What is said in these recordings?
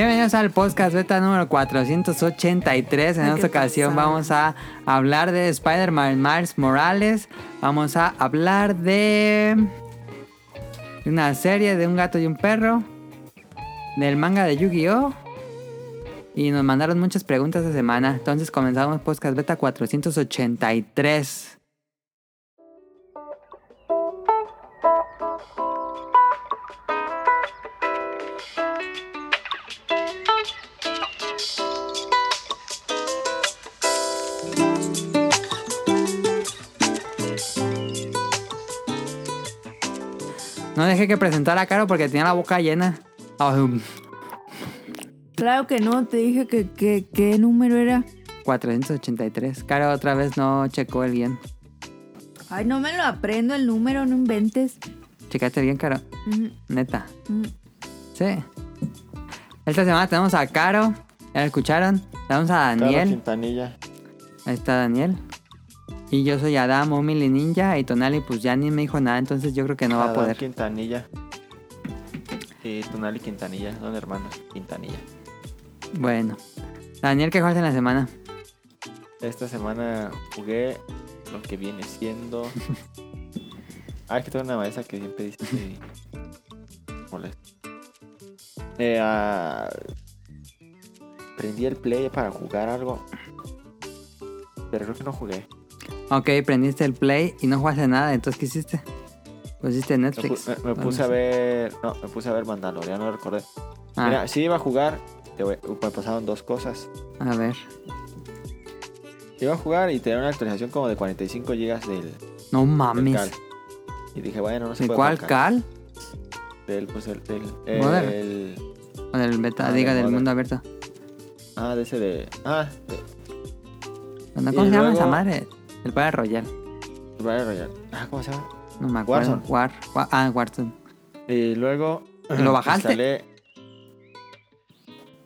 Bienvenidos al podcast beta número 483. En esta ocasión vamos a hablar de Spider-Man Miles Morales. Vamos a hablar de de una serie de un gato y un perro. Del manga de Yu-Gi-Oh! Y nos mandaron muchas preguntas esta semana. Entonces comenzamos podcast beta 483. Dejé que presentara a Caro porque tenía la boca llena. Ay, Claro que no, te dije que, que, qué número era. 483. Caro otra vez no checó el guion. Ay, no me lo aprendo el número, no inventes. ¿Checaste bien, Caro? Mm, Neta. mm. Sí. Esta semana tenemos a Caro. ¿Ya la escucharon? Tenemos a Daniel. Quintanilla. Ahí está Daniel. Y yo soy Adam, Omili Ninja. Y Tonali, pues ya ni me dijo nada. Entonces yo creo que no va a poder. Quintanilla. Y Tunali Quintanilla, son hermanos Quintanilla. Bueno. Daniel, ¿qué juegas en la semana? Esta semana jugué lo que viene siendo. ah, es que tengo una maestra que siempre dice que. Molesto. Eh, ah, prendí el play para jugar algo. Pero creo que no jugué. Ok, prendiste el play y no jugaste nada. Entonces, ¿qué hiciste? Pusiste Netflix. me- me puse a ver. No, me puse a ver Mandalorian, no recordé. Ah, Mira, sí iba a jugar. te voy- Me pasaron dos cosas. a ver. Iba a jugar y tenía una actualización como de 45 GB del, No del mames. Cal. Y dije, bueno, no se ¿De puede cuál cal? Del, pues el, del, el- O del beta, Ah, diga, del del Modern. mundo abierto. Ah, de ese de... Ah, de Y ¿Cómo se llama esa madre? El Padre Royal. Battle Royale. Ah, ¿cómo se llama? No me acuerdo. Warzone. War, Wa- ah, Warzone. Y luego... ¿Lo bajaste? instalé-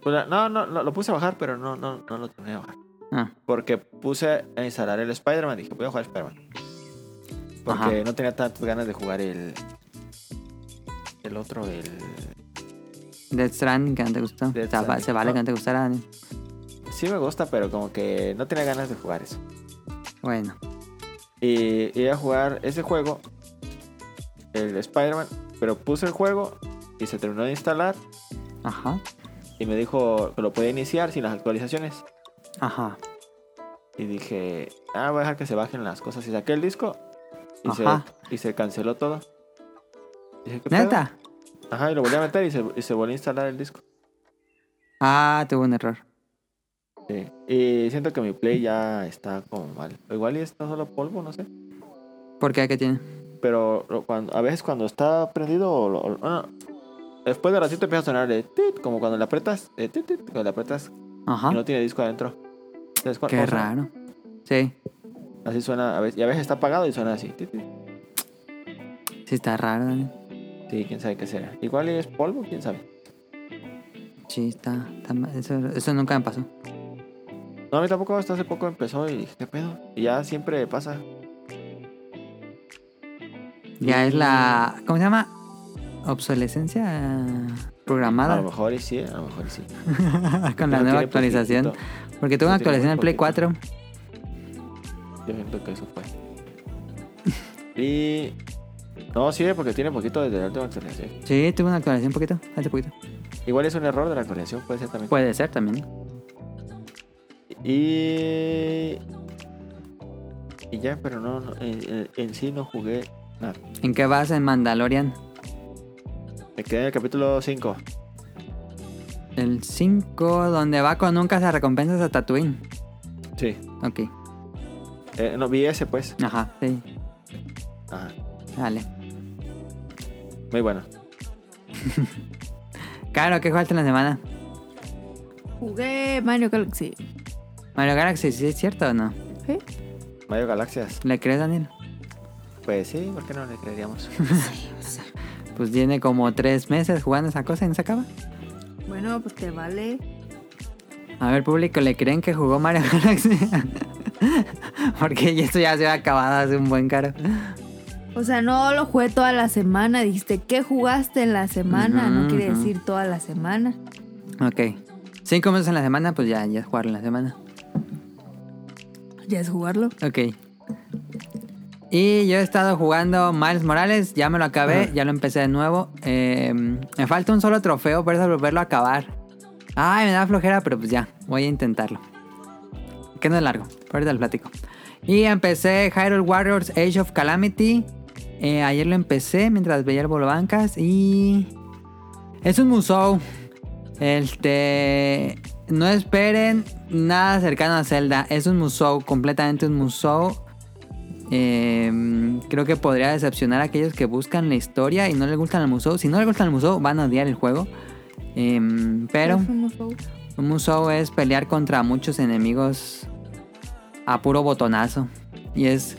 Pues, no, no, no, lo puse a bajar, pero no, no, no lo terminé de bajar. Ah, Porque puse a instalar el Spider-Man. Dije, voy a jugar Spider-Man. Porque Ajá. no tenía tantas ganas de jugar el... El otro, el... Death Stranding, que no te gustó. Death se vale que No. no te gustara, Daniel. Sí me gusta, pero como que no tenía ganas de jugar eso. Bueno. Y iba a jugar ese juego, el Spider-Man, pero puse el juego y se terminó de instalar Ajá. y me dijo que lo podía iniciar sin las actualizaciones. Ajá. Y dije, ah, voy a dejar que se bajen las cosas. Y saqué el disco y, se, Ajá. y se canceló todo. Dije, ¿qué pedo? ¿Neta? Ajá, y lo volví a meter y se, y se volvió a instalar el disco. Ah, tuvo un error. Sí. Y siento que mi play ya está como mal. Igual y está solo polvo, no sé. ¿Por qué? ¿Qué tiene? Pero cuando, a veces cuando está prendido, o lo- o- ah, después de ratito empieza a sonar de tit, como cuando le apretas, de tit, tit, cuando le apretas Ajá. y no tiene disco adentro. ¿Sabes cuál- Qué raro. Sí. Así suena, a veces, y a veces está apagado y suena así. tit, tit. Sí, está raro, Daniel. Sí, quién sabe qué será. Igual es polvo, quién sabe. Sí, está. está eso, eso nunca me pasó. No, a mí tampoco, hasta hace poco empezó y dije, ¿qué pedo? Y ya siempre pasa. Ya es la. ¿Cómo se llama? Obsolescencia A programada. lo mejor y sí, a lo mejor y sí. Con la nueva actualización. Porque tuve una actualización en Play poquito. 4. Yo siento que eso fue. Y... No, sí, porque tiene poquito desde la última actualización. Sí, tuve una actualización poquito. Hace poquito. Igual es un error de la actualización, puede ser también. Puede ser también. Y. Y ya, pero no, no, en, sí no jugué nada. ¿En qué vas en Mandalorian? Me quedé en el capítulo 5. El 5, donde va con nunca se recompensas a Tatooine. Sí. Ok. Eh, no, vi ese pues. Ajá, sí. Ajá. Vale. Muy bueno. Caro, ¿qué jugaste en la semana? Jugué Mario Galaxy. Mario Galaxy, ¿sí es cierto o no? ¿Sí? Mario Galaxias. ¿Le crees, Daniel? Pues sí, ¿por qué no le creeríamos? Pues tiene como tres meses jugando esa cosa y no se acaba. Bueno, pues te vale. A ver, público, ¿le creen que jugó Mario Galaxy? Porque esto ya se ha acabado hace un buen caro. O sea, no lo jugué toda la semana. Dijiste, ¿qué jugaste en la semana? No quiere decir toda la semana. Ok. Cinco minutos en la semana, pues ya, ya es jugarlo en la semana. ¿Ya es jugarlo? Ok. Y yo he estado jugando Miles Morales, ya me lo acabé, ya lo empecé de nuevo. Eh, me falta un solo trofeo, por eso volverlo a acabar. Ay, me da flojera, pero pues ya, voy a intentarlo. Que no es largo, ahorita lo platico. Y empecé Hyrule Warriors Age of Calamity. Eh, ayer lo empecé mientras veía el bolo bancas y... Es un musou. Este... No esperen nada cercano a Zelda. Es un musou, completamente un musou. Eh, creo que podría decepcionar a aquellos que buscan la historia y no les gustan el musou. Si no les gusta el musou, van a odiar el juego. Eh, pero un musou es pelear contra muchos enemigos a puro botonazo. Y es...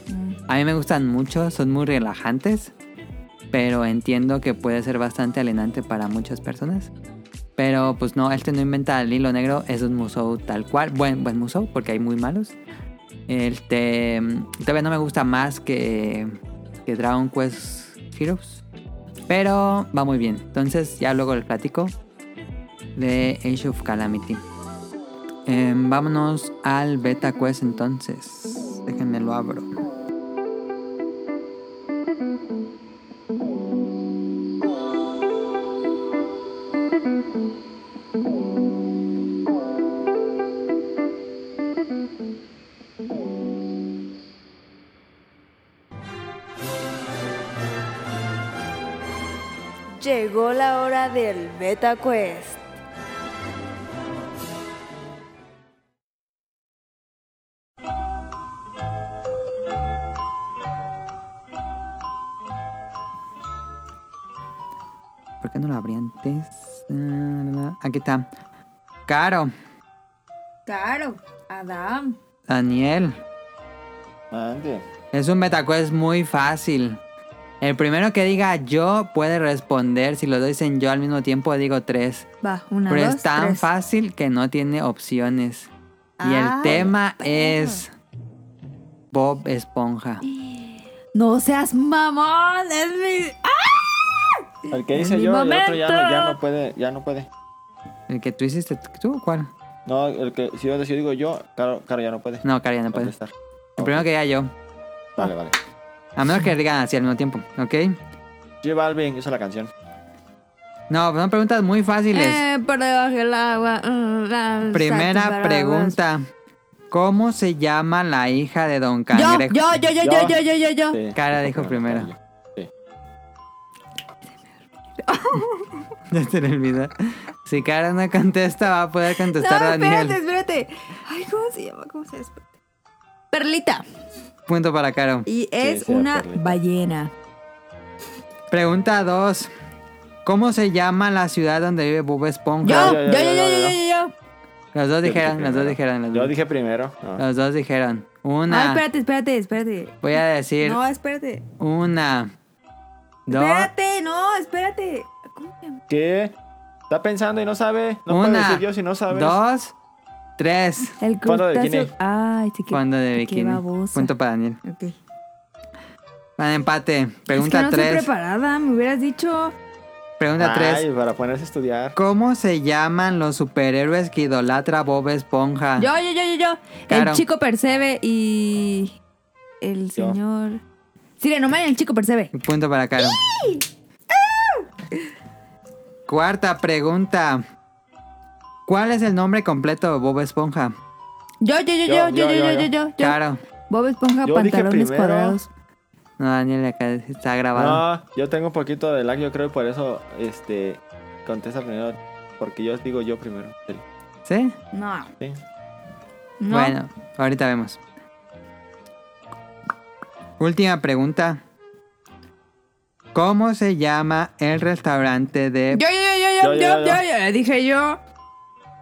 A mí me gustan mucho, son muy relajantes. Pero entiendo que puede ser bastante alienante para muchas personas. Pero pues no, este no inventa el hilo negro, es un musou tal cual. Buen, buen musou, porque hay muy malos. Este, todavía no me gusta más que, que Dragon Quest Heroes. Pero va muy bien. Entonces ya luego les platico de Age of Calamity. Em, vámonos al Beta Quest entonces. Déjenme lo abro. Llegó la hora del Beta Quest. ¿Por qué no lo abrí antes? Ah, Aquí está. Caro, Claro, Adam. Daniel. Ande. Es un MetaQuest muy fácil. El primero que diga yo puede responder. Si los dos dicen yo al mismo tiempo, digo tres. Va, una, Pero dos, es tan tres. fácil que no tiene opciones. Y el Ay, tema es Bob Esponja. No seas mamón, es mi... ¡Ah! El que hice yo, el otro ya no, ya momento. no puede, ya no puede. ¿El que tú hiciste tú? ¿Cuál? No, el que si yo, yo digo yo, claro, claro, ya no puede. No, Cari, ya no puede. contestar. El primero que diga yo. Vale, vale. A menos que digan así al mismo tiempo, ¿ok? J Balvin hizo la canción. No, son preguntas muy fáciles. Eh, por debajo del agua. mm, Primera pregunta. ¿Cómo se llama la hija de Don Yo, Cangrejo? yo, yo, yo, yo, yo, yo, yo, yo. Sí. Cara dijo primero. Ya se le olvida. Si Cara no contesta, va a poder contestar no, a Daniel. Espérate, espérate. Ay, ¿cómo se llama? ¿Cómo se llama? Perlita. Punto para Caro. Y es una ballena. Pregunta 2. ¿Cómo se llama la ciudad donde vive Bob Esponja? Yo, yo, yo, yo, yo, yo. yo, yo, Los dos dijeron, los dos dijeron. Los yo dije primero. Los dos dijeron. Una. Ay, espérate, espérate, espérate. Voy a decir. No, espérate. Una. Espérate, no, espérate. ¿Qué? Está pensando y no sabe. No Una. puede decir yo si no sabes. Dos. Tres. El Fondo de bikini. Ay, sí que. Fondo de bikini. Punto para Daniel. Ok. Van empate. Pregunta es que no estoy 3. preparada, me hubieras dicho. Pregunta Ay, 3. para ponerse a estudiar. ¿Cómo se llaman los superhéroes que idolatra Bob Esponja? Yo, yo, yo, yo, yo. Claro. El chico Percebe y. El Yo. señor. Sirenoman y el chico Percebe. Punto para Caro. Cuarta pregunta. ¿Cuál es el nombre completo de Bob Esponja? Yo, yo, yo, yo, yo, yo, yo, yo, yo. yo. Caro. Bob Esponja, Yo dije pantalones primero. cuadrados. No, Daniel, acá está grabado. No, yo tengo un poquito de lag, yo creo, por eso, este, contesta primero, porque yo digo yo primero. Sí. ¿Sí? No. Sí. No. Bueno, ahorita vemos. Última pregunta. ¿Cómo se llama el restaurante de Yo, yo, yo, yo, Yo, yo, yo, dije yo.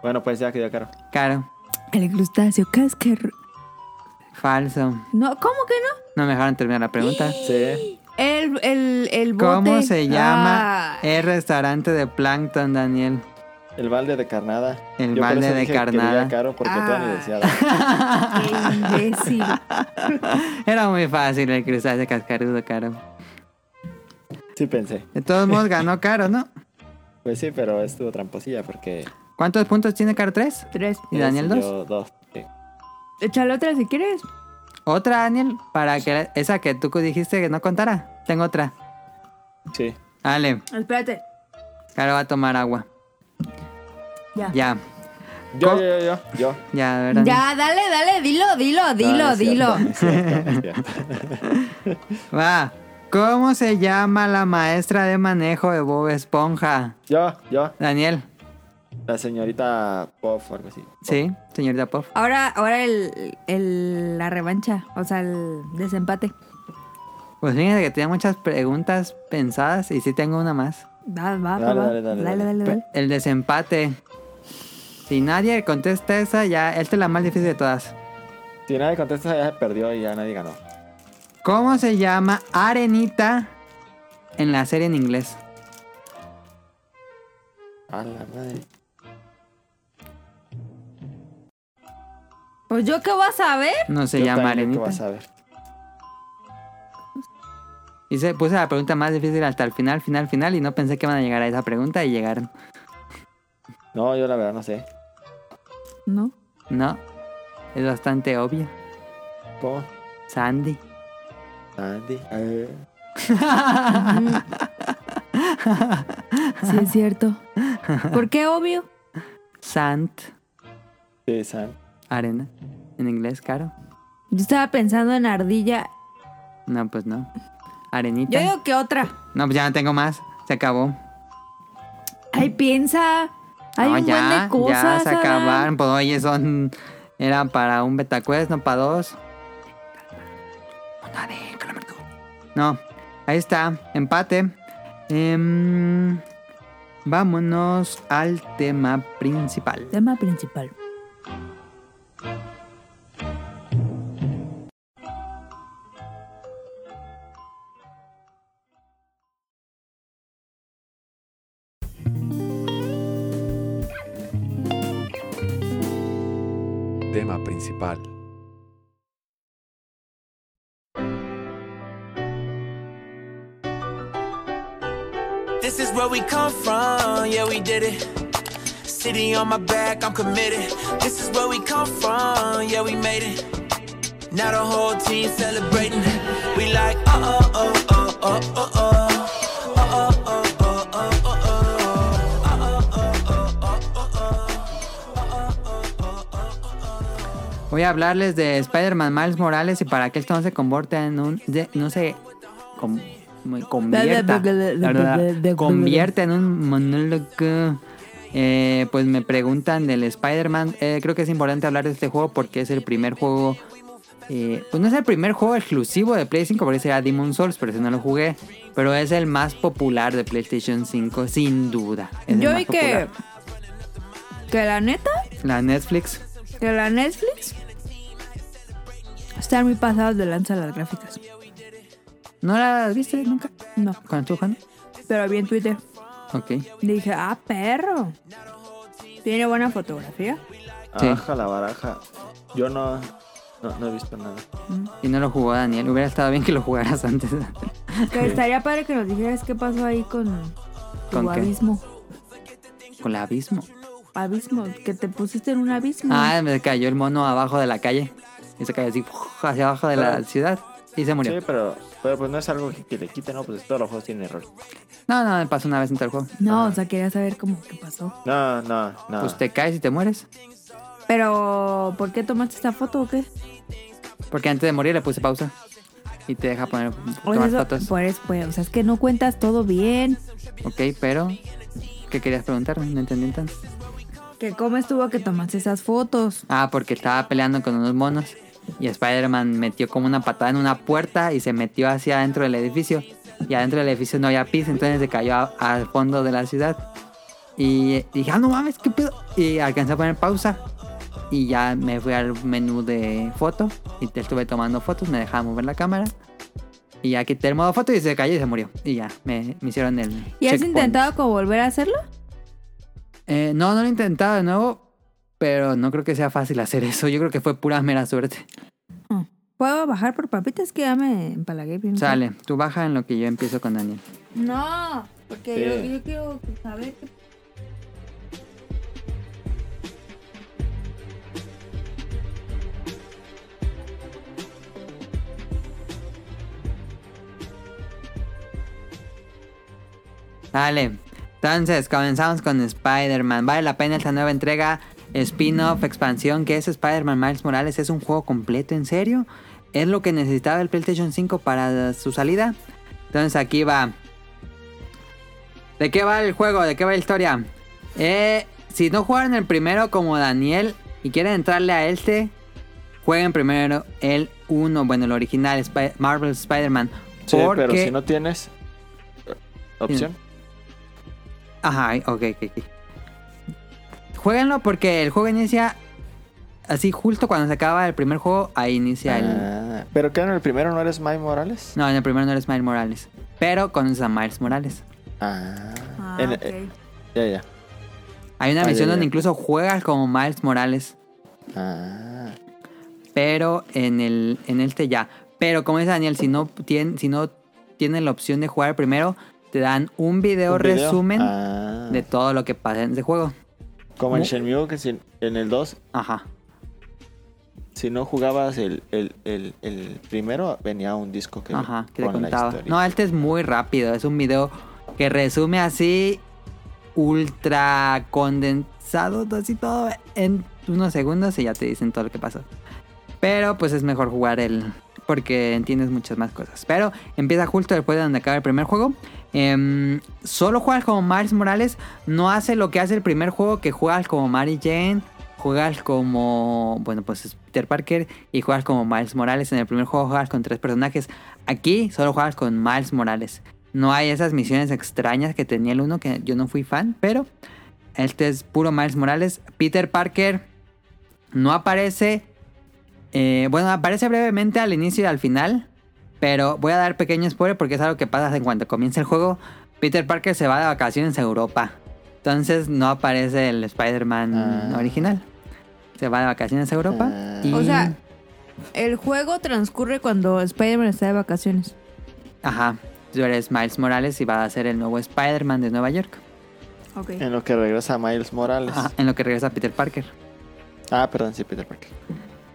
Bueno, pues ya quedó caro. Caro? El crustáceo cascar. Falso. No, ¿cómo que no? No me dejaron terminar la pregunta. Sí. El, el, el bote. ¿Cómo se llama Ah, el restaurante de Plankton, Daniel? El balde de carnada. El Yo balde de carnada. caro porque Ah. tú ni qué imbécil. Era muy fácil el crustáceo cascarudo, Caro. Sí pensé. De todos modos ganó Caro, ¿no? Pues sí, pero estuvo tramposilla porque ¿Cuántos puntos tiene Caro? ¿Tres? Tres. ¿Y Daniel dos? Yo dos. sí. Échale otra si quieres. ¿Otra, Daniel? Para que esa que tú dijiste que no contara. Tengo otra. Sí. Dale, Espérate. Caro va a tomar agua. Ya. Ya, Yo, Co- yo, yo, yo. ya, de verdad. Ya, dale, dale, dilo, dilo, dilo, no es cierto, dilo. no cierto, no. Va. ¿Cómo se llama la maestra de manejo de Bob Esponja? Yo, yo. Daniel. La señorita Puff o algo así. Sí, señorita Pop. Ahora, ahora el, el- la revancha, o sea, el desempate. Pues fíjate que tenía muchas preguntas pensadas y sí tengo una más. Va, va, Dale, va, dale, dale, dale, dale. dale, dale. El desempate. Si nadie contesta esa, ya, esta es la más difícil de todas. Si nadie contesta, ya se perdió y ya nadie ganó. ¿Cómo se llama Arenita en la serie en inglés? A la madre. Pues yo qué voy a saber. No se Yo llama también, ¿qué Arenita. vas a ver? Y se puse la pregunta más difícil hasta el final, final, final y no pensé que iban a llegar a esa pregunta y llegaron. No, yo la verdad no sé. No. No, es bastante obvio. ¿Cómo? Sandy. Andy. Eh, Sí, es cierto. ¿Por qué obvio? Sant. Sí, San. Arena. En inglés, caro. Yo estaba pensando en ardilla. No, pues no. Arenita. Yo digo que otra. No, pues ya no tengo más. Se acabó. Ay, piensa. Hay no, un ya, buen de cosas. ya se acabaron. Pues oye, son. Eran para un betacuest, no para dos. No, ahí está. Empate. Em, vámonos al tema principal. Tema principal. Tema principal. This is where we come from, yeah, we did it. City on my back, I'm committed. This is where we come from, yeah, we made it. Now the whole team celebrating. We like, uh uh uh uh Voy a hablarles de Spider-Man Miles Morales y para que esto no se convierta en un. de- no se. com- convierta. convierta en un monólogo. Eh, pues me preguntan del Spider-Man. Eh, creo que es importante hablar de este juego porque es el primer juego. eh, pues no es el primer juego exclusivo de Play 5, porque ese era Demon Souls, pero ese no lo jugué. Pero es el más popular de PlayStation 5, sin duda. Es Yo vi que. popular. Que la neta. La Netflix. Que la Netflix. Están muy pasados de lanza las gráficas. ¿No la viste nunca? No. Cuando estuvo jugando. Pero vi en Twitter. Ok. Dije, ah, perro. Tiene buena fotografía. Sí. Baja la baraja. Yo no, no, no he visto nada. Y no lo jugó Daniel. Hubiera estado bien que lo jugaras antes. Que estaría padre que nos dijeras qué pasó ahí con tu ¿Con qué? abismo. Con el abismo. Abismo, que te pusiste en un abismo. Ah, me cayó el mono abajo de la calle. Y se cayó así hacia abajo de la ciudad. Y se murió. Sí, pero, pero pues no es algo que, que le quite, ¿no? Pues todos los juegos tienen error. No, no, me pasó una vez en todo el juego. No, o sea, quería saber cómo qué pasó. No, no, no. Pues te caes y te mueres. Pero, ¿por qué tomaste esta foto o qué? Porque antes de morir le puse pausa. Y te deja poner tomar eso, fotos. por eso, pues, o sea, es que no cuentas todo bien. Ok, pero. ¿Qué querías preguntar? No entendí entonces. Que cómo estuvo que tomaste esas fotos. Ah, porque estaba peleando con unos monos. Y Spider-Man metió como una patada en una puerta y se metió hacia adentro del edificio. Y adentro del edificio no había piso, entonces se cayó al fondo de la ciudad. Y dije, ah, no mames, qué pedo. Y alcancé a poner pausa. Y ya me fui al menú de foto. Y te estuve tomando fotos, me dejaba mover la cámara. Y ya quité el modo foto y se cayó y se murió. Y ya, me, me hicieron el. ¿Y has checkpoint. intentado como volver a hacerlo? Eh, no, no lo he intentado de nuevo. Pero no creo que sea fácil hacer eso. Yo creo que fue pura mera suerte. Mm. ¿Puedo bajar por papitas? Que ya me empalagué bien. Sale, tú baja en lo que yo empiezo con Daniel. No, porque yo, quiero saber qué Dale. Entonces, comenzamos con Spider-Man. Vale la pena esta nueva entrega spin-off, expansión, que es Spider-Man Miles Morales. Es un juego completo, ¿en serio? Es lo que necesitaba el PlayStation 5 para su salida. Entonces aquí va. ¿De qué va el juego? ¿De qué va la historia? Eh, si no jugaron el primero como Daniel y quieren entrarle a este, jueguen primero el 1, bueno, el original, Marvel Spider-Man. Sí, porque... pero si no tienes eh, opción. Ajá, ok, ok, ok. Jueguenlo porque el juego inicia así justo cuando se acaba el primer juego, ahí inicia el... Ah, pero que en el primero no eres Mike Morales. No, en el primero no eres Miles Morales. Pero conoces a Miles Morales. Ah, Ah, eh, ya, ya. Hay una Ah, misión ya, donde ya. incluso juegas como Miles Morales. Ah, Pero en el en este ya. Pero como dice Daniel, si no tienen, si no tienen la opción de jugar primero, te dan un video ¿un video? resumen Ah, de todo lo que pasa en ese juego. Como en Mu- Shenmue, que si- en el 2, Ajá. si no jugabas el, el, el, el primero, venía un disco que, Ajá, que te con la contaba. historia. No, este es muy rápido. Es un video que resume así, ultra condensado, así todo en unos segundos y ya te dicen todo lo que pasó. Pero pues es mejor jugar el. Porque entiendes muchas más cosas. Pero empieza justo después de donde acaba el primer juego. Em, solo juegas como Miles Morales. No hace lo que hace el primer juego, que juegas como Mary Jane. Juegas como. Bueno, pues es Peter Parker. Y juegas como Miles Morales. En el primer juego juegas con tres personajes. Aquí solo juegas con Miles Morales. No hay esas misiones extrañas que tenía el uno, que yo no fui fan. Pero este es puro Miles Morales. Peter Parker no aparece. eh, bueno, aparece brevemente al inicio y al final. Pero voy a dar pequeño spoiler porque es algo que pasa en cuanto comienza el juego. Peter Parker se va de vacaciones a Europa. Entonces no aparece el Spider-Man Ah. original. Se va de vacaciones a Europa. Ah. y- O sea, el juego transcurre cuando Spider-Man está de vacaciones. Ajá. Tú eres Miles Morales y va a ser el nuevo Spider-Man de Nueva York. Ok. En lo que regresa Miles Morales. Ajá, en lo que regresa Peter Parker. Ah, perdón, sí, Peter Parker.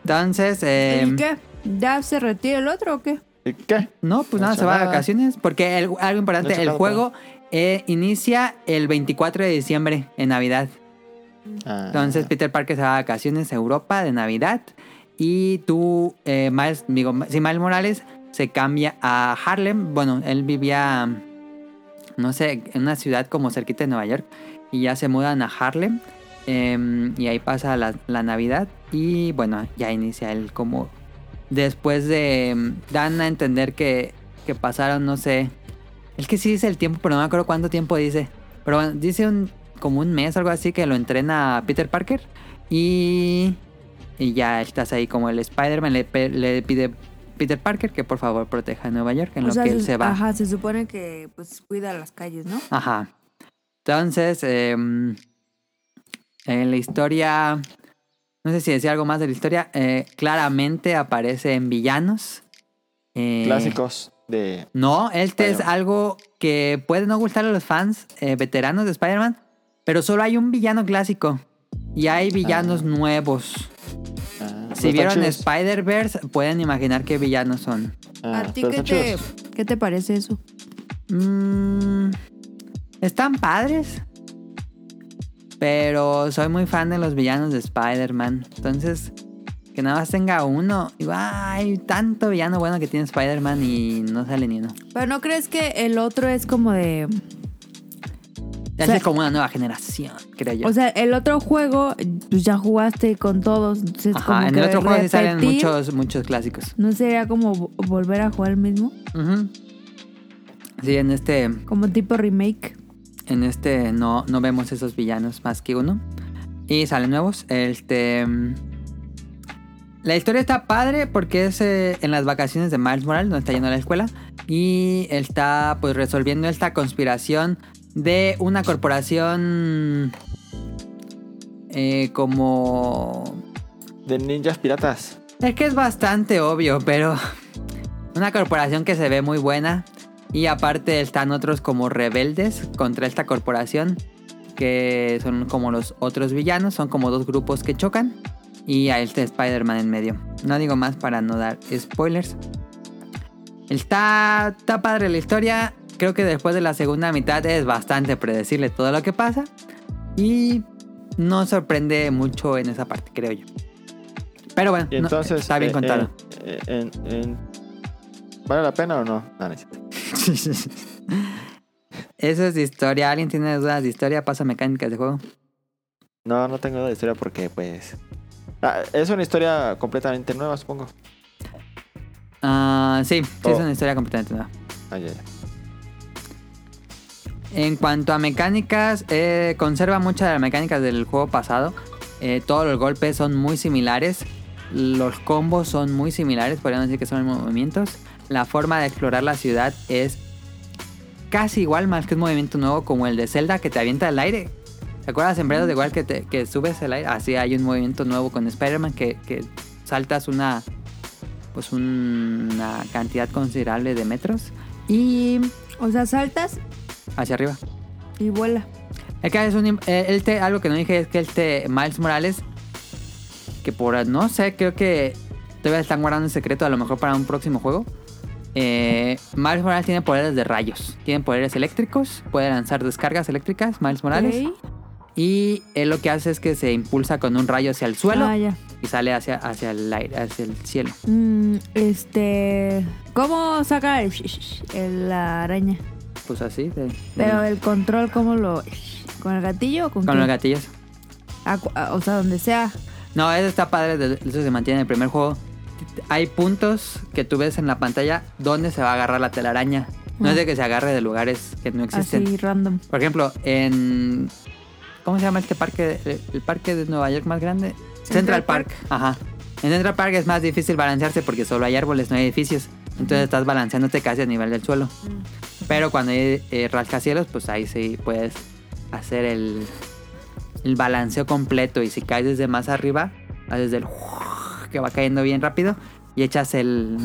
Entonces, eh, ¿Y qué? ¿Ya se retira el otro o qué? ¿Y qué? no, pues nada, se va de vacaciones. Porque el- algo importante, No el juego eh, inicia el 24 de diciembre, en Navidad. Ah, Entonces Peter Parker se va de vacaciones a Europa de Navidad. Y tú, eh, Miles, digo, si Miles Morales se cambia a Harlem. Bueno, él vivía, no sé, en una ciudad como cerquita de Nueva York. Y ya se mudan a Harlem. em, y ahí pasa la, la Navidad. Y bueno, ya inicia él como... Después de... em, Dan a entender que, que pasaron, no sé... Es que sí dice el tiempo, pero no me acuerdo cuánto tiempo dice. Pero bueno, dice un, como un mes, algo así, que lo entrena Peter Parker. Y, y ya estás ahí como el Spider-Man. Le, le pide Peter Parker que por favor proteja a Nueva York en O lo sea, que él se va. Ajá, se supone que pues cuida las calles, ¿no? Ajá. Entonces, em, en la historia, no sé si decía algo más de la historia, eh, claramente aparece en villanos. Eh, Clásicos de. No, este es algo que puede no gustar a los fans eh, veteranos de Spider-Man, pero solo hay un villano clásico y hay villanos nuevos. Ah, Si vieron. Spider-Verse, pueden imaginar qué villanos son. Ah, ¿A ti te, qué te parece eso? Mm, están padres. Pero soy muy fan de los villanos de Spider-Man. Entonces, que nada más tenga uno. Digo, "Ah, hay tanto villano bueno que tiene Spider-Man y no sale ni uno. Pero ¿no crees que el otro es como de... O sea- es como una nueva generación, creo yo. O sea, el otro juego, pues ya jugaste con todos. Entonces, Ajá, como en el otro juego sí salen muchos, muchos clásicos. ¿No sería como vo- volver a jugar el mismo? Sí, en este, Como tipo remake. En este no, no vemos esos villanos más que uno. Y salen nuevos. Este. mm, La historia está padre porque es eh, en las vacaciones de Miles Morales, donde está yendo a la escuela. Y está pues resolviendo esta conspiración de una corporación. eh, como. De ninjas piratas. Es que es bastante obvio, pero una corporación que se ve muy buena y aparte están otros como rebeldes contra esta corporación que son como los otros villanos, son como dos grupos que chocan y ahí está Spider-Man en medio. No digo más para no dar spoilers. Está, está padre la historia. creo que después de la segunda mitad es bastante predecible todo lo que pasa. Y no sorprende mucho en esa parte, creo yo. Pero bueno, no, entonces. está bien eh, contado. eh, en- en- ¿Vale la pena o no? No, no es. Eso es de historia. ¿Alguien tiene dudas de historia? Pasa mecánicas de juego. No, no tengo de historia porque, pues. ah, es una historia completamente nueva, supongo. Ah, sí, sí, es Oh. una historia completamente nueva. Ah, ya, ya. En cuanto a mecánicas, eh, conserva muchas de las mecánicas del juego pasado. Eh, todos los golpes son muy similares. Los combos son muy similares, podríamos decir que son movimientos. La forma de explorar la ciudad es casi igual, más que un movimiento nuevo como el de Zelda que te avienta al aire. ¿Te acuerdas en Breath of the Wild que, te- que subes al aire? Así hay un movimiento nuevo con Spider-Man que, que saltas una, pues una cantidad considerable de metros y O sea, saltas hacia arriba. y vuela. Es que es un, eh, te- algo que no dije es que el te, Miles Morales, que por no sé, creo que todavía están guardando el secreto, a lo mejor para un próximo juego. Eh, Miles Morales tiene poderes de rayos, tiene poderes eléctricos, puede lanzar descargas eléctricas, Miles Morales. Y él lo que hace es que se impulsa con un rayo hacia el suelo Ah, ya. y sale hacia, hacia el aire, hacia el cielo. Mm, este. ¿Cómo saca el, el- la araña? Pues así, de- Pero de- el control, ¿cómo lo.? ¿Con el gatillo o con, con qué? los gatillos. O sea, donde sea. No, eso está padre, eso se mantiene en el primer juego. Hay puntos que tú ves en la pantalla donde se va a agarrar la telaraña. No Ah. es de que se agarre de lugares que no existen. Así, random. Por ejemplo, en... ¿Cómo se llama este parque? El, el parque de Nueva York más grande. Central, Central Park. Park. Ajá. En Central Park es más difícil balancearse porque solo hay árboles, no hay edificios. Entonces estás balanceándote casi a nivel del suelo. Pero cuando hay eh, rascacielos, pues ahí sí puedes hacer el, el balanceo completo. Y si caes desde más arriba, haces el que va cayendo bien rápido y echas el,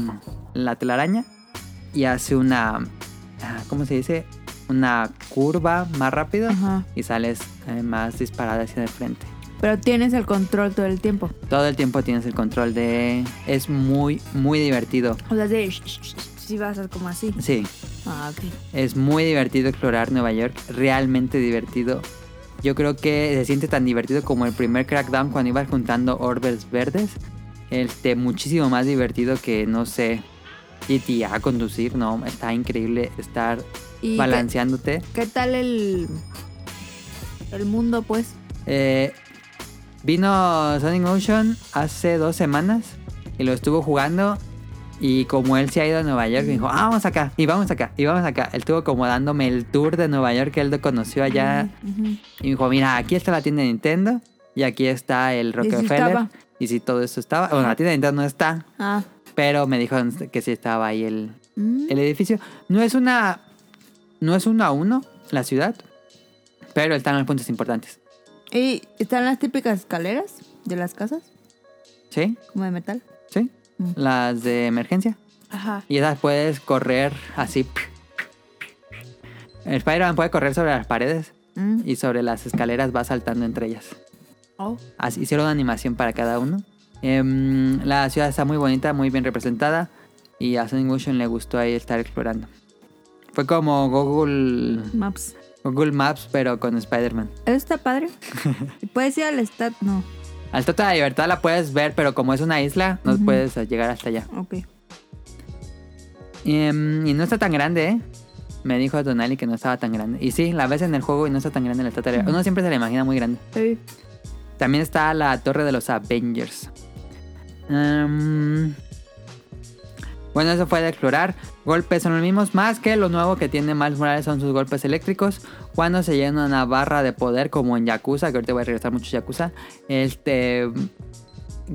la telaraña y hace una, ah, ¿cómo se dice? Una curva más rápido Ajá. y sales eh, más disparada hacia el frente. Pero tienes el control todo el tiempo. Todo el tiempo tienes el control de... Es muy, muy divertido. O sea, de. Si vas a como así. Sí, Ah, ok. Es muy divertido explorar Nueva York, realmente divertido. Yo creo que se siente tan divertido como el primer Crackdown cuando ibas juntando orbes verdes. Este, muchísimo más divertido que, no sé, GTA conducir, no, está increíble estar ¿Y qué, balanceándote. qué tal el. El mundo, pues? Eh, vino Sonic Ocean hace dos semanas y lo estuvo jugando. Y como él se ha ido a Nueva York, me dijo, ah, vamos acá, y vamos acá, y vamos acá. Él estuvo como dándome el tour de Nueva York que él lo conoció allá. Y me dijo, mira, aquí está la tienda de Nintendo y aquí está el Rockefeller. Y si todo eso estaba. Bueno, la tienda de Nintendo no está, Ah. pero me dijo que sí estaba ahí el, Mm. el edificio. No es una. No es uno a uno la ciudad, pero están los puntos importantes. ¿Y están las típicas escaleras de las casas? ¿Sí? Como de metal. ¿Sí? Mm. Las de emergencia. Ajá. Y esas puedes correr así. El Spider-Man puede correr sobre las paredes Mm. y sobre las escaleras va saltando entre ellas. Oh. Así, hicieron una animación para cada uno. Em, la ciudad está muy bonita, muy bien representada. Y a Sonic Motion le gustó ahí estar explorando. Fue como Google, Maps. Google Maps, pero con Spider-Man. Eso está padre. ¿Y ¿Puedes ir al stat? No. Al Tota de Libertad la puedes ver, pero como es una isla, no Ujú. puedes eh, llegar hasta allá. Ok. Em, y no está tan grande, ¿eh? Me dijo Donali que no estaba tan grande. Y sí, la ves en el juego y no está tan grande la Estatua de Libertad. Uno siempre se la imagina muy grande. Sí. También está la Torre de los Avengers. Em, bueno, eso fue de explorar. Golpes son los mismos, más que lo nuevo que tiene Miles Morales son sus golpes eléctricos. Cuando se llena una barra de poder, como en Yakuza, que ahorita voy a regresar mucho Yakuza, este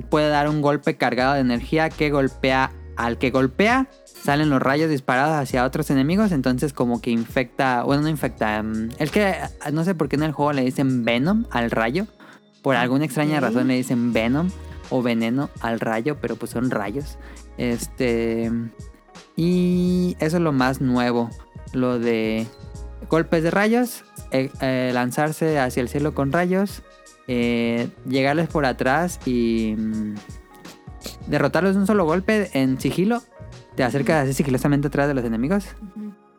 puede dar un golpe cargado de energía que golpea al que golpea. Salen los rayos disparados hacia otros enemigos, entonces como que infecta, bueno, no infecta, mm, es que no sé por qué en el juego le dicen Venom al rayo. Por alguna extraña razón le dicen Venom o veneno al rayo, pero pues son rayos. Este. Y eso es lo más nuevo. Lo de golpes de rayos, eh, eh, lanzarse hacia el cielo con rayos, eh, llegarles por atrás y mm, derrotarlos de un solo golpe en sigilo. Te acercas así sigilosamente atrás de los enemigos.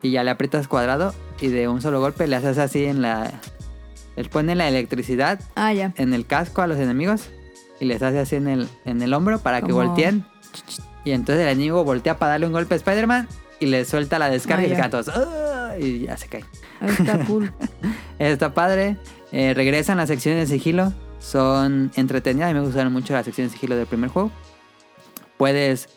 Y ya le aprietas cuadrado y de un solo golpe le haces así en la... Él pone la electricidad Ah, ya. en el casco a los enemigos y les hace así en el, en el hombro para que volteen. Y entonces el enemigo voltea para darle un golpe a Spider-Man y le suelta la descarga Ah, y todos, "Ah", y ya se cae. Está cool. Está padre. Eh, regresan las secciones de sigilo. Son entretenidas. A mí me gustaron mucho las secciones de sigilo del primer juego. Puedes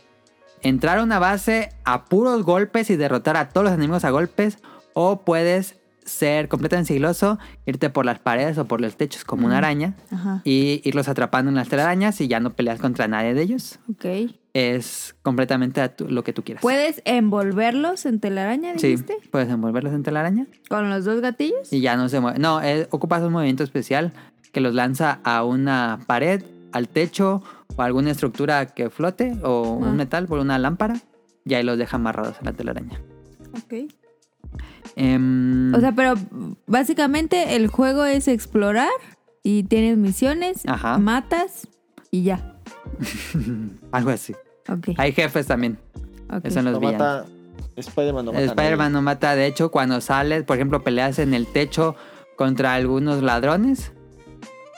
entrar a una base a puros golpes y derrotar a todos los enemigos a golpes. O puedes ser completamente sigiloso, irte por las paredes o por los techos como una araña Ajá. y irlos atrapando en las telarañas y ya no peleas contra nadie de ellos. Ok. Es completamente a tu- lo que tú quieras. ¿Puedes envolverlos en telaraña, Sí, dijiste? puedes envolverlos en telaraña ¿Con los dos gatillos? y ya no se mueve. No, eh, ocupas un movimiento especial que los lanza a una pared, al techo o a alguna estructura que flote o Ah. un metal por una lámpara y ahí los deja amarrados en la telaraña. Ok. Em, O sea, pero básicamente el juego es explorar y tienes misiones, Ajá. matas y ya. algo así. Ok. Hay jefes también. ok. Esos son los No villanos. mata. Spider-Man no mata. Spider-Man no mata. De hecho, cuando sales, por ejemplo, peleas en el techo contra algunos ladrones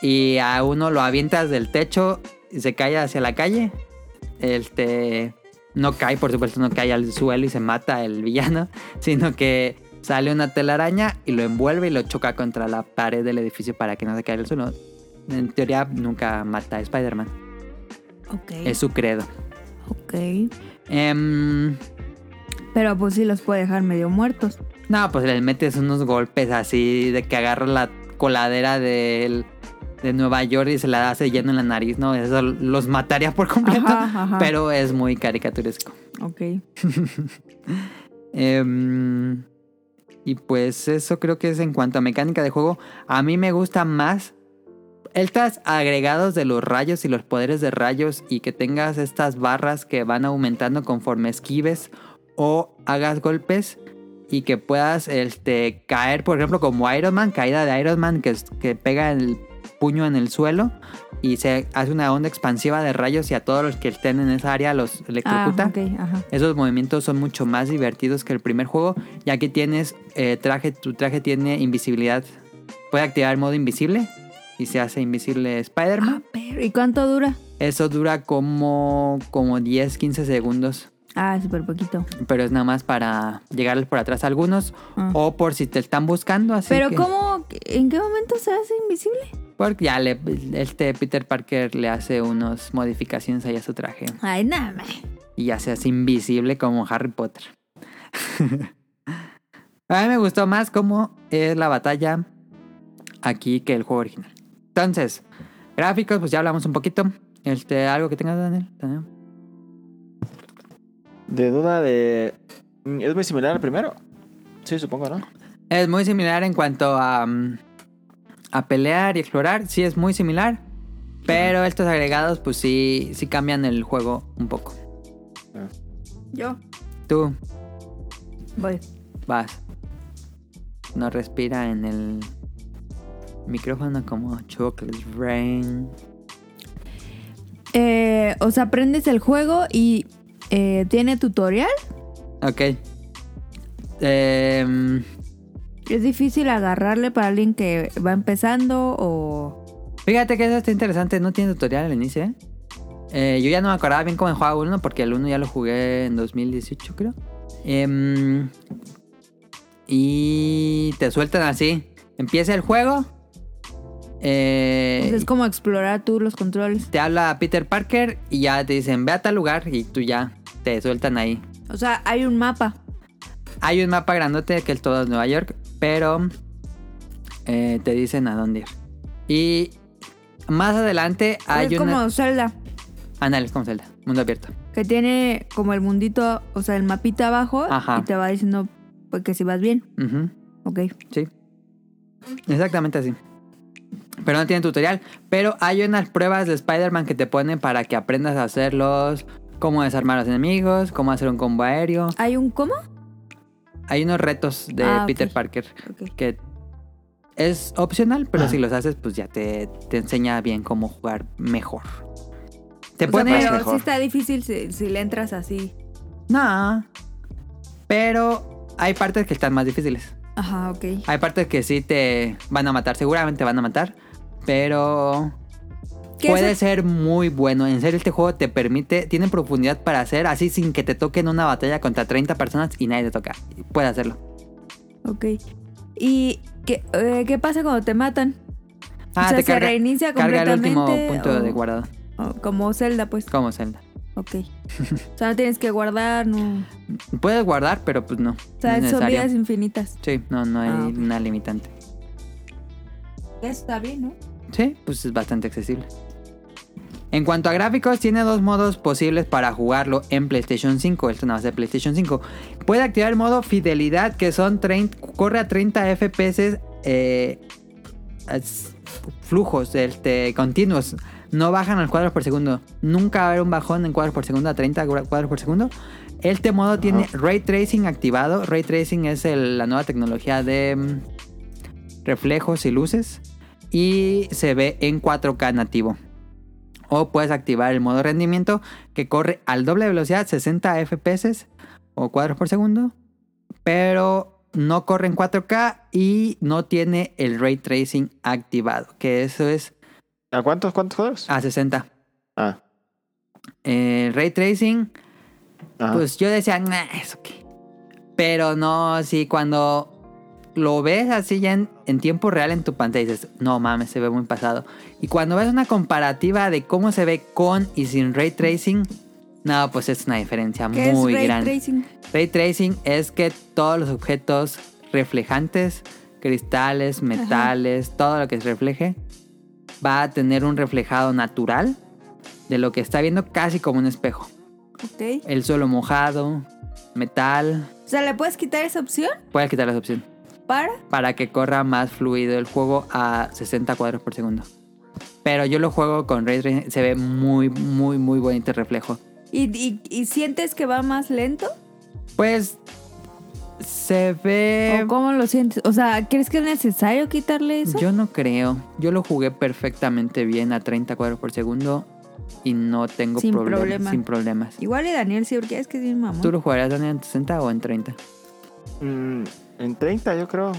y a uno lo avientas del techo y se cae hacia la calle. Este no cae, por supuesto, no cae al suelo y se mata el villano, sino que sale una telaraña y lo envuelve y lo choca contra la pared del edificio para que no se caiga al suelo. En teoría, nunca mata a Spider-Man. Ok. Es su credo. Ok. Em, Pero pues sí los puede dejar medio muertos. No, pues les metes unos golpes así de que agarras la coladera del- de Nueva York y se la hace lleno en la nariz, ¿no? Eso los mataría por completo, Ajá, ajá. pero es muy caricaturesco. Ok. Em, y pues eso creo que es en cuanto a mecánica de juego. A mí me gusta más estas agregados de los rayos y los poderes de rayos y que tengas estas barras que van aumentando conforme esquives o hagas golpes y que puedas este, caer, por ejemplo, como Iron Man, caída de Iron Man que, que pega el puño en el suelo y se hace una onda expansiva de rayos y a todos los que estén en esa área los Ah, electrocuta. ok, ajá. Esos movimientos son mucho más divertidos que el primer juego, ya que tienes eh, traje, tu traje tiene invisibilidad. Puede activar el modo invisible y se hace invisible Ah, Spider-Man. pero ¿y cuánto dura? Eso dura como, como 10, 15 segundos, Ah, súper poquito. pero es nada más para llegarles por atrás a algunos Ah. o por si te están buscando. Así Pero que- ¿cómo? ¿En qué momento se hace invisible? Porque ya le, este Peter Parker le hace unas modificaciones ahí a su traje Ay, nada más. y ya se hace invisible como Harry Potter. A mí me gustó más cómo es la batalla aquí que el juego original. Entonces, gráficos, pues ya hablamos un poquito. Este, algo que tengas, Daniel. Daniel. De duda de. ¿Es muy similar al primero? Sí, supongo, ¿no? Es muy similar en cuanto a, mm, a pelear y explorar. Sí, es muy similar. Pero estos agregados, pues sí, sí cambian el juego un poco. Yo Tú voy. vas. No respira en el micrófono como Chocolate Rain. Eh, o sea, aprendes el juego y eh, tiene tutorial. Ok. Em, Es difícil agarrarle para alguien que va empezando o... fíjate que eso está interesante. No tiene tutorial al inicio, ¿eh? Eh, yo ya no me acordaba bien cómo jugaba uno porque el uno ya lo jugué en 2018, creo. Em, y te sueltan así. Empieza el juego. Eh, Pues es como explorar tú los controles. te habla Peter Parker y ya te dicen ve a tal lugar y tú ya te sueltan ahí. O sea, hay un mapa. Hay un mapa grandote que es todo Nueva York, pero eh, te dicen a dónde ir. Y más adelante hay es una... como Zelda, Ándale, es como Zelda, mundo abierto. que tiene como el mundito, o sea, el mapita abajo Ajá. y te va diciendo pues, que si vas bien. Ujú, Ok. sí. Exactamente así. Pero no tiene tutorial. Pero hay unas pruebas de Spider-Man que te ponen para que aprendas a hacerlos. Cómo desarmar a los enemigos, cómo hacer un combo aéreo. ¿Hay un cómo? Hay unos retos de Ah. Peter Parker que es opcional, pero si los haces, pues ya te, te enseña bien cómo jugar mejor. Te O sea, pone. pero mejor. sí está difícil si, si le entras así. No. Pero hay partes que están más difíciles. Ajá, ok. Hay partes que sí te van a matar, seguramente van a matar, pero ¿Qué puede ser muy bueno. En serio, este juego te permite, tiene profundidad para hacer así sin que te toquen una batalla contra 30 personas y nadie te toca. Puede hacerlo. Ok. ¿Y qué, eh, qué pasa cuando te matan? Ah, o sea, te se carga, reinicia carga el último completamente. punto o- de guardado. o como Zelda, pues. Como Zelda. Ok. o sea, no tienes que guardar, no. Puedes guardar, pero pues no. O sea, no son vidas infinitas. Sí, no, no hay Ah, una limitante. Está bien, ¿no? Sí, pues es bastante accesible. En cuanto a gráficos, tiene dos modos posibles para jugarlo en PlayStation 5. Esto nada más de PlayStation 5. Puede activar el modo fidelidad, que son 30, corre a 30 FPS eh, flujos este, continuos. No bajan los cuadros por segundo. Nunca va a haber un bajón en cuadros por segundo a 30 gra- cuadros por segundo. Este modo tiene Ray Tracing activado. Ray Tracing es el- la nueva tecnología de mm, reflejos y luces. Y se ve en 4K nativo. O puedes activar el modo rendimiento que corre al doble velocidad, 60 FPS o cuadros por segundo. Pero no corre en 4K y no tiene el ray tracing activado. Que eso es ¿A cuántos, cuántos cuadros? a 60. Ah. El ray tracing, ajá. pues yo decía, nah, eso qué. Pero no, sí, cuando lo ves así ya en, en tiempo real en tu pantalla dices, no mames, se ve muy pasado. Y cuando ves una comparativa de cómo se ve con y sin ray tracing, no, pues es una diferencia ¿Qué muy es ray grande. tracing? Ray tracing es que todos los objetos reflejantes, cristales, metales, todo lo que se refleje, va a tener un reflejado natural de lo que está viendo casi como un espejo. Ok. El suelo mojado, metal, O sea, ¿le puedes quitar esa opción? puedes quitar esa opción Para. para que corra más fluido el juego a 60 cuadros por segundo. Pero yo lo juego con Ray Tracing, se ve muy, muy, muy bonito el reflejo. ¿Y, y, y sientes que va más lento? Pues se ve... ¿O cómo lo sientes? O sea, ¿crees que es necesario quitarle eso? Yo no creo. Yo lo jugué perfectamente bien a 30 cuadros por segundo y no tengo Sin problemas. problema. Sin problemas. Igual y Daniel sí, porque es que es bien mamón. ¿Tú lo jugarías Daniel, en 60 o en 30? Mm, en 30 yo creo.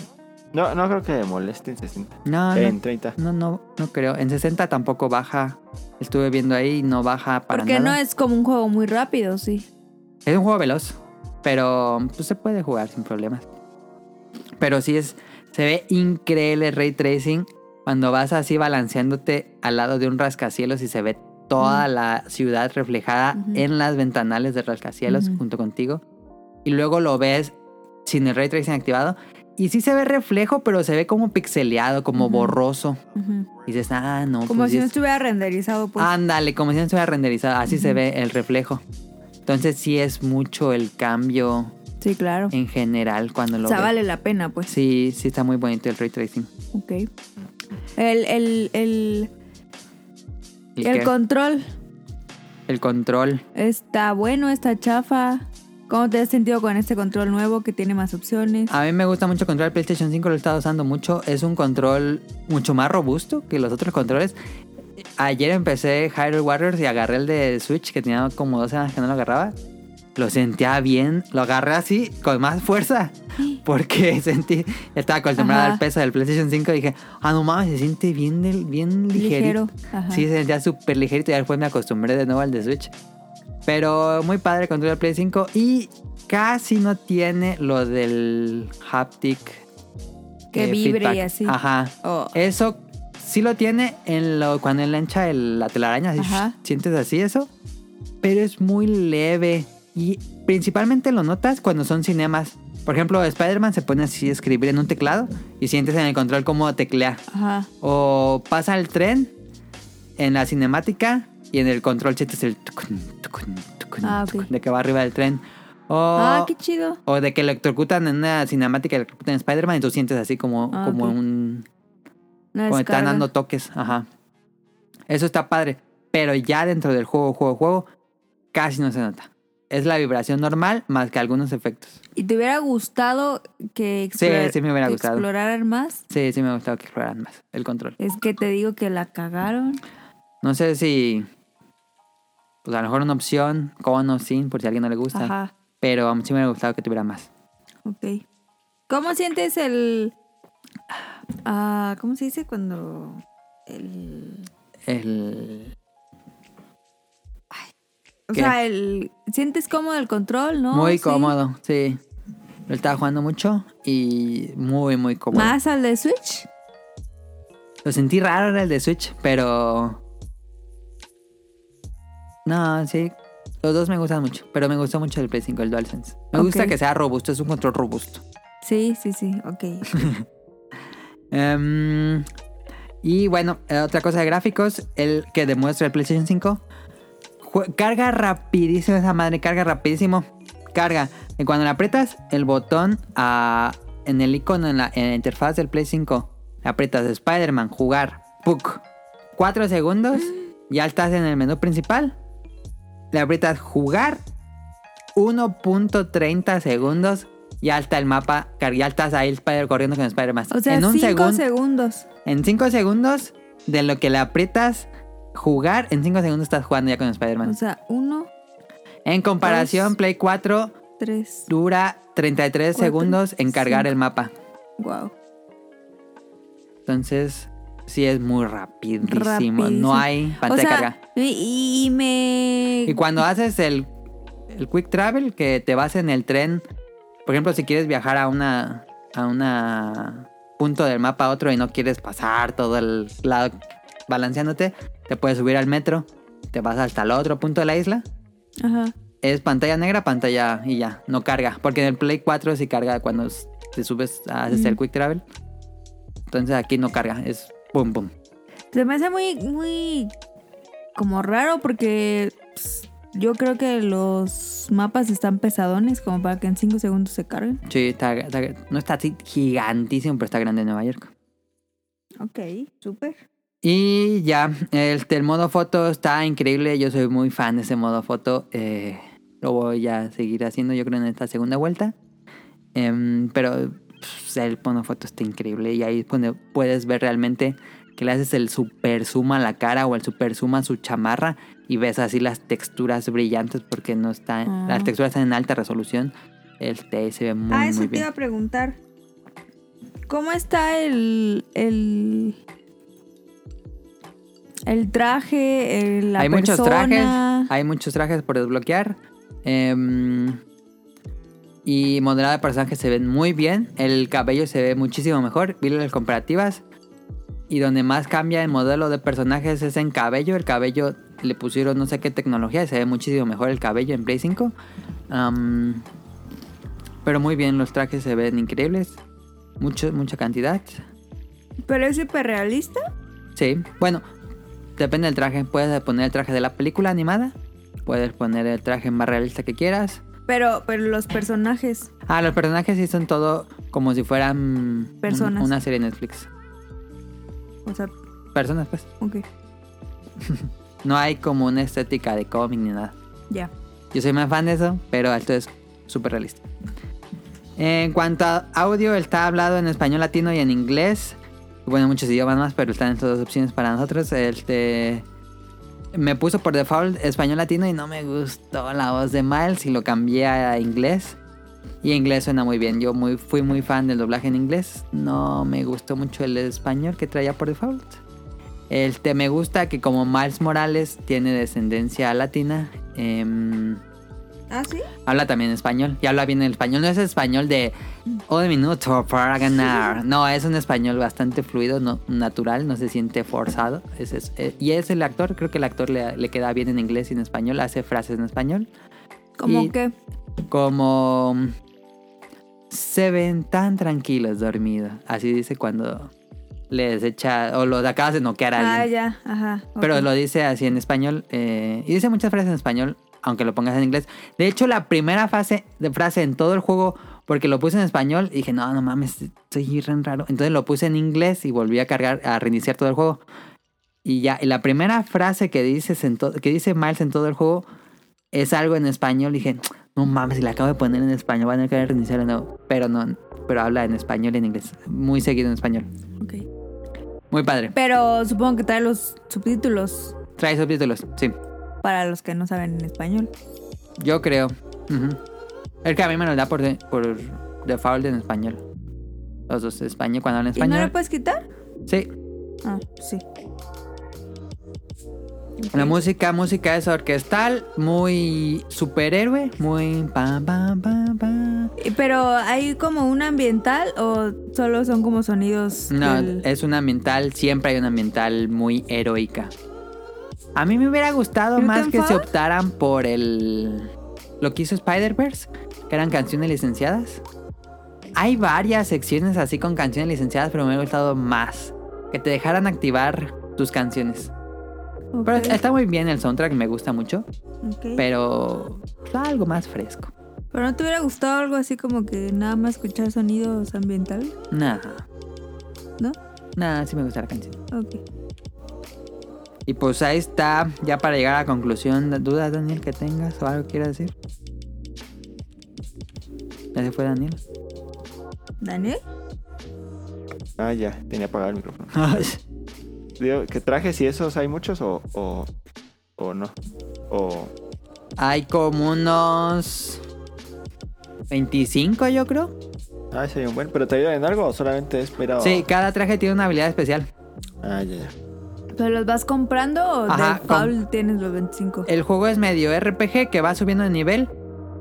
No, no creo que moleste en 60. No, en no, 30. no, no, no creo. En 60 tampoco baja. Estuve viendo ahí y no baja para Porque no nada. es como un juego muy rápido, sí. Es un juego veloz, pero pues, se puede jugar sin problemas. Pero sí es, se ve increíble el ray tracing cuando vas así balanceándote al lado de un rascacielos y se ve toda la ciudad reflejada en las ventanales de rascacielos junto contigo. Y luego lo ves sin el ray tracing activado. Y sí se ve reflejo, pero se ve como pixeleado, como borroso. Y dices, ah, no. Como pues si no es- estuviera renderizado, pues. Ándale, como si no estuviera renderizado. Así se ve el reflejo. Entonces sí es mucho el cambio sí, claro. en general cuando lo O sea, ves. vale la pena, pues. Sí, sí está muy bonito el ray tracing. Ok. El, el, el, ¿Y el qué? control el control. está bueno, está chafa. ¿Cómo te has sentido con este control nuevo que tiene más opciones? A mí me gusta mucho el control del PlayStation 5, lo he estado usando mucho. Es un control mucho más robusto que los otros controles. Ayer empecé Hyrule Warriors y agarré el de Switch que tenía como dos semanas que no lo agarraba. Lo sentía bien, lo agarré así, con más fuerza. Porque sentí, estaba acostumbrada Ajá. al peso del PlayStation 5 y dije, ah, no mames, se siente bien, bien ligerito. Ligero. Ajá. Sí, se sentía súper ligerito y después me acostumbré de nuevo al de Switch. Pero muy padre el control Play 5 y casi no tiene lo del haptic. Que eh, vibre feedback. y así. Ajá. Oh. Eso sí lo tiene en lo, cuando él encha el- la telaraña. así, sientes así eso. Pero es muy leve. Y principalmente lo notas cuando son cinemas. Por ejemplo, Spider-Man se pone así a escribir en un teclado y sientes en el control cómo teclea. Ajá. O pasa el tren en la cinemática y en el control sientes el tucun, tucun, tucun, Ah, ok. tucun, de que va arriba del tren. O, Ah, qué chido. o de que electrocutan en una cinemática, electrocutan en Spider-Man y tú sientes así como, Ah, como ok. un... Una Como están dando toques. Ajá. Eso está padre. Pero ya dentro del juego, juego, juego, casi no se nota. Es la vibración normal más que algunos efectos. ¿Y te hubiera gustado que, Sí, sí me hubiera que gustado. exploraran más? Sí, sí me ha gustado que exploraran más el control. Es que te digo que la cagaron. No sé si... Pues a lo mejor una opción, con o sin, por si a alguien no le gusta. Ajá. Pero a mí sí me hubiera gustado que tuviera más. ok. ¿Cómo sientes el... ah, ¿Cómo se dice cuando... El... El... O ¿Qué? sea, el... ¿Sientes cómodo el control, no? muy Sí. cómodo, sí. Lo estaba jugando mucho y muy, muy cómodo. ¿Más al de Switch? Lo sentí raro era el de Switch, pero... No, sí. Los dos me gustan mucho, pero me gustó mucho el Play 5, el DualSense. Me gusta que sea robusto, es un control robusto. Sí, sí, sí, ok. Em, y bueno, eh, otra cosa de gráficos, el que demuestra el PlayStation 5. jue- Carga rapidísimo esa madre, carga rapidísimo. Carga. Y cuando la aprietas, el botón ah, en el icono, en la, en la interfaz del Play 5, le aprietas Spider-Man, jugar. Cuatro segundos, ya estás en el menú principal. Le aprietas jugar, 1.30 segundos. Ya está el mapa, ya estás ahí el Spider corriendo con Spider-Man. O sea, en un cinco segundo, segundos. en 5 segundos, de lo que le aprietas jugar, en 5 segundos estás jugando ya con Spider-Man. O sea, uno, en comparación, dos. Play 4 tres, dura 33 Cuatro, segundos en cargar el mapa. wow. Entonces, sí es muy rapidísimo. Rapidísimo. No hay O pantalla de carga. y, y me... Y cuando haces el, el quick travel, que te vas en el tren, por ejemplo, si quieres viajar a una a una punto del mapa a otro y no quieres pasar todo el lado balanceándote, te puedes subir al metro, te vas hasta el otro punto de la isla. Ajá. Es pantalla negra, pantalla y ya, no carga. Porque en el Play 4 sí carga cuando te subes, haces el quick travel. Entonces aquí no carga, es pum pum. Se me hace muy, muy como raro porque pues, yo creo que los mapas están pesadones como para que en 5 segundos se carguen. Sí, está- está- no está así gigantísimo, pero está grande en Nueva York. Ok, súper. Y ya, el, el modo foto está increíble. Yo soy muy fan de ese modo foto. eh, lo voy a seguir haciendo, yo creo, en esta segunda vuelta. Em, pero pues, el modo foto está increíble. Y ahí es donde puedes ver realmente que le haces el super zoom a la cara o el super zoom a su chamarra. Y ves así las texturas brillantes porque no está. Ah. Las texturas están en alta resolución. Este se ve muy, ah, eso muy te iba a preguntar. ¿Cómo está el. el. el traje, el- la hay muchos trajes, hay muchos trajes por desbloquear. Em, y modelado de personajes se ven muy bien. El cabello se ve muchísimo mejor. Vi las comparativas. Y donde más cambia el modelo de personajes es en cabello. El cabello le pusieron no sé qué tecnología y se ve muchísimo mejor el cabello en Play 5. Am, pero muy bien, los trajes se ven increíbles. Mucho, mucha cantidad. ¿Pero es súper realista? Sí, bueno, depende del traje. Puedes poner el traje de la película animada. Puedes poner el traje más realista que quieras. Pero, pero los personajes. Ah, los personajes sí son todo como si fueran un- Personas. una serie de Netflix. O sea, Personas, pues. ok, No hay como una estética de cómic ni nada. ya. Yo soy más fan de eso, pero esto es súper realista. En cuanto a audio, está hablado en español latino y en inglés. Bueno, muchos idiomas más, pero están estas dos opciones para nosotros. Este. Me puso por default español latino y no me gustó la voz de Miles y lo cambié a inglés. Y inglés suena muy bien. Yo muy, fui muy fan del doblaje en inglés. No me gustó mucho el español que traía por default. Este, me gusta que como Miles Morales tiene descendencia latina, em, ¿Ah, sí? habla también español. Y habla bien el español. No es español de un minuto para ganar. No, es un español bastante fluido, no, natural, no se siente forzado. Es- es- eh, y es el actor, creo que el actor le, le queda bien en inglés y en español, hace frases en español. Como Y- que. Como se ven tan tranquilos dormidos. Así dice cuando les echa o los acabas de noquear a alguien. Ah, ya, ajá. Pero lo dice así en español. eh, y dice muchas frases en español, aunque lo pongas en inglés. De hecho, la primera fase de frase en todo el juego, porque lo puse en español, dije, no, no mames, soy re raro. Entonces lo puse en inglés y volví a cargar, a reiniciar todo el juego. Y ya, y la primera frase que, dices en que dice Miles en todo el juego es algo en español. Dije, no mames, si la acabo de poner en español, van a tener que reiniciar de nuevo. Pero no, pero habla en español y en inglés. Muy seguido en español. Ok. Muy padre. Pero supongo que trae los subtítulos Trae subtítulos, sí. Para los que no saben en español. Yo creo. Ujú. Es que a mí me lo da por, por default en español. Los dos español cuando hablan ¿Y no español. puedes quitar? Sí. Ah, sí. La música, música es orquestal, muy superhéroe, muy pam pam pam pam. Y- Pero hay como un ambiental o solo son como sonidos. No, del- es una ambiental, siempre hay una ambiental muy heroica. A mí me hubiera gustado más que se optaran por el lo que hizo Spider-Verse, que eran canciones licenciadas. Hay varias secciones así con canciones licenciadas, pero me hubiera gustado más que te dejaran activar tus canciones. Pero está muy bien el soundtrack, me gusta mucho, ok. pero algo más fresco. Pero no te hubiera gustado algo así como que nada más escuchar sonidos ambientales, Nada, ¿no? nada, sí me gusta la canción. Ok. Y pues ahí está, ya para llegar a la conclusión, ¿dudas Daniel que tengas o algo que quieras decir? Ya se fue Daniel. ¿Daniel? Ah, ya, tenía apagado el micrófono. Digo, ¿qué trajes y esos hay muchos o, o, o no? O... Hay como unos 25 yo creo. Ah, sería un buen. ¿Pero te ayudan en algo o solamente es mira? Sí, cada traje tiene una habilidad especial. Ah, ya, ya. ¿Pero los vas comprando o Ajá, de default tienes los 25? El juego es medio RPG que va subiendo de nivel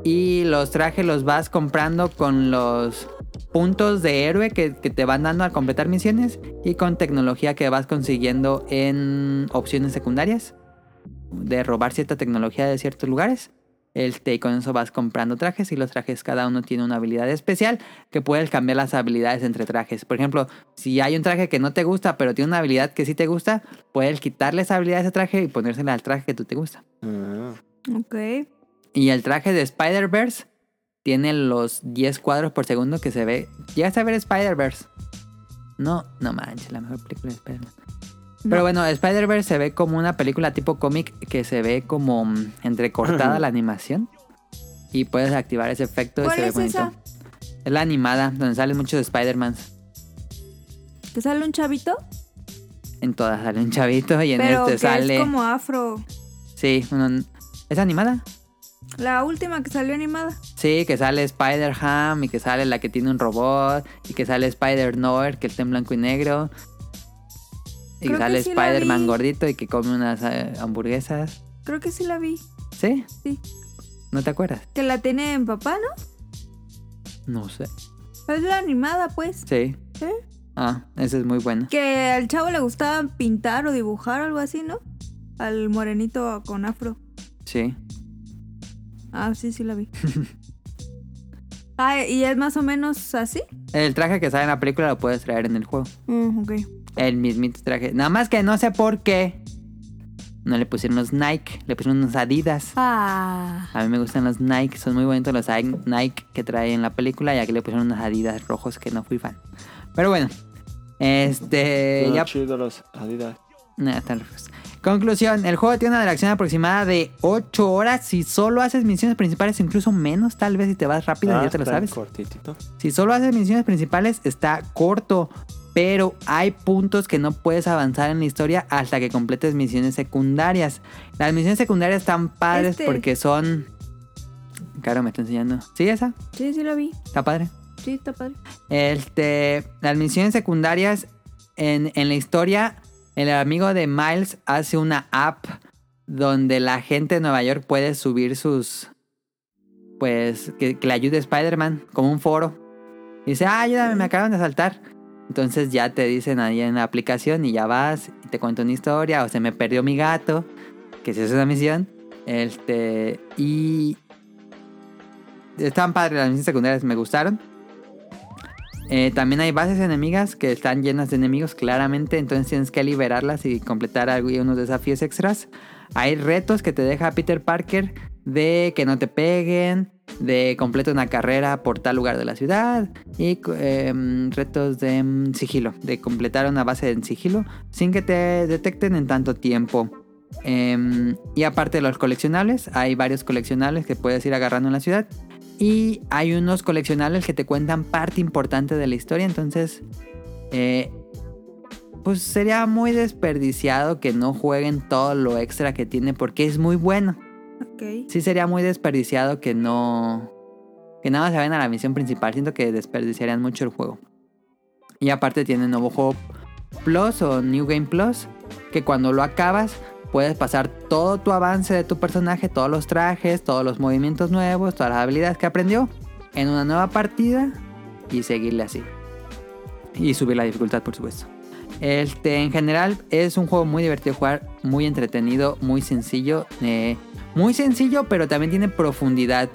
y los trajes los vas comprando con los puntos de héroe que, que te van dando al completar misiones y con tecnología que vas consiguiendo en opciones secundarias de robar cierta tecnología de ciertos lugares. Este, y con eso vas comprando trajes y los trajes cada uno tiene una habilidad especial que puedes cambiar las habilidades entre trajes. Por ejemplo, si hay un traje que no te gusta pero tiene una habilidad que sí te gusta, puedes quitarle esa habilidad a ese traje y ponérsela al traje que tú te gusta. Ah, Ok. Y el traje de Spider-Verse tiene los 10 cuadros por segundo que se ve. ¿Llegaste a ver Spider-Verse? No, no manches, la mejor película de Spider-Man. Pero No. bueno, Spider-Verse se ve como una película tipo cómic que se ve como mm, entrecortada la animación. Y puedes activar ese efecto y ¿Cuál se ve es bonito. esa? Es la animada, donde salen muchos Spider-Mans. ¿Te sale un chavito? En todas sale un chavito y en Pero este que sale. es como afro. Sí, uno- ¿es animada? La última que salió animada. Sí, que sale Spider-Ham y que sale la que tiene un robot y que sale Spider-Noir que está en blanco y negro. Y Creo sale sí Spider-Man gordito y que come unas eh, hamburguesas. Creo que sí la vi. ¿Sí? Sí. ¿No te acuerdas? Que la tiene en papá, ¿no? No sé. Es la animada, pues. Sí. ¿Eh? Ah, eso es muy bueno. Que al chavo le gustaba pintar o dibujar algo así, ¿no? Al morenito con afro. Sí. Ah, sí, sí la vi. ah, y es más o menos así. El traje que sale en la película lo puedes traer en el juego. Mm, ok. El mismito traje. Nada más que no sé por qué. No le pusieron los Nike, le pusieron unos Adidas. Ah. A mí me gustan los Nike, son muy bonitos los Nike que trae en la película y aquí le pusieron unos Adidas rojos que no fui fan. Pero bueno, este Todo ya chido los Adidas. Nah, están rojos. Conclusión, el juego tiene una duración aproximada de 8 horas si solo haces misiones principales, incluso menos tal vez si te vas rápido, Ah, ya te lo sabes. cortitito. Si solo haces misiones principales está corto, pero hay puntos que no puedes avanzar en la historia hasta que completes misiones secundarias. Las misiones secundarias están padres Este. porque son... Claro, me está enseñando. ¿Sí esa? Sí, sí la vi. Está padre. Sí, está padre. Este, las misiones secundarias en, en la historia, el amigo de Miles hace una app donde la gente de Nueva York puede subir sus, pues, que, que le ayude Spider-Man, como un foro. Y dice, ah, ayúdame, me acaban de asaltar. Entonces ya te dicen ahí en la aplicación y ya vas y te cuento una historia o se me perdió mi gato, que si es una misión. Este, y están padres las misiones secundarias, me gustaron. Eh, también hay bases enemigas que están llenas de enemigos claramente, entonces tienes que liberarlas y completar algunos desafíos extras. Hay retos que te deja Peter Parker de que no te peguen, de completa una carrera por tal lugar de la ciudad y em, retos de em, sigilo, de completar una base en sigilo sin que te detecten en tanto tiempo. Em, y aparte de los coleccionables, hay varios coleccionables que puedes ir agarrando en la ciudad. Y hay unos coleccionables que te cuentan parte importante de la historia. Entonces, eh, pues sería muy desperdiciado que no jueguen todo lo extra que tiene porque es muy bueno. Sí sería muy desperdiciado que no... que nada se vayan a la misión principal. Siento que desperdiciarían mucho el juego. Y aparte tiene nuevo juego Plus o New Game Plus, que cuando lo acabas puedes pasar todo tu avance de tu personaje, todos los trajes, todos los movimientos nuevos, todas las habilidades que aprendió en una nueva partida y seguirle así. Y subir la dificultad, por supuesto. Este, en general, es un juego muy divertido de jugar, muy entretenido, muy sencillo. eh, muy sencillo, pero también tiene profundidad.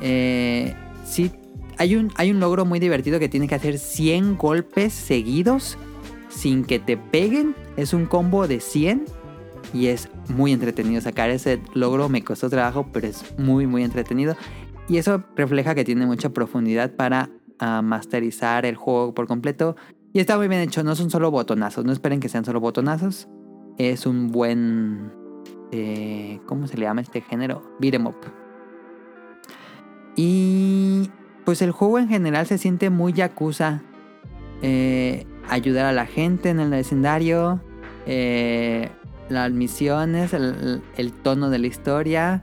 Eh, sí, hay un, hay un logro muy divertido que tiene que hacer 100 golpes seguidos sin que te peguen. Es un combo de 100 y es muy entretenido. Sacar ese logro me costó trabajo, pero es muy, muy entretenido. Y eso refleja que tiene mucha profundidad para ah, masterizar el juego por completo. Y está muy bien hecho, no son solo botonazos, no esperen que sean solo botonazos. Es un buen... eh, ¿Cómo se le llama este género? Beat 'em up. Y pues el juego en general se siente muy yakuza. Eh, ayudar a la gente en el vecindario. eh, las misiones, el, tono de la historia.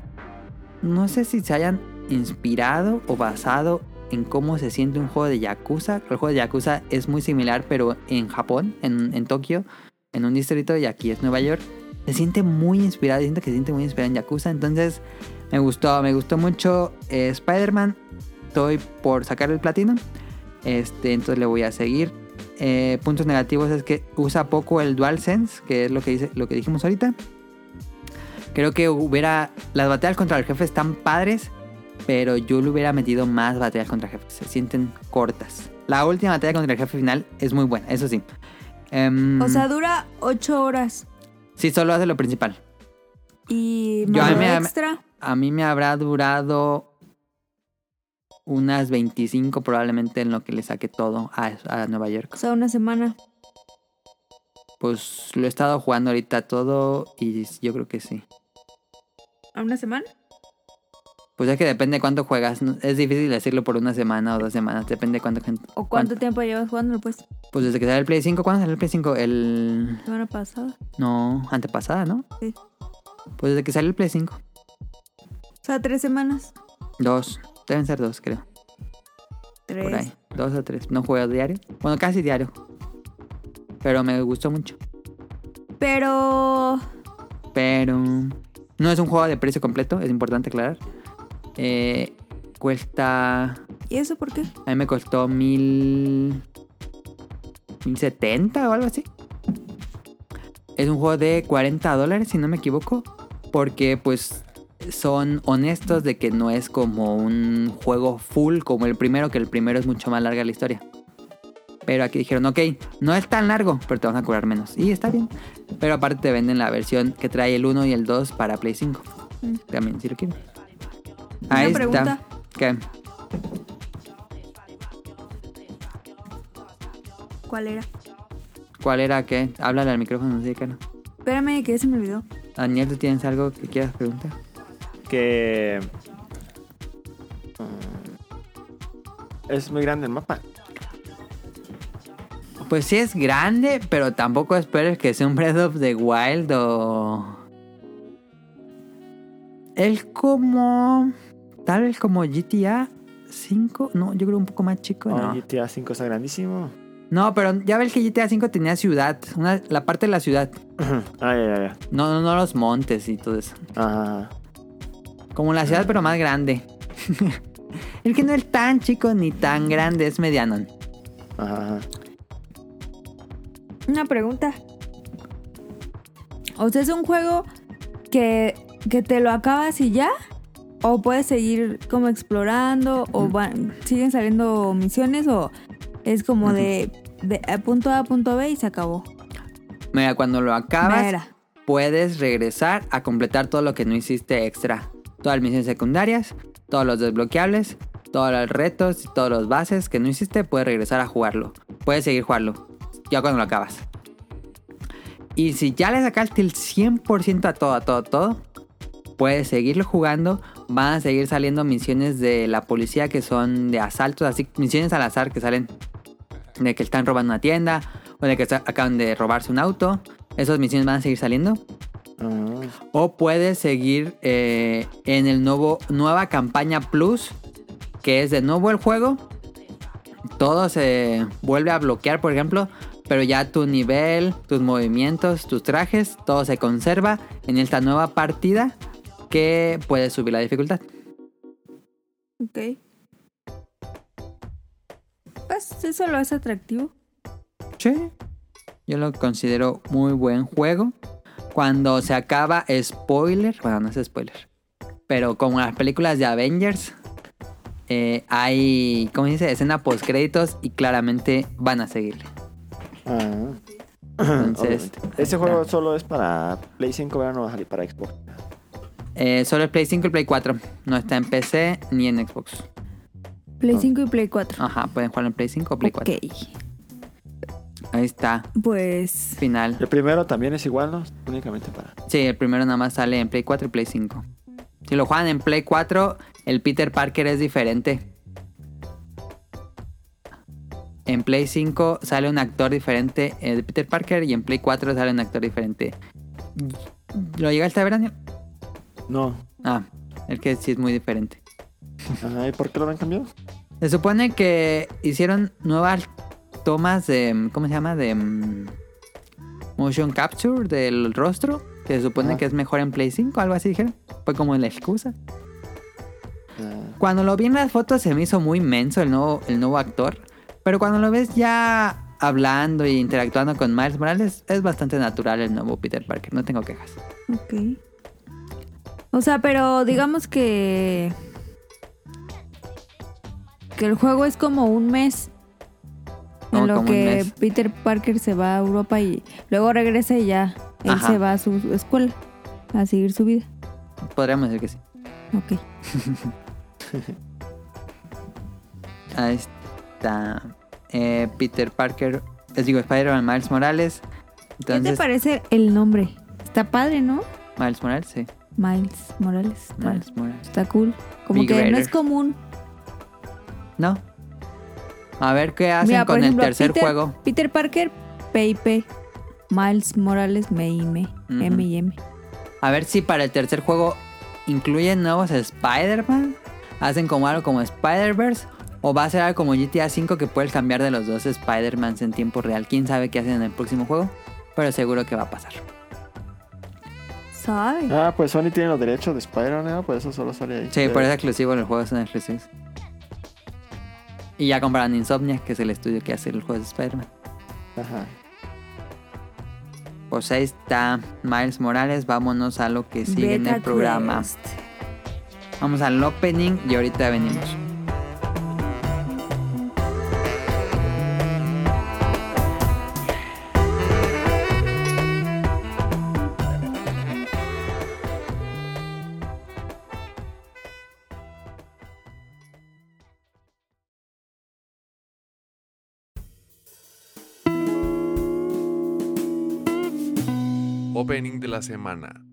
No sé si se hayan inspirado o basado en cómo se siente un juego de Yakuza. El juego de Yakuza es muy similar, pero en Japón, en Tokio, en un distrito, y aquí es Nueva York. Se siente muy inspirado, siento que se siente muy inspirado en Yakuza. Entonces, me gustó, me gustó mucho eh, Spider-Man. Estoy por sacar el platino. Este, entonces le voy a seguir. Eh, puntos negativos es que usa poco el DualSense, que es lo que, dice, lo que dijimos ahorita. Creo que hubiera. Las batallas contra el jefe están padres, pero yo le hubiera metido más batallas contra jefes. Se sienten cortas. La última batalla contra el jefe final es muy buena, eso sí. Em, O sea, dura 8 horas. Sí, solo hace lo principal. Y Yo a mí me- extra. A mí me habrá durado unas 25 probablemente en lo que le saqué todo a, a Nueva York. O sea, una semana. Pues lo he estado jugando ahorita todo y yo creo que sí. ¿A una semana? Pues es que depende de cuánto juegas. Es difícil decirlo por una semana o dos semanas. Depende de cuánto gente. ¿O cuánto tiempo llevas jugándolo, pues? Pues desde que salió el Play 5. ¿Cuándo salió el Play 5? El. Semana pasada. No, antepasada, ¿no? Sí. Pues desde que salió el Play 5. O sea, tres semanas. Dos. Deben ser dos, creo. Tres. Por ahí. Dos o tres. No juego diario. Bueno, casi diario. Pero me gustó mucho. Pero. Pero. No es un juego de precio completo, es importante aclarar. Eh, cuesta. ¿Y eso por qué? A mí me costó mil. mil setenta o algo así. Es un juego de 40 dólares, si no me equivoco. Porque, pues, son honestos de que no es como un juego full como el primero, que el primero es mucho más larga la historia. Pero aquí dijeron, ok, no es tan largo, pero te van a cobrar menos. Y está bien. Pero aparte te venden la versión que trae el 1 y el 2 para Play 5. Mm. También, si lo quieren. Una Ahí pregunta. está. ¿Qué? ¿Cuál era? ¿Cuál era qué? Háblale al micrófono, sí, cara. Espérame, que se me olvidó. Daniel, ¿tú tienes algo que quieras preguntar? Que. mm, Es muy grande el mapa. Pues sí es grande, pero tampoco esperes que sea un Breath of the Wild o... El como... Tal vez como GTA 5. No, yo creo un poco más chico. Oh, No, GTA 5 está grandísimo. no pero ya ves que GTA 5 tenía ciudad. Una, la parte de la ciudad. ah, ya, ya, ya. No, no, no los montes y todo eso. Ajá. Como la ciudad, pero más grande. El que no es tan chico ni tan grande, es mediano. Ajá. ajá. Una pregunta. O sea, ¿es un juego que, que te lo acabas y ya? ¿O puedes seguir como explorando? ¿O van- siguen saliendo misiones? ¿O es como de, de a punto A a punto B y se acabó? Mira, cuando lo acabas, Mira. puedes regresar a completar todo lo que no hiciste extra. Todas las misiones secundarias, todos los desbloqueables, todos los retos y todos los bases que no hiciste, puedes regresar a jugarlo. Puedes seguir jugarlo, ya cuando lo acabas. Y si ya le sacaste el 100% a todo, a todo, a todo, puedes seguirlo jugando. Van a seguir saliendo misiones de la policía que son de asaltos, así misiones al azar que salen de que están robando una tienda o de que acaban de robarse un auto. Esas misiones van a seguir saliendo. Ah, O puedes seguir eh, en el nuevo nueva campaña Plus que es de nuevo el juego. Todo se vuelve a bloquear, por ejemplo, pero ya tu nivel, tus movimientos, tus trajes, todo se conserva en esta nueva partida que puede subir la dificultad. Ok. Pues eso lo hace atractivo. Sí. Yo lo considero muy buen juego. Cuando se acaba, spoiler. Bueno, no es spoiler. Pero como las películas de Avengers, eh, hay, ¿cómo se dice? Escena post créditos y claramente van a seguirle. Ah. Entonces, Obviamente. Ese juego solo es para Play 5, ¿verdad? No va a salir para Xbox. Eh, solo el Play 5 y el Play 4. No está en PC ni en Xbox. Play Oh. 5 y Play 4. Ajá, pueden jugar en Play 5 o Play 4. ok. Ahí está, Pues. final. El primero también es igual, ¿no? Únicamente para. Sí, el primero nada más sale en Play 4 y Play 5. Si lo juegan en Play 4, el Peter Parker es diferente. En Play 5 sale un actor diferente eh, de Peter Parker y en Play 4 sale un actor diferente. ¿Lo llegaste a ver, Daniel? No. Ah, el que sí es muy diferente. Ajá, ¿y por qué lo han cambiado? Se supone que hicieron nuevas tomas de. ¿Cómo se llama? De. mm, motion capture del rostro. Que se supone Ah. que es mejor en Play 5, algo así dijeron. Fue como la excusa. Ah, Cuando lo vi en las fotos se me hizo muy menso el nuevo, el nuevo actor. Pero cuando lo ves ya hablando e interactuando con Miles Morales, es bastante natural el nuevo Peter Parker. No tengo quejas. Ok. O sea, pero digamos que. Que el juego es como un mes. En lo como un que. Peter Parker se va a Europa y luego regresa y ya él Ajá. se va a su escuela a seguir su vida. Podríamos decir que sí. Ok. Ahí está. Eh, Peter Parker. Les digo, Spider-Man Miles Morales. ¿Qué te Entonces, parece el nombre? Está padre, ¿no? Miles Morales, sí. Miles Morales. Está, Miles Morales. está cool. Como Big que no es común. No. A ver qué hacen Mira, con ejemplo, el tercer Peter- juego. Peter Parker, PIP. Miles Morales, M, Ujú. M y M. A ver si para el tercer juego incluyen nuevos Spider-Man. Hacen como algo como Spider-Verse. O va a ser algo como GTA V que puedes cambiar de los dos Spider-Mans en tiempo real. Quién sabe qué hacen en el próximo juego. Pero seguro que va a pasar. ¿Sabe? Ah, pues Sony tiene los derechos de Spider-Man, ¿no? Por eso solo sale ahí. Sí, por eso es exclusivo los juegos son exclusivos. Y ya compraron Insomnia, que es el estudio que hace los juegos de Spider-Man. Ajá. Pues ahí está Miles Morales. Vámonos a lo que sigue en el programa. Quest. Vamos al opening y ahorita venimos. La semana.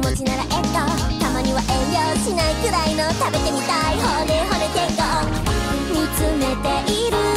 気持ちならえっとたまには遠慮しないくらいの食べてみたい。骨骨天候見つめている。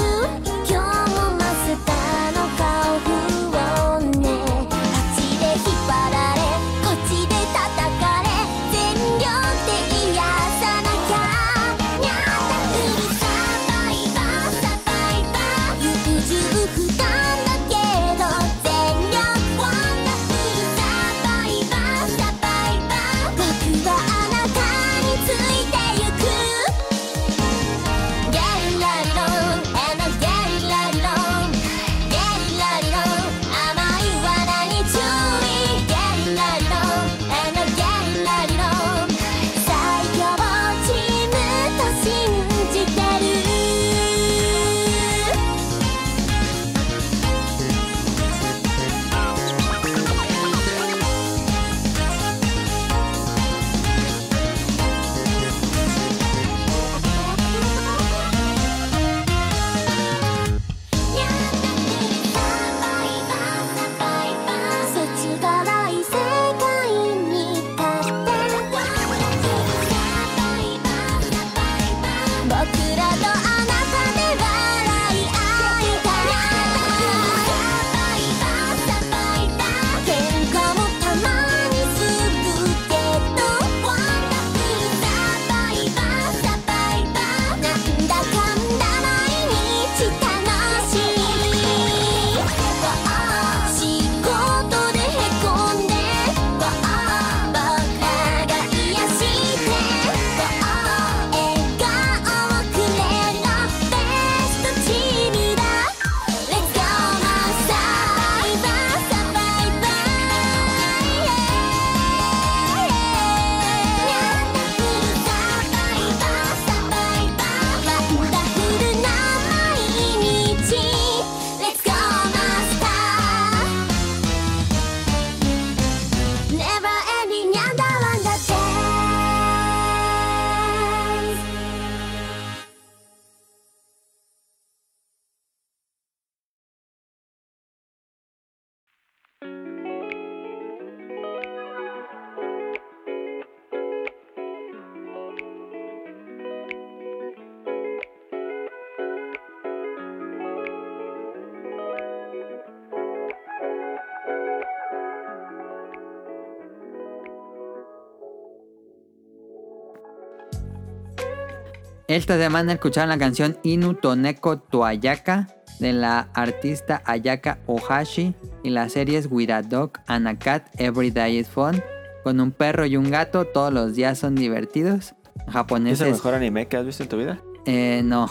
Esta semana escucharon la canción Inu Toneko Toayaka de la artista Ayaka Ohashi y la serie es With a Dog and a Cat Every Day is Fun. Con un perro y un gato todos los días son divertidos. Japonés ¿Es el mejor anime que has visto en tu vida? Eh, no,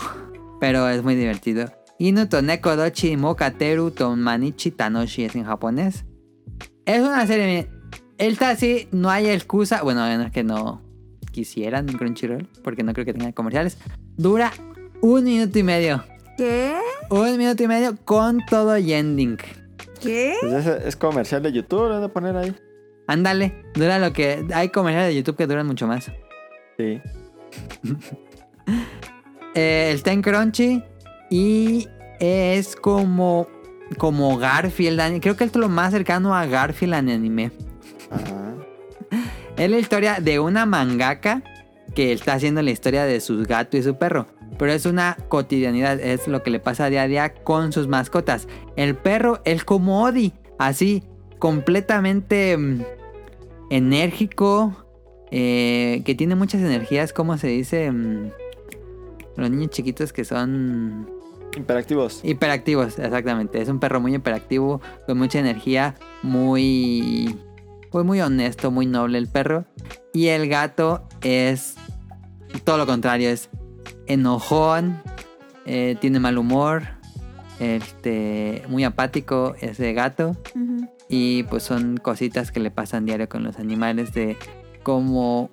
pero es muy divertido. Inu Toneko Dochi Mokateru Tomanichi Tanoshi es en japonés. Es una serie. Esta sí, no hay excusa. Bueno, no es que no quisieran en Crunchyroll, porque no creo que tenga comerciales. Dura un minuto y medio. ¿Qué? Un minuto y medio con todo y ending. ¿Qué? Pues es, es comercial de YouTube, lo de poner ahí. Ándale, dura lo que. Hay comerciales de YouTube que duran mucho más. Sí. Eh, está en Crunchy y es como como Garfield. Creo que es lo más cercano a Garfield en anime. Ajá. Es la historia de una mangaka que está haciendo la historia de su gato y su perro. Pero es una cotidianidad, es lo que le pasa día a día con sus mascotas. El perro es como Odi, así, completamente mm, enérgico, eh, que tiene muchas energías, como se dice? Mm, los niños chiquitos que son Imperactivos. Hiperactivos, exactamente. Es un perro muy hiperactivo, con mucha energía, muy, muy, muy honesto, muy noble el perro. Y el gato es todo lo contrario, es enojón, eh, tiene mal humor, este, muy apático ese gato. Y pues son cositas que le pasan diario con los animales de cómo,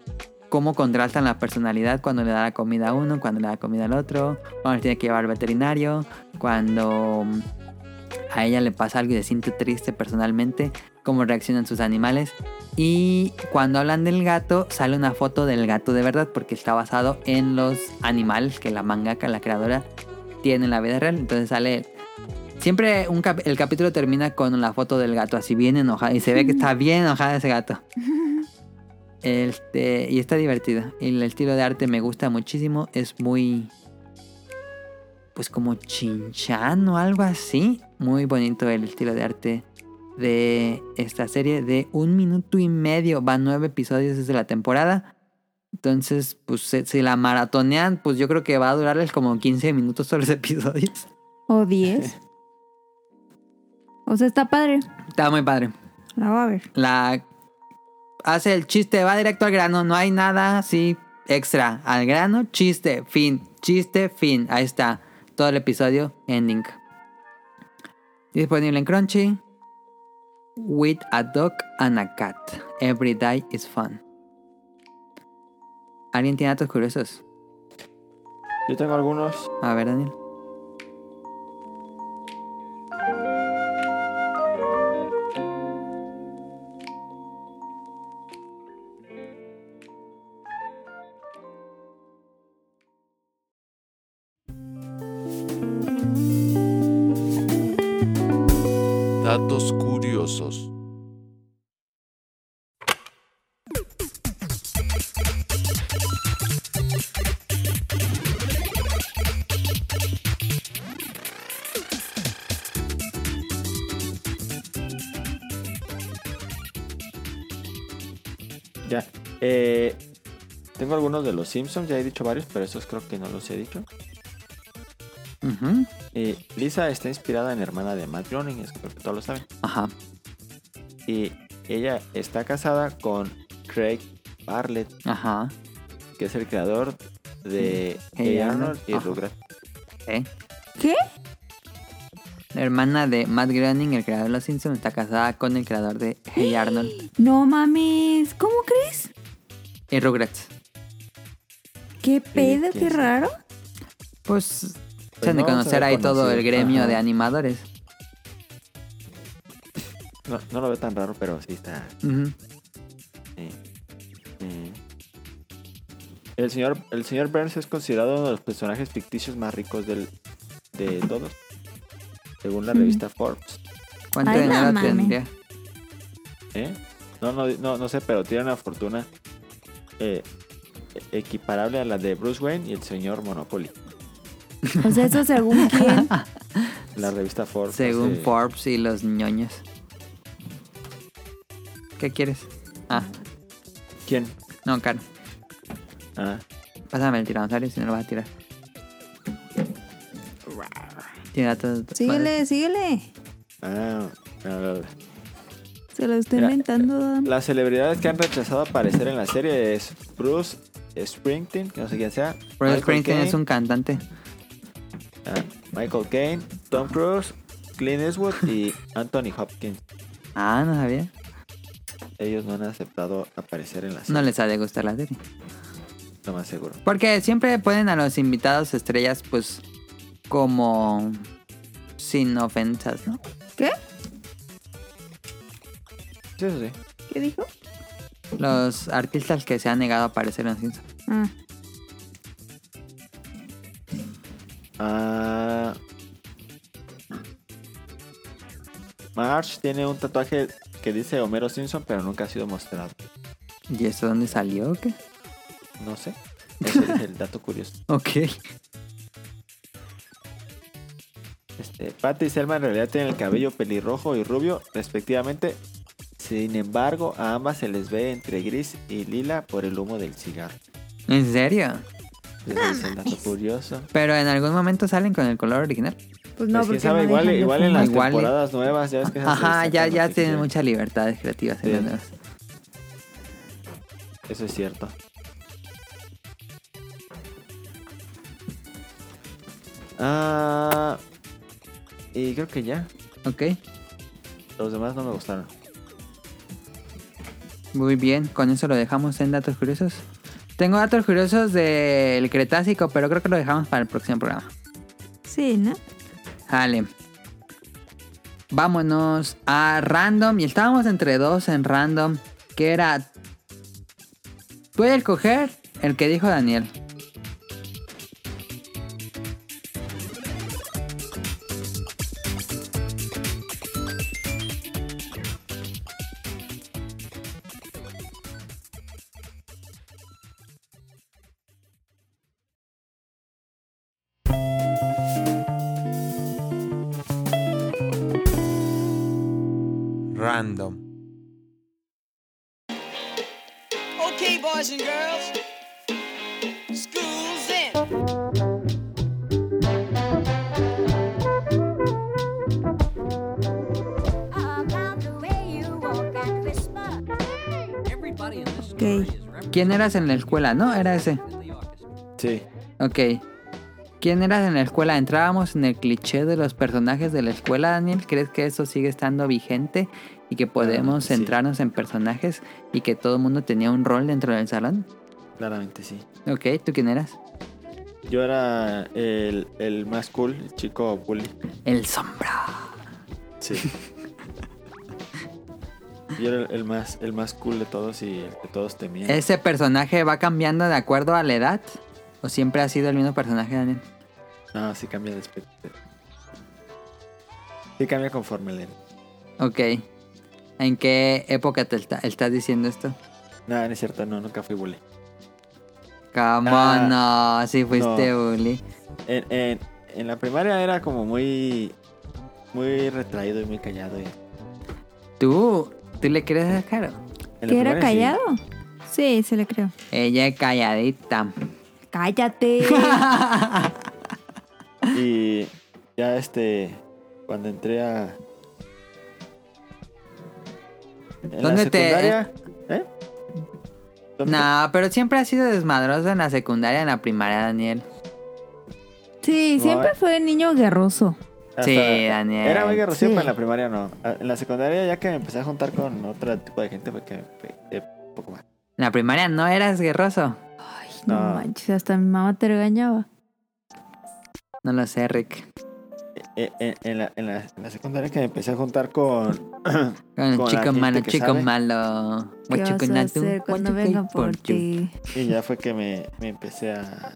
cómo contrastan la personalidad cuando le da la comida a uno, cuando le da comida al otro, cuando tiene que llevar al veterinario, cuando mm, a ella le pasa algo y se siente triste personalmente, cómo reaccionan sus animales. Y cuando hablan del gato, sale una foto del gato de verdad porque está basado en los animales que la mangaka, la creadora, tiene en la vida real. Entonces sale Siempre un cap- el capítulo termina con la foto del gato, así bien enojado. Y se ve que está bien enojado ese gato. Este, y está divertido. El estilo de arte me gusta muchísimo. Es muy. Pues como chinchan o algo así. Muy bonito el estilo de arte de esta serie de un minuto y medio. Van nueve episodios desde la temporada. Entonces, pues si la maratonean, pues yo creo que va a durarles como 15 minutos todos los episodios. O 10. O sea, está padre. Está muy padre. La voy a ver. La hace el chiste, va directo al grano, no hay nada así extra. Al grano, chiste, fin, chiste, fin. Ahí está. Todo el episodio, ending. Disponible en Crunchy. With a dog and a cat. Every day is fun. ¿Alguien tiene datos curiosos? Yo tengo algunos. A ver, Daniel. Los Simpsons, ya he dicho varios, pero estos creo que no los he dicho. Eh, Lisa está inspirada en la hermana de Matt Groening, es- creo que todos lo saben. Ajá. Y ella está casada con Craig Bartlett, Ajá. que es el creador de Hey Hey Arnold. Y. Rugrats. ¿Eh? ¿Qué? La hermana de Matt Groening, el creador de Los Simpsons, está casada con el creador de Hey Arnold No mames. ¿Cómo crees? y Rugrats. ¿Qué pedo? Qué raro. Pues se Pues han de no, se conocer ahí todo el gremio Ajá. de animadores. No, no lo veo tan raro, pero sí está. Ujú. sí. Sí. El señor, el señor Burns es considerado uno de los personajes ficticios más ricos del, de todos, según la Mm. revista Forbes. ¿Cuánto Ay, dinero tendría? ¿Eh? No, no, no, no sé, pero tiene una fortuna eh, equiparable a la de Bruce Wayne y el señor Monopoly. O sea, eso según quién. La revista Forbes. Según Forbes y los ñoños. ¿Qué quieres? Ah, ¿Quién? no, Caro. Ah, Pásame el tiranosaurio si no lo vas a tirar. Tiene datos. Síguele, síguele. ah, ah, Se lo está Mira, inventando. Las celebridades que han rechazado aparecer en la serie es Bruce Springsteen, que no sé quién sea. Bruce Springsteen es un cantante. ah, Michael Caine, Tom Cruise, Clint Eastwood y Anthony Hopkins. Ah, no sabía. Ellos no han aceptado aparecer en la serie, No les ha de gustar la serie. lo más seguro. Porque siempre ponen a los invitados estrellas, pues, como sin ofensas, ¿no? ¿Qué? Sí, eso sí. ¿Qué dijo? Los artistas que se han negado a aparecer en los Simpsons. Ah, Marge tiene un tatuaje que dice Homero Simpson, pero nunca ha sido mostrado. ¿Y eso dónde salió o qué? No sé. Ese es el dato curioso. Ok. Este, Patty y Selma en realidad tienen el cabello pelirrojo y rubio, respectivamente. Sin embargo, a ambas se les ve entre gris y lila por el humo del cigarro. ¿En serio? Ese es el dato curioso. Pero en algún momento salen con el color original. pues no, Pues, porque sabe, no igual, igual en las Igual y- temporadas nuevas, ya ves que Ajá, ya, ya tienen muchas libertades creativas. en Sí. las nuevas. Eso es cierto. Ah, y creo que ya. Ok. Los demás no me gustaron. Muy bien, con eso lo dejamos en datos curiosos. Tengo datos curiosos del Cretácico, pero creo que lo dejamos para el próximo programa. Sí, ¿no? Vale. Vámonos a random. Y estábamos entre dos en random. Que era. Puede escoger el que dijo Daniel. Eras en la escuela? ¿No? Era ese. Sí. Ok. ¿Quién eras en la escuela? ¿Entrábamos en el cliché de los personajes de la escuela, Daniel? ¿Crees que eso sigue estando vigente y que podemos sí. centrarnos en personajes y que todo el mundo tenía un rol dentro del salón? Claramente sí. Ok, ¿tú quién eras? Yo era el, el más cool, el chico bully. El sombra. Sí. Yo era el, más, el más cool de todos y el que todos temían. ¿Ese personaje va cambiando de acuerdo a la edad? ¿O siempre ha sido el mismo personaje, Daniel? No, sí cambia después. Sí cambia conforme le... Ok. ¿En qué época te está- estás diciendo esto? No, no es cierto, no, nunca fui bully. ¿Cómo Ah, no? Si fuiste no. bully. En, en, en la primaria era como muy... Muy retraído y muy callado. y- ¿Tú? ¿Tú le crees a Caro? ¿Que era sí. callado? Sí, se le creo. Ella es calladita. Cállate. Y ya este, cuando entré a... En ¿Dónde la te- secundaria, ¿Eh? ¿Dónde No, pero siempre ha sido desmadroso en la secundaria, en la primaria, Daniel. Sí, siempre No, eh. fue niño guerroso. Hasta- Sí, Daniel. Era muy guerrero, Sí. pero en la primaria no. Ah, En la secundaria ya que me empecé a juntar con otro tipo de gente fue que me un poco más. En la primaria no eras guerroso. Ay, no, No. manches, hasta mi mamá te regañaba. No lo sé, Rick. Eh, eh, en, la, en, la, en la secundaria que me empecé a juntar con... Con el Con chico malo, chico sabe. malo. ¿Qué vas a hacer cuando get por ti? Y ya fue que me, me empecé a...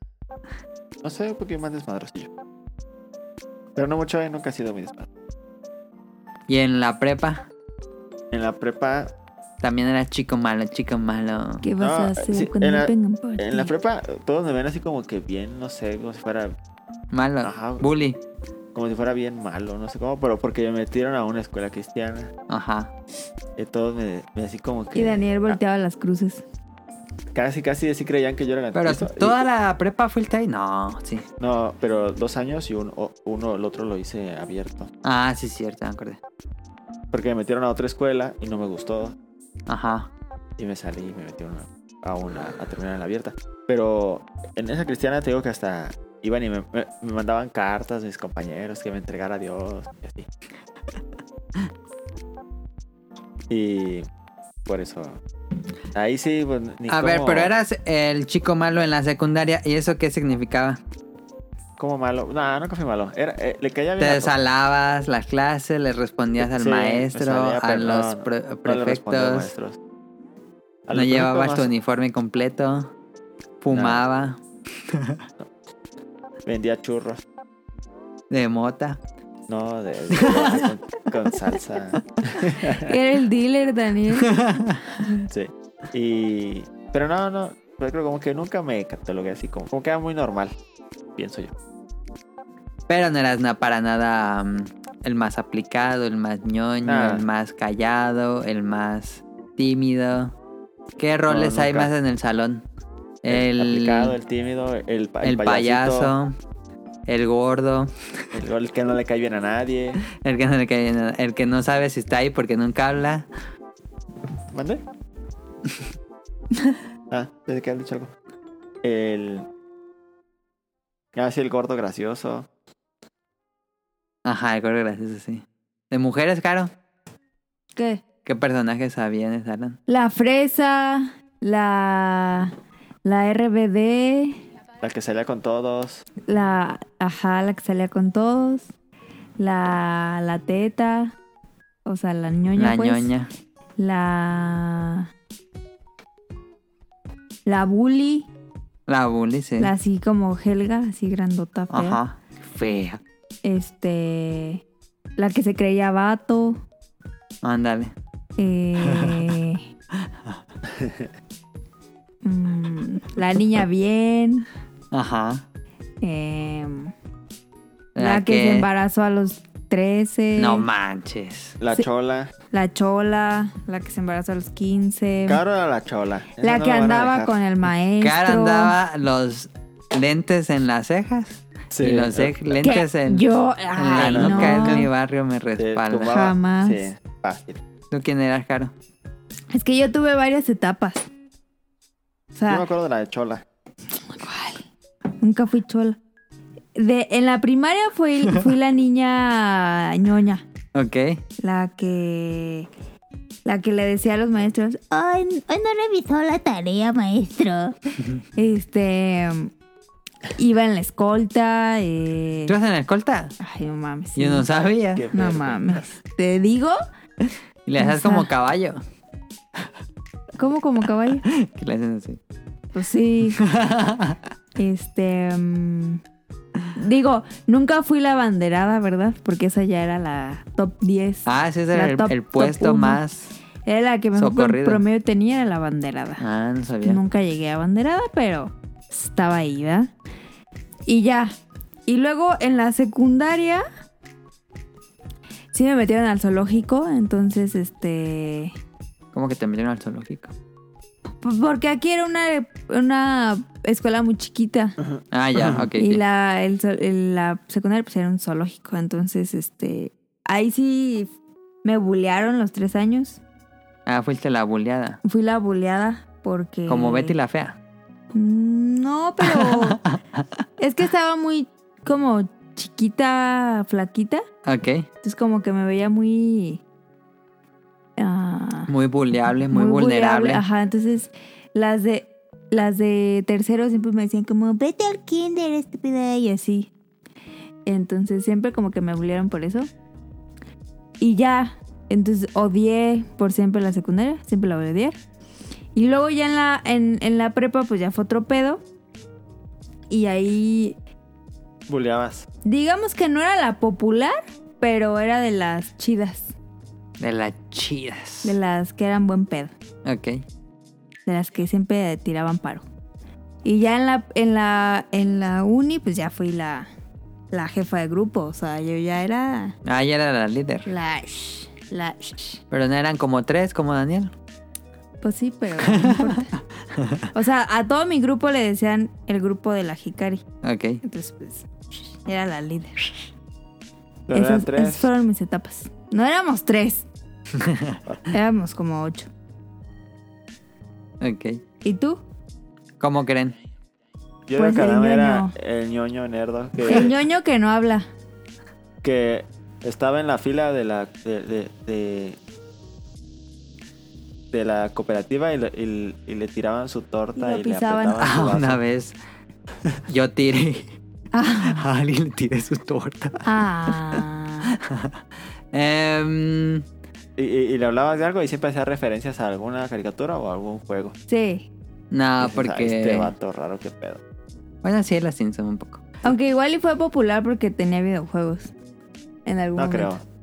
No sé, un poquito más desmadrosillo. Pero no mucho, eh, nunca he sido muy desmadroso. Y en la prepa En la prepa... también era chico malo, chico malo. ¿Qué vas No, a hacer sí, cuando en la- vengan por En la prepa todos me ven así como que bien, no sé, como si fuera... Malo. Ajá. Bully. Como si fuera bien malo, no sé cómo, pero porque me metieron a una escuela cristiana. Ajá. Y todos me, me así como que... Y Daniel volteaba las cruces. Casi, casi así creían que yo era el Pero anticristo. toda Y- la prepa fuiste ahí. No, sí. No, pero dos años y uno, el otro lo hice abierto. Ah, sí, cierto, me acordé. Porque me metieron a otra escuela y no me gustó. Ajá. Y me salí y me metieron a, a una, a terminar en la abierta. Pero en esa cristiana te digo que hasta iban y me, me- me mandaban cartas mis compañeros que me entregara a Dios y así. Y por eso. Ahí sí, pues ni A ver, pero eras el chico malo en la secundaria. ¿Y eso qué significaba? como malo. No, nunca fui malo. Era, eh, le caía bien. Te salabas las clases, le respondías al Sí, maestro, salía, a los pre- no prefectos. A no llevabas tu uniforme completo. Fumaba Vendía churros. de mota. No, de, de- con, con salsa. Era el dealer, Daniel. Sí. Y. Pero no, no. Pero creo como que nunca me catalogué así como. Como que era muy normal. Pienso yo. Pero no eras na- para nada mm, el más aplicado, el más ñoño, Nah. el más callado, el más tímido. ¿Qué roles hay más en el salón? El, El, aplicado, el tímido, el, el payasito, payaso, el gordo, El, el que no le cae bien a nadie. el que, no le cae bien, el que no sabe si está ahí porque nunca habla. ¿Mande? ah, desde que han dicho algo. El. Ah, sí, el gordo gracioso. Ajá, el gordo gracioso, sí. ¿De mujeres, Caro? ¿Qué? ¿Qué personajes había en salón? La fresa, la, la RBD, La que salía con todos. la, ajá, la que salía con todos, la, la teta, o sea, la ñoña, La pues, ñoña. la, la bully, La bully, sí. la así como Helga, así grandota, fea. Ajá. Fea. Este, la que se creía vato, Ándale. eh, mm, la niña bien, Ajá. em, La, La, que, se embarazó a los 13. No manches. La Sí. chola. La chola, la que se embarazó a los 15. Caro era la chola. Esa la no que andaba con el maestro. Cara andaba los lentes en las cejas Sí. y los lentes en, yo, en la nuca no. en mi barrio me respalda. Jamás. Sí, fácil. ¿Tú quién eras, Caro? Es que yo tuve varias etapas. O Yo me acuerdo de la de chola. Nunca fui chola. De, en la primaria fui, fui la niña ñoña. Ok. La que. La que le decía a los maestros, ay, hoy no revisó la tarea, maestro. este. Iba en la escolta. eh, ¿Tú eras en la escolta? Ay, no mames. Yo no sabía. No mames. Te digo, Y le haces como caballo. ¿cómo como caballo? Que le hacen así. Pues sí. Este. mm, digo, nunca fui la banderada, ¿verdad? Porque esa ya era la top 10. Ah, ese era el, top- el top puesto más. Era la que mejor socorrido. promedio tenía, era la banderada. Ah, no sabía. Nunca llegué a banderada, pero estaba ahí, ¿verdad? Y ya. Y luego en la secundaria. Sí me metieron al zoológico, entonces este. ¿Cómo que te metieron al zoológico? Porque aquí era una, una escuela muy chiquita. Ah, ya, ok. y sí. la, el, la secundaria pues era un zoológico. Entonces, este. Ahí sí me bullearon los tres años. Ah, fuiste la buleada. Fui la bulleada porque. Como Betty la fea. Mm, No, pero. es que estaba muy como chiquita, flaquita. Ok. Entonces, como que me veía muy. ah, Muy buleable, muy, vulnerable. Ajá, entonces las de las de tercero siempre me decían como, vete al kinder, estúpida, y así. Entonces siempre como que me bullearon por eso. Y ya, entonces odié por siempre la secundaria, siempre la voy a odiar. Y luego ya en la, en, en la prepa pues ya fue otro pedo. Y ahí, Buleabas. digamos que no era la popular, pero era de las chidas, De las chidas. de las que eran buen pedo. Ok. De las que siempre tiraban paro. Y ya en la, en la, en la uni, pues ya fui la, la jefa de grupo. O sea, yo ya era Ah, ya era la líder. la... sh- la sh- Pero no eran como tres, como Daniel. pues sí, pero no importa. O sea, a todo mi grupo le decían el grupo de la Hikari. Ok. Entonces, pues, era la líder. Pero eran tres. esas fueron mis etapas. No éramos tres. éramos como ocho. Ok. ¿Y tú? ¿Cómo creen? Yo Pues creo que el era ñoño. el ñoño nerdo El que, ñoño que no habla. que estaba en la fila de la de, de, de, de la cooperativa y le, y- y le tiraban su torta Y lo y, le pisaban. apretaban su Ah, vaso. una vez yo tiré. Ah. A alguien le tiré su torta. Ah. Em, Y, y- y le hablabas de algo y siempre hacía referencias a alguna caricatura o a algún juego. Sí. no, Dices, "Ah, porque. Este vato raro, qué pedo. Bueno, sí, la Simpson un poco. Aunque igual y fue popular porque tenía videojuegos. En algún No momento. creo.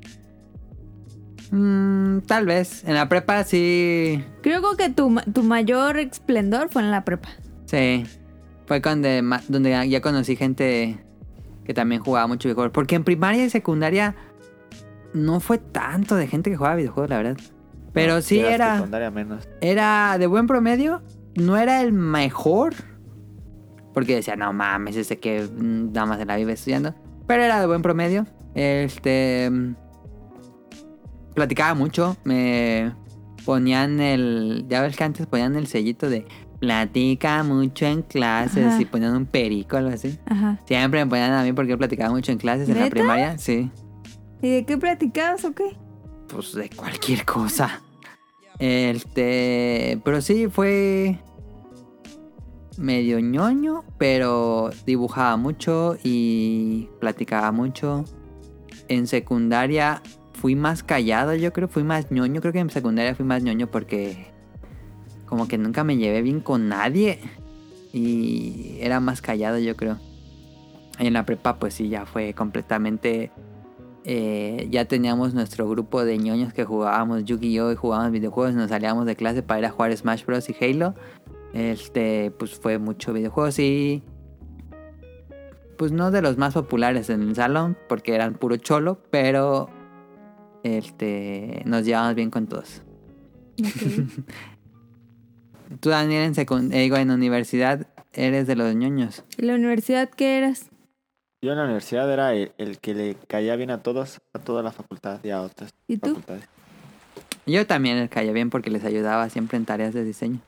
Mm, tal vez. En la prepa sí. Creo que tu, tu mayor esplendor fue en la prepa. Sí. Fue donde ya- ya conocí gente que también jugaba mucho videojuegos. Porque en primaria y secundaria no fue tanto de gente que jugaba videojuegos, la verdad. Pero No, sí era. secundaria menos. Era de buen promedio. No era el mejor. Porque decía, no mames, ese que nada más se la vive estudiando. Pero era de buen promedio. Este. Platicaba mucho. Me ponían el. Ya ves que antes ponían el sellito de. Platica mucho en clases. Ajá. Y ponían un perico o algo así. Ajá. Siempre me ponían a mí porque yo platicaba mucho en clases en la primaria. Sí. ¿Y de qué platicabas o qué? Pues de cualquier cosa. Este. Pero sí, fue. Medio ñoño, pero dibujaba mucho y platicaba mucho. En secundaria fui más callado, yo creo, fui más ñoño. Creo que en secundaria fui más ñoño porque. Como que nunca me llevé bien con nadie. Y era más callado, yo creo. Y en la prepa, pues sí, ya fue completamente eh, ya teníamos nuestro grupo de ñoños que jugábamos Yu-Gi-Oh! y jugábamos videojuegos. Nos salíamos de clase para ir a jugar Smash Bros. y Halo. Este, pues fue mucho videojuegos y. pues no de los más populares en el salón, porque eran puro cholo, pero este, nos llevamos bien con todos. Tú, Daniel, en, eh, digo, en universidad eres de los ñoños. ¿Y la universidad qué eras? Yo en la universidad era el, el que le caía bien a todos, a toda la facultad y a otras ¿Y tú? facultades. Yo también les caía bien porque les ayudaba siempre en tareas de diseño.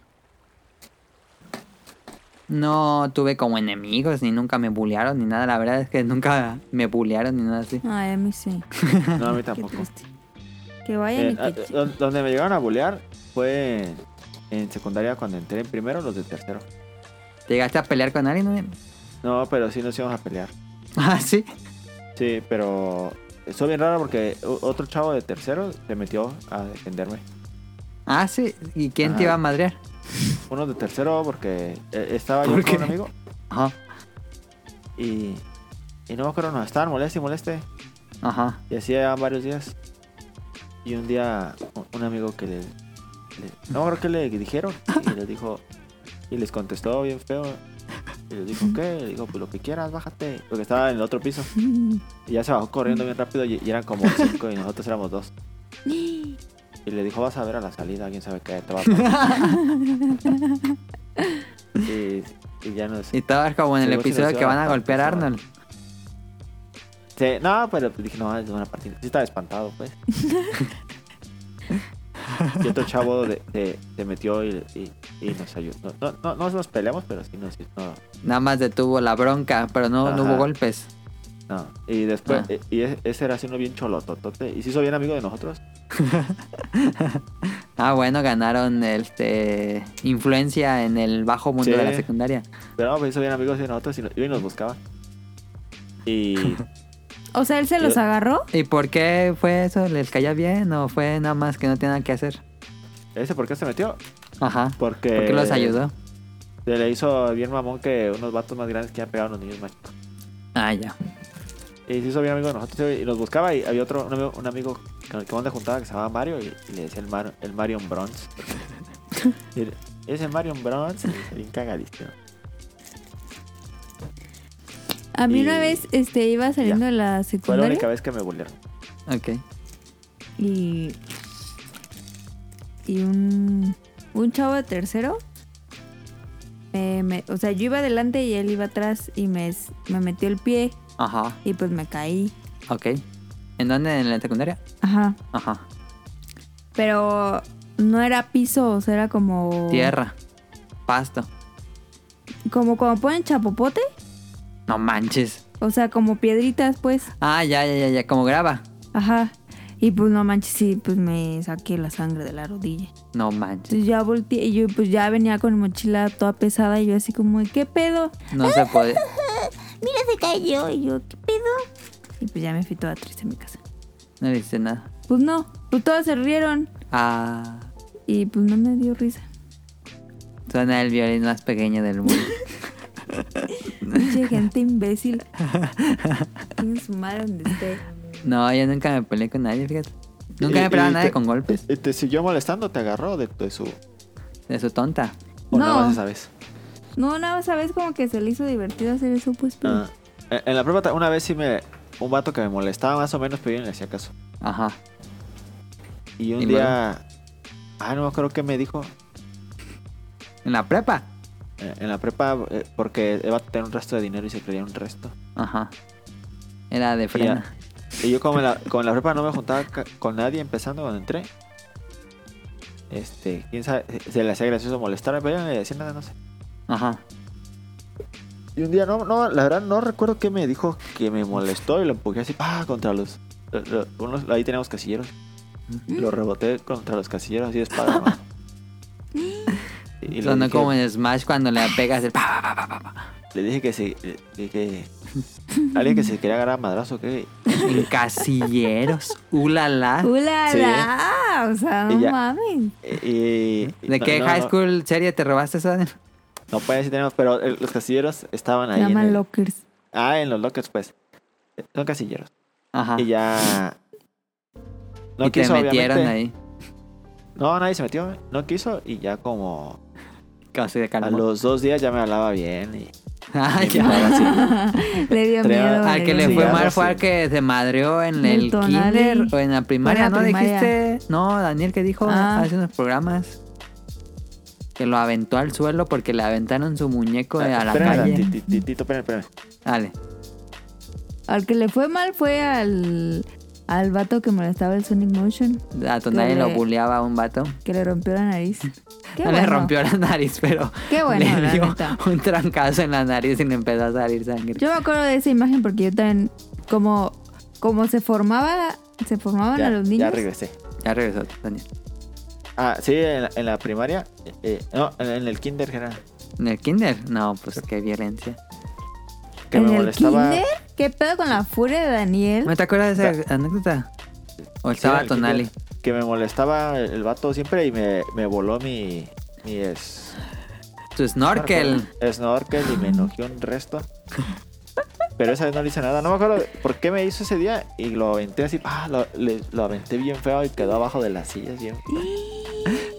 No tuve como enemigos, ni nunca me bullearon, ni nada. La verdad es que nunca me bullearon, ni nada así. Ay, a mí sí. No, a mí tampoco. Que vayan Eh, y ah, que... don- donde me llegaron a bullear fue en, en secundaria cuando entré en primero, los de tercero. ¿Te llegaste a pelear con alguien? no? No, pero sí nos íbamos a pelear. Ah, sí. Sí, pero estuvo bien raro porque otro chavo de tercero se metió a defenderme. Ah, sí. ¿Y quién te iba a madrear? Uno de tercero porque eh, estaba yo ¿Por con un amigo Ajá. y, y no me acuerdo, nos estaban moleste y moleste. Ajá. Y así ya varios días. Y un día un- amigo que le... le- no me acuerdo qué le dijeron. Y les dijo... Y les contestó bien feo. Y les dijo, ¿qué? Le dijo, pues lo que quieras, bájate. Porque estaba en el otro piso. Y ya se bajó corriendo bien rápido y, y eran como cinco y nosotros éramos dos. Y le dijo, vas a ver a la salida, quién sabe qué, te va a y, y ya no sé. Y estabas como en el episodio que van a golpear a pasar. Arnold. Sí, no, pero pues dije, no, es una partida. Sí estaba espantado, pues. y otro chavo de, de- se metió y, y, y nos ayudó. No, no, no, nos peleamos, pero sí nos... No, Nada más detuvo la bronca, pero no, no hubo golpes. no. Y después... Ah. Y ese, ese era así uno bien cholototote. Y se hizo bien amigo de nosotros. Ah, bueno, ganaron este influencia en el bajo mundo Sí. de la secundaria. Pero no, pues hizo bien amigos de nosotros y, nos- y nos buscaba. Y... O sea, él se los agarró. ¿Y por qué fue eso? ¿Les caía bien o fue nada más que no tenía nada que hacer? ¿Ese por qué se metió? Ajá. Porque... ¿Por qué los ayudó? Se le hizo bien mamón que unos vatos más grandes que han pegado a los niños más chicos. Ah, ya. Y se hizo bien amigo de nosotros y nos buscaba y había otro, un amigo, un amigo con el que le juntaba que se llamaba Mario y, y le decía el, Mar- el Marion Bronze. Y él, es el Marion Bronze, bien cagadísimo. A mí Y- una vez este, iba saliendo de la Fue la secundaria única vez que me bullearon. Ok. y, y un, un chavo de tercero. eh, me- o sea, yo iba adelante y él iba atrás y me, me metió el pie Ajá. y pues me caí. Ok. ¿En dónde? ¿En la secundaria? Ajá. Ajá. Pero no era piso, o sea, era como... Tierra. Pasto. Como cuando ponen chapopote. No manches. O sea, como piedritas, pues. Ah, ya, ya, ya, ya. Como graba. Ajá. Y pues no manches, sí, pues me saqué la sangre de la rodilla. No manches. Entonces ya volteé y yo pues ya venía con mi mochila toda pesada y yo así como, ¿qué pedo? No se puede. Mira, se cayó. Y yo, ¿qué pedo? Y pues ya me fui toda triste a mi casa. No le nada. Pues no, pues todos se rieron Ah. y pues no me dio risa. Suena el violín más pequeño del mundo. Mucha gente imbécil. Tiene su madre donde esté. No, yo nunca me peleé con nadie, fíjate. Nunca Y- me peleaba a nadie te- con golpes. ¿Y te siguió molestando? ¿Te agarró de, de su... De su tonta. o nada No. más esa vez? No, nada más sabes como que se le hizo divertido hacer eso, pues. pero- Ah, en la prueba una vez sí me... Un vato que me molestaba más o menos, pero yo no le hacía caso. Ajá. Y un ¿Y día... Ah, no acuerdo qué me dijo. En la prepa. Eh, En la prepa, eh, porque iba a tener un resto de dinero y se creía un resto. Ajá. Era de frena. Y yo como en la, como en la prepa no me juntaba con nadie empezando cuando entré. Este, quién sabe, se le hacía gracioso molestarme, pero yo no le decía nada, no sé. Ajá. Y un día, no, no, la verdad no recuerdo qué me dijo que me molestó y lo empujé así, ¡pah! contra los... unos- ahí teníamos casilleros. Lo reboté contra los casilleros así de espada. ¿no? Y Sonó dije, como en Smash cuando le pegas el pa, pa, pa, pa, le dije que le dije... Alguien que se quería agarrar a madrazo, ¿qué? En casilleros. Ulala. ¡Ulala! O sea, no Y ya. mames. Y, y- ¿De no, qué no, high no. school serie te robaste eso? Daniel? No puede decir tenemos, pero el- los casilleros estaban Se ahí. en llaman el- lockers. Ah, en los lockers, pues. Son casilleros. Ajá. Y ya. No y te quiso, metieron obviamente. ahí. No, nadie se metió. No quiso y ya como. Casi de A los dos días ya me hablaba bien y, Ah, ya. Le dio miedo. Al que le fue mal fue al que se madreó en El el kinder o en la primaria, ¿no? primaria. Dijiste, no, Daniel que dijo Ah. hace unos programas que lo aventó al suelo porque le aventaron su muñeco a la Espérame, calle. ti- ti- ti- Tito, espérame, espérame. Dale. Al que le fue mal fue al, al vato que molestaba el Sonic Motion, A Que lo le- buleaba a un vato. que le rompió la nariz. Qué no le bueno. rompió la nariz, pero Qué bueno, le dio neta. un trancazo en la nariz y le empezó a salir sangre. Yo me acuerdo de esa imagen porque yo también, como, como se formaba, se formaban Ya, a los ya niños. regresé. Ya regresó, Daniel. Ah, sí, en la, en la primaria. eh, no, en, en el kinder era. ¿En el kinder? No, pues qué violencia. Que ¿En me el molestaba. kinder? ¿Qué pedo con la furia de Daniel? ¿No te acuerdas de esa anécdota? ¿O Sí, estaba el Tonali? Que me molestaba el, el vato siempre y me, me voló mi. Mi es, Tu snorkel. snorkel y me enojé un resto. Pero esa vez no le hice nada. No me acuerdo por qué me hizo ese día y lo aventé así. Ah, lo, le- lo aventé bien feo y quedó abajo de las sillas bien feo.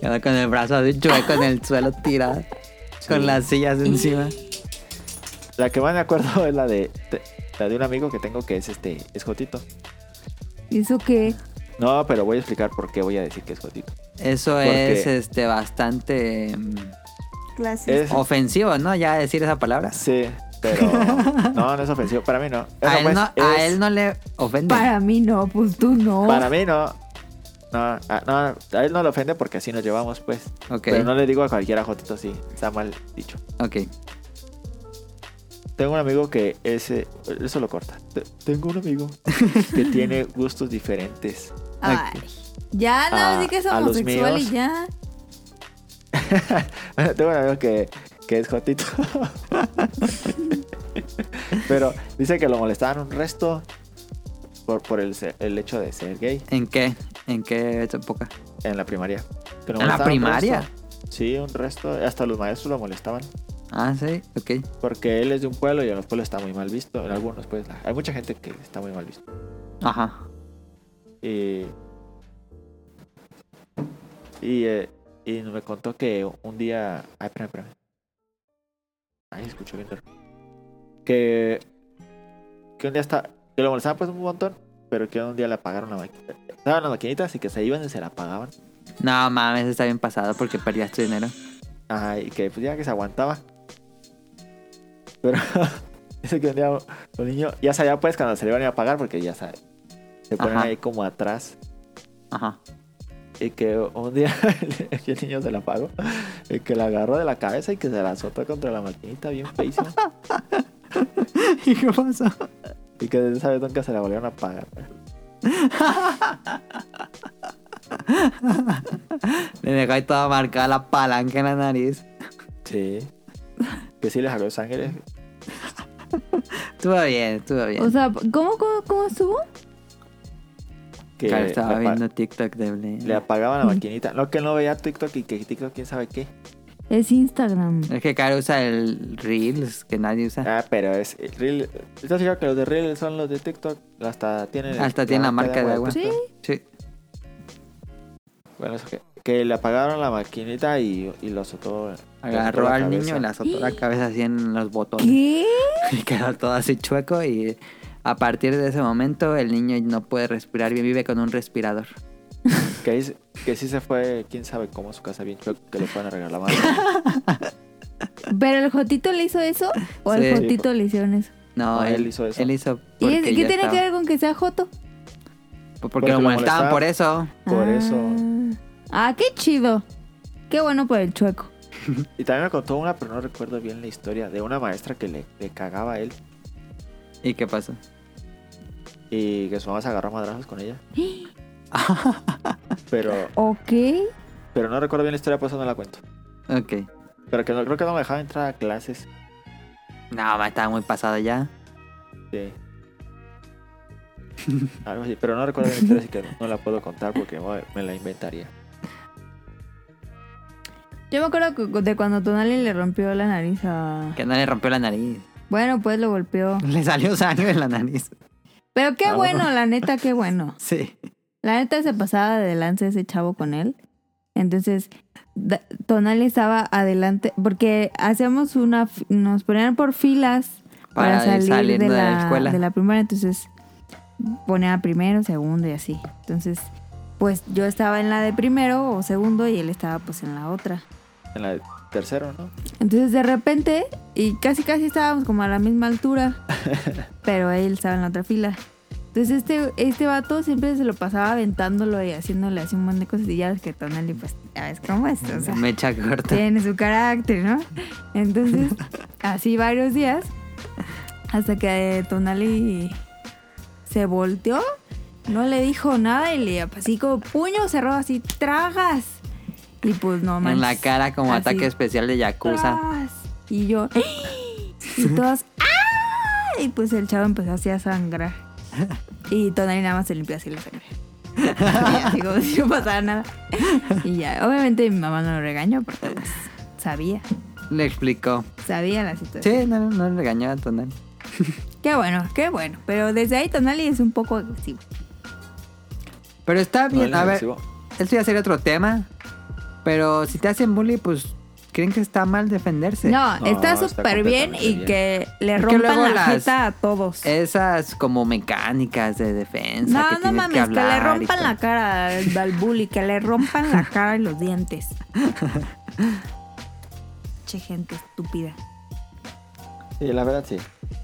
Quedó con el brazo así chueco en el suelo tirado. Con las sillas encima. La que más me acuerdo es la de, de- la de un amigo que tengo que es este es Jotito. ¿Y eso qué? No, pero voy a explicar por qué voy a decir que es Jotito. Eso Porque- es este bastante mm, Es, ofensivo, ¿no? Ya decir esa palabra. sí, pero no, no es ofensivo. Para mí no. A él, pues, a él no le ofende. Para mí no, pues tú no. Para mí no. No, a, no, a él no le ofende porque así nos llevamos, pues. Ok, Pero no le digo a cualquiera Jotito, sí. Está mal dicho. ok. Tengo un amigo que ese. Eso lo corta. Te- Tengo un amigo que tiene gustos diferentes. Ay, ya no, A- sí que es homosexual y ya. Tengo un amigo que, que es Jotito. Pero dice que lo molestaban un resto por, por el, se- el hecho de ser gay ¿En qué? ¿En qué época? en la primaria. ¿En la primaria? Sí, un resto. Hasta los maestros lo molestaban. Ah, sí, ok. Porque él es de un pueblo y en los pueblos está muy mal visto. En algunos, pues, hay mucha gente que está muy mal visto. Ajá. Y. Y, eh, y me contó que un día. Ay, espérame, espérame. Ay, escucho bien. Que. Que un día está. Que lo molestaban pues un montón. Pero que un día le apagaron la maquinita. Estaban las maquinitas y que se iban y se la apagaban. No mames, está bien pasado porque perdías tu dinero. Ajá, y que pues ya que se aguantaba. Pero dice que un día los niños ya sabía pues cuando se le iban a ir a pagar porque ya sabe. Se ponen Ajá. ahí como atrás. Ajá. Y que un día el niño se la pagó. Y que la agarró de la cabeza y que se la azotó contra la maquinita bien feísima. ¿Y qué pasó? Y que desde esa vez nunca se la volvieron a pagar. Le dejó ahí toda marcada la palanca en la nariz. Sí. Que sí le sacó sangre. Estuvo bien, estuvo bien. O sea, ¿cómo, cómo, cómo estuvo? Que Claro, estaba viendo TikTok de Blaine. le apagaban la maquinita. No, que él no veía TikTok y que TikTok quién sabe qué. Es Instagram. Es que Caro usa el Reels que nadie usa. Ah, pero es el Reel. ¿Estás seguro que los de Reel son los de TikTok? Hasta tienen. Hasta tienen la marca de agua. Sí. Sí. Bueno, eso que. Que le apagaron la maquinita y, y lo azotó. Agarró al niño y le azotó la cabeza así en los botones. ¿Qué? Y quedó todo así chueco y a partir de ese momento el niño no puede respirar bien, vive con un respirador. Que, dice- que sí se fue, quién sabe cómo, a su casa bien chueco, que le pueden arreglar la mano. ¿Pero el Jotito le hizo eso? ¿O Sí. al Jotito le hicieron eso? No, No, él, él hizo eso. Él hizo ¿Y es- qué tiene que ver con que sea Joto? Porque, Porque lo lo molestaban molestaban. por eso. Por Ah. eso. Ah, qué chido. Qué bueno por el chueco. Y también me contó una, pero no recuerdo bien la historia, de una maestra que le, le cagaba a él ¿Y qué pasó? y que su mamá se agarró a madrazos con ella. Pero, Ok. pero no recuerdo bien la historia, por eso no la cuento. ok. Pero que no, creo que no me dejaba entrar a clases. No, estaba muy pasado ya. Sí. Algo así, pero no recuerdo bien la historia, así que no la puedo contar porque me la inventaría. Yo me acuerdo cu- de cuando Tonali le rompió la nariz a... Que no le rompió la nariz. Bueno, pues lo golpeó. Le salió sangre en la nariz. Pero qué Ah, bueno, la neta, qué bueno. Sí. La neta se pasaba de lance ese chavo con él. Entonces, Tonali estaba adelante, porque hacíamos una, nos ponían por filas para, Para ir salir de de la la, escuela. de la primaria, entonces ponía primero, segundo y así. Entonces, pues yo estaba en la de primero o segundo y él estaba pues en la otra. En la tercero, ¿no? Entonces de repente, y casi casi estábamos como a la misma altura, pero él estaba en la otra fila. Entonces este, este vato siempre se lo pasaba aventándolo y haciéndole así un montón de cosas y ya ves que Tonali pues ya ves cómo es, o sea, Me echa corta. tiene su carácter, ¿no? Entonces, así varios días, hasta que Tonali se volteó, no le dijo nada y le así como puño cerró así, tragas. Y pues no En manches, la cara como así, ataque especial de Yakuza. Y yo, y todas, ¡ah! Y pues el chavo empezó así a sangrar. Y Tonali nada más se limpió así la sangre. Y así como si no pasara nada. Y ya, obviamente mi mamá no lo regañó porque pues sabía, Le explicó. sabía la situación. Sí, no, no le regañó a Tonal. Qué bueno, qué bueno. Pero desde ahí Tonali es un poco agresivo. Pero está bien. No, A ver, agresivo. esto ya sería otro tema. Pero si te hacen bully, pues creen que está mal defenderse. No, No, está súper bien y bien. que le Es que rompan la las- jeta a todos. Esas como mecánicas de defensa. No, que no mames, que, que, le rompan la cara al, al bully, que le rompan la cara y los dientes. che, gente estúpida. Sí, la verdad sí.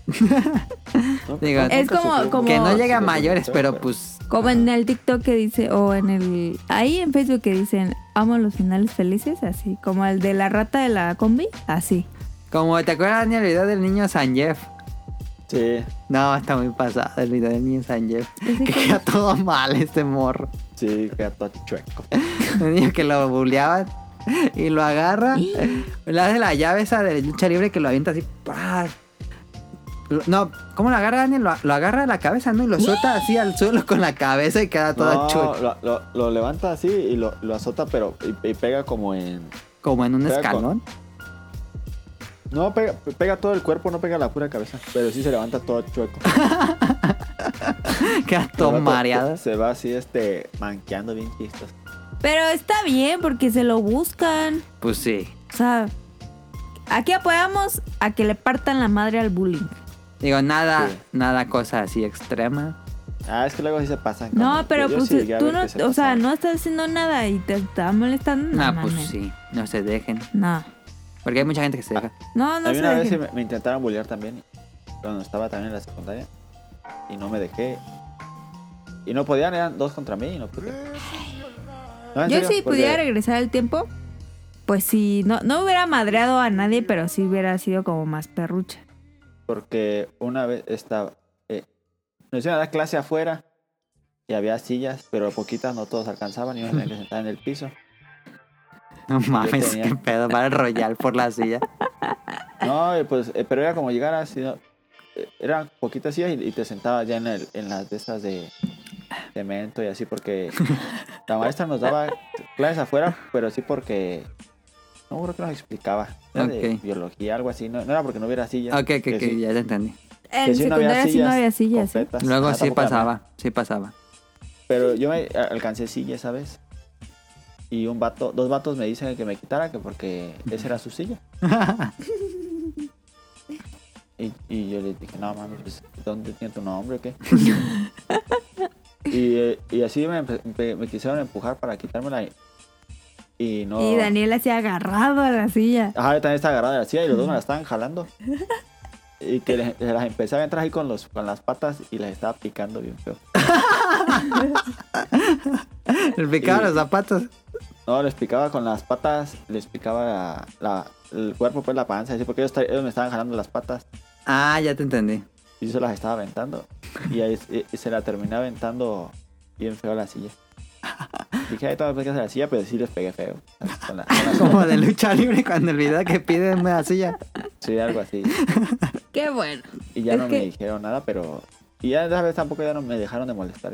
Digo, Es como- Que no llega a mayores, pero pues. Como en el TikTok que dice, o en el. Ahí en Facebook que dicen, amo los finales felices, así. Como el de la rata de la combi, así. Como te acuerdas, Dani, el video del niño San Jeff. Sí, No, está muy pasado el video del niño San Jeff. Que que- queda todo mal este morro. sí, queda todo chueco. El niño que lo bulleaban y lo agarra. le hace la llave esa de lucha libre que lo avienta así. ¡pah! No, ¿cómo lo agarra Daniel? Lo, lo agarra de la cabeza, ¿no? Y lo suelta así al suelo con la cabeza y queda todo No, chueco. lo, lo, lo levanta así y lo, lo azota, pero y, y pega como en. Como en un escalón. No, pega, pega todo el cuerpo, no pega la pura cabeza. Pero sí se levanta todo chueco. Queda todo mareado. Se va así, este, manqueando bien chistos. Pero está bien porque se lo buscan. Pues sí. O sea, aquí apoyamos a que le partan la madre al bullying. Digo, nada, Sí. nada cosa así extrema. Ah, es que luego sí se pasan. No, pero yo- yo pues sí tú no, se o sea, no estás haciendo nada y te está molestando. No, No, pues sí. No se dejen. No, Porque hay mucha gente que se deja. no, no a mí se una vez sí me, me intentaron bullear también. Cuando estaba también en la secundaria. Y no me dejé. Y no podían, eran dos contra mí y no pude. No, Yo serio, si pudiera regresar el tiempo, pues sí, no, no hubiera madreado a nadie, pero sí hubiera sido como más perrucha. Porque una vez estaba. Eh, nos iban a dar clase afuera. Y había sillas, pero poquitas, no todos alcanzaban. Y iban a tener que sentar en el piso. No mames, tenía- qué pedo. Para el royal por la silla. No, pues, eh, pero era como llegar así. ¿no? Eh, Eran poquitas sillas y, y te sentabas ya en, el, en las de esas de cemento y así, porque la maestra nos daba clases afuera, pero sí porque. No creo que nos explicaba. Era de Ok. biología, algo así. No, no era porque no hubiera sillas. Ok, que, que sí- ya te entendí. En que sí no había secundaria sí no había sillas. ¿eh? Luego Ah, sí había. pasaba, sí pasaba. Pero yo me alcancé silla esa vez. Y un vato, dos vatos me dicen que me quitara que porque esa era su silla. y, y yo les dije, no mames, pues, ¿dónde tiene tu nombre o qué? y, eh, y así me, empe- me quisieron empujar para quitármela. Y, y no. Y Daniel así agarrado a la silla. Ajá, yo también estaba agarrada de la silla y los dos me la estaban jalando. Y que les, les las empecé a entrar ahí con, los, con las patas y las estaba picando bien feo. El picado Y- los zapatos. No, les picaba con las patas, les picaba la, el cuerpo, pues la panza, así, porque ellos, me estaban jalando las patas Ah, ya te entendí. y yo se las estaba aventando. Y, ahí, y- y se la terminé aventando bien feo a la silla. Dije, ahí todavía que hacer la silla, pero sí les pegué feo. Con la, con la- Como de lucha libre cuando el video que piden una silla. sí, algo así. Qué bueno. Y ya Es no que- me dijeron nada, pero... Y ya esa vez tampoco ya no me dejaron de molestar.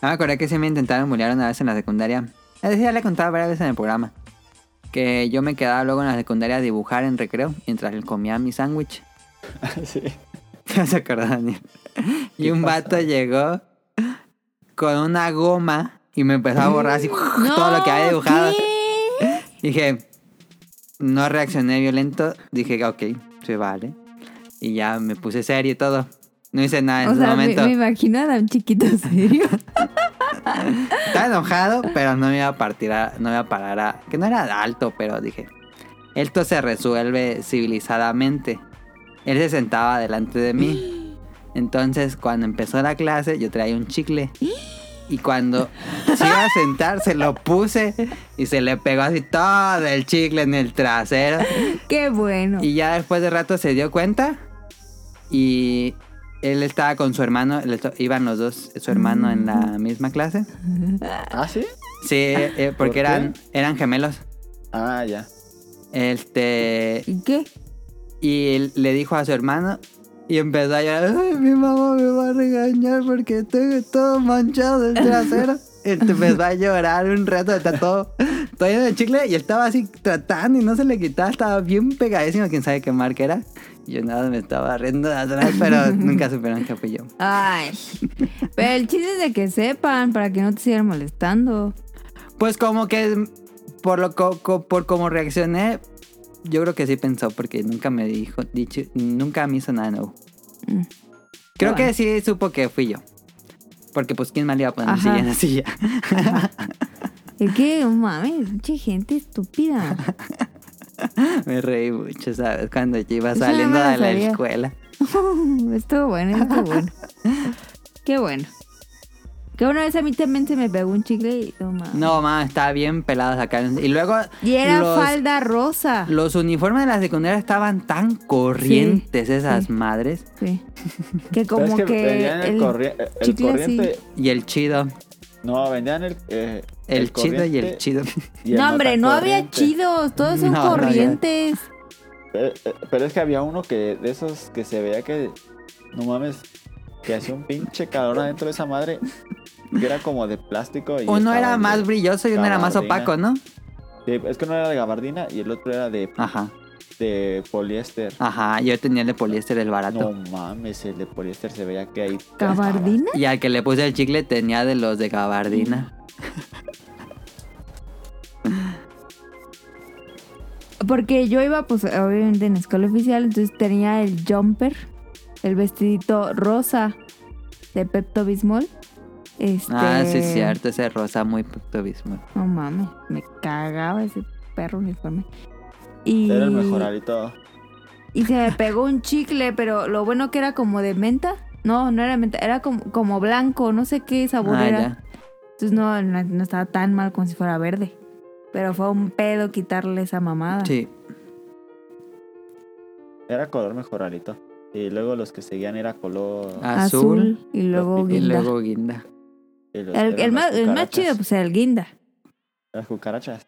Ah, me acordé que sí me intentaron bullear una vez en la secundaria. Es decir, ya le he contado varias veces en el programa. Que yo me quedaba luego en la secundaria a dibujar en recreo mientras le comía mi sándwich. sí. ¿Te vas a acordar, Daniel? Y un vato llegó con una goma Y me empezó a borrar así todo lo que había dibujado. ¿qué? Dije, no reaccioné violento. Dije, ok, se vale. Y ya me puse serio y todo. No hice nada en O ese sea, me, momento. me imagino a un chiquito serio. Estaba enojado, pero no me iba a partir a- no me iba a parar a. Que no era alto, pero dije. Esto se resuelve civilizadamente. Él se sentaba delante de mí. Entonces, cuando empezó la clase, yo traía un chicle. Y cuando se iba a sentar, se lo puse y se le pegó así todo el chicle en el trasero. Qué bueno. Y ya después de rato se dio cuenta y él estaba con su hermano, iban los dos, su hermano en la misma clase. ¿Ah, sí? Sí, eh, ¿Por porque eran, eran gemelos. Ah, ya. Este, ¿Y qué? y él le dijo a su hermano y empezó a llorar, "Ay, mi mamá me va a regañar porque tengo todo manchado del trasero. Empezó a llorar un rato, está todo, todo lleno de chicle y estaba así tratando y no se le quitaba, estaba bien pegadísimo, quién sabe qué marca era. Yo nada, me estaba riendo de atrás, pero nunca supieron que fui yo. Ay. Pero el chiste es de que sepan para que no te sigan molestando. Pues como que por lo co- co- por cómo reaccioné, yo creo que sí pensó porque nunca me dijo, dicho, nunca me hizo nada nuevo. Mm. Creo Bueno. que sí supo que fui yo. Porque pues quién más le iba a poner Ajá. silla en la silla. Es que, mames, mucha gente estúpida. me reí mucho, ¿sabes? Cuando yo iba saliendo de la escuela. estuvo bueno, estuvo bueno. Qué bueno. Que una vez a mí también se me pegó un chicle y no mames. No, mamá, estaba bien pelado acá. Y luego Y era los, falda rosa. los uniformes de la secundaria estaban tan corrientes esas sí. madres. Sí. Que Pero como que, que, vendían el, el corri- el chicle así. corriente. Y el chido. No, vendían el. eh, El, chido y el chido. y el No, hombre, no había chidos, todos son No, corrientes. Eh, eh, Pero es que había uno que de esos que se veía que. No mames. Que hacía un pinche calor adentro de esa madre. Que era como de plástico. Y Uno estaba era de- más brilloso y uno era más opaco, ¿no? Sí, es que uno era de gabardina y el otro era de, Ajá. de poliéster. Ajá, yo tenía el de poliéster, el barato. No mames, el de poliéster se veía que ahí. ¿Gabardina? Y al que le puse el chicle tenía de los de gabardina. Porque yo iba, pues, obviamente en escuela oficial, entonces tenía el jumper, el vestidito rosa de Pepto Bismol. Este... Ah, sí, es cierto, ese rosa muy pectobismo. No mames, me cagaba ese perro uniforme. Y, Era el mejor y todo. y se me pegó un chicle, pero lo bueno que era como de menta. No, no era menta, era como, como blanco, no sé qué sabor Ah, era. ya. Entonces no, no, no estaba tan mal como si fuera verde. Pero fue un pedo quitarle esa mamada. Sí. Era color mejoralito. Y luego los que seguían era color. Azul, y luego y y guinda. luego guinda. y El, más, el más cucarachas. chido, pues era el guinda. Las cucarachas.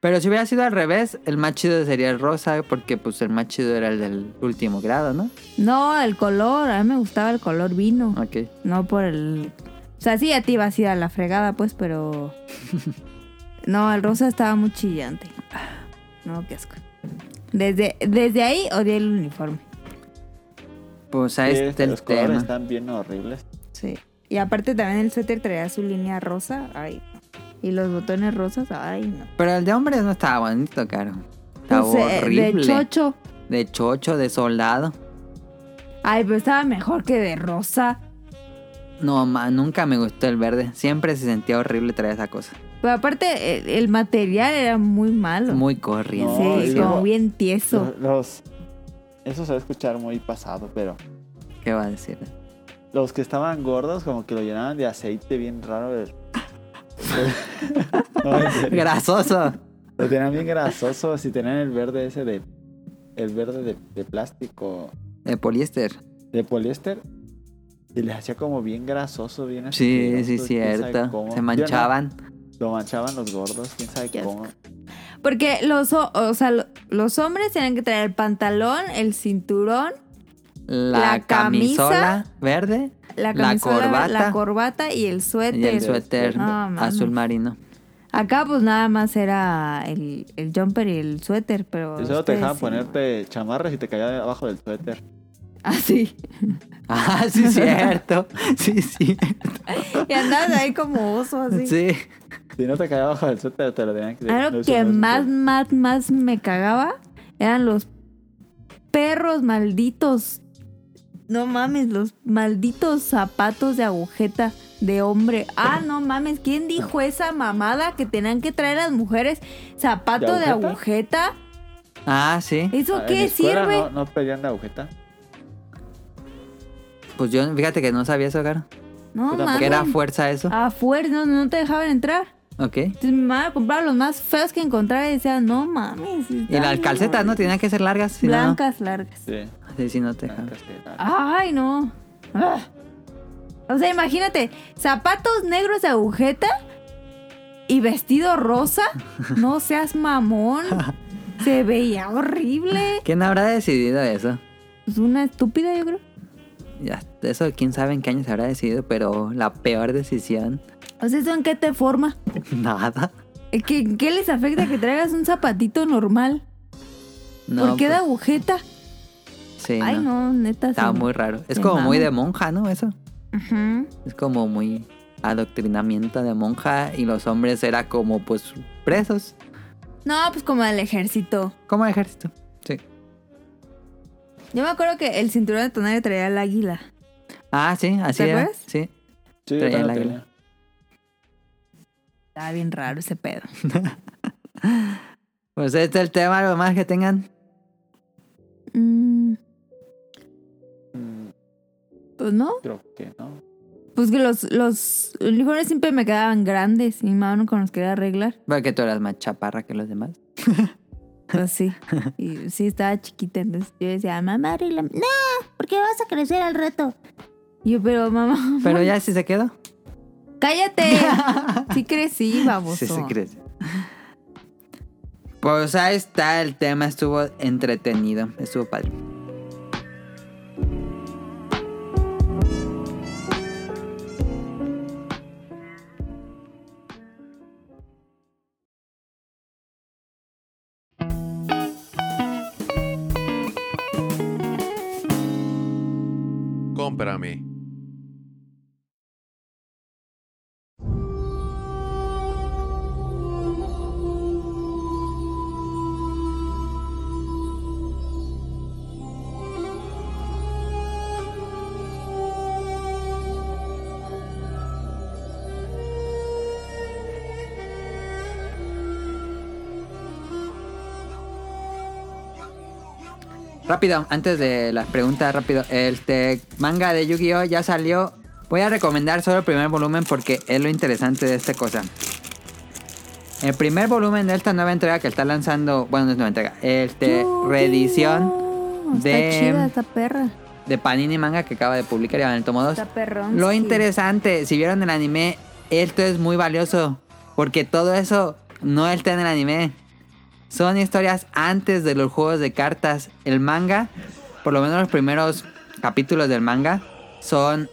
Pero si hubiera sido al revés, el más chido sería el rosa, porque pues el más chido era el del último grado, ¿no? No, el color, a mí me gustaba el color vino. Ok. No por el. O sea, sí, a ti ibas a ir a la fregada, pues, pero. No, el rosa estaba muy chillante. No, qué asco. Desde, desde ahí odié el uniforme. Pues ahí Sí, está el los colores tema. están bien horribles. Sí. Y aparte también el suéter traía su línea rosa. Ay. Y los botones rosas, ay, no. Pero el de hombres no estaba bonito, caro. Estaba Pues, eh, horrible. de chocho. De chocho, de soldado. Ay, pero estaba mejor que de rosa. No, ma, nunca me gustó el verde. Siempre se sentía horrible traer esa cosa. Pero aparte, el, el material era muy malo. Muy corriente. No, sí, como bien tieso. Los, eso se va a escuchar muy pasado, pero ¿Qué va a decir? los que estaban gordos como que lo llenaban de aceite bien raro. el- no. Grasoso. Lo tenían bien grasoso. Si tenían el verde ese de... El verde de, de plástico, De poliéster. de poliéster. Y les hacía como bien grasoso, bien Sí, asqueroso, sí, sabe cierto. Se no- manchaban. lo manchaban los gordos, quién sabe Qué cómo. Porque los, o sea, lo- los hombres tenían que traer el pantalón, el cinturón, La, La camisa, camisola verde la La camisola, corbata. la corbata y el suéter. y el suéter No, azul marino. Acá pues nada más era el, el jumper y el suéter, pero... Y solo te dejaban sí. ponerte chamarras y te caía abajo del suéter. Ah, sí. Ah, sí, cierto. Sí, sí. Y andabas ahí como oso, así. Sí. Si no te caía abajo del suéter, te lo tenían que Algo que más, más, más me cagaba eran los perros malditos. No mames, los malditos zapatos de agujeta de hombre. Ah, no mames, ¿quién dijo esa mamada que tenían que traer las mujeres zapato de agujeta? agujeta? Ah, sí. ¿Eso Ah, qué sirve? No, no pedían de agujeta. Pues yo, fíjate que no sabía eso, Caro. No, mames. ¿Que era fuerza eso? A fuerza, no, no te dejaban entrar. Ok. Entonces mi mamá compraba los más feos que encontraba y decía, no mames. Y las calcetas, ¿no? horribles". Tenían que ser largas. si no- Blancas, largas. Sí. Sí, sí, no te blancas. Ay, no. Ah. O sea, imagínate, zapatos negros de agujeta y vestido rosa. No seas mamón. Se veía horrible. ¿Quién habrá decidido eso? Es una estúpida, yo creo. Ya, eso quién sabe en qué año se habrá decidido, pero la peor decisión, O sea, ¿eso en qué te forma? nada. ¿Eh, ¿Qué, qué les afecta que traigas un zapatito normal? No, ¿Por qué de pues, agujeta? Sí, Ay, no. no, neta. Sí. muy raro. Es como muy de monja, ¿no? Eso. Es como muy adoctrinamiento de monja y los hombres era como pues presos, No, pues como del ejército. como ejército. Sí. Yo me acuerdo que el cinturón de tonario traía el águila. Ah, sí, así ¿Te era. acuerdas? Sí. Sí, Traía el águila. Estaba bien raro ese pedo. Pues este es el tema, algo más que tengan. Mm, pues no. Creo que no. Pues que los, los uniformes siempre me quedaban grandes y mi mamá nunca nos quería arreglar. Porque tú eras más chaparra que los demás. Pues sí. Y sí, estaba chiquita. Entonces yo decía, mamá, arréglame. No, porque vas a crecer al reto. Y yo, pero mamá. Pero ya sí se quedó. ¡Cállate! Sí crecí, baboso. Sí se crece. Pues ahí está el tema, estuvo entretenido, estuvo padre. Cómprame. Rápido, antes de las preguntas, rápido. Este manga de Yu-Gi-Oh! ya salió. Voy a recomendar solo el primer volumen porque es lo interesante de esta cosa. El primer volumen de esta nueva entrega que está lanzando, bueno, no es nueva entrega, este, Yu-Gi-Oh! reedición Está de- chida esta perra. de Panini Manga que acaba de publicar ya en el tomo 2. Está perrón. Lo sí. interesante, si vieron el anime, esto es muy valioso. Porque todo eso no está en el anime. Son historias antes de los juegos de cartas. El manga, por lo menos los primeros capítulos del manga, son.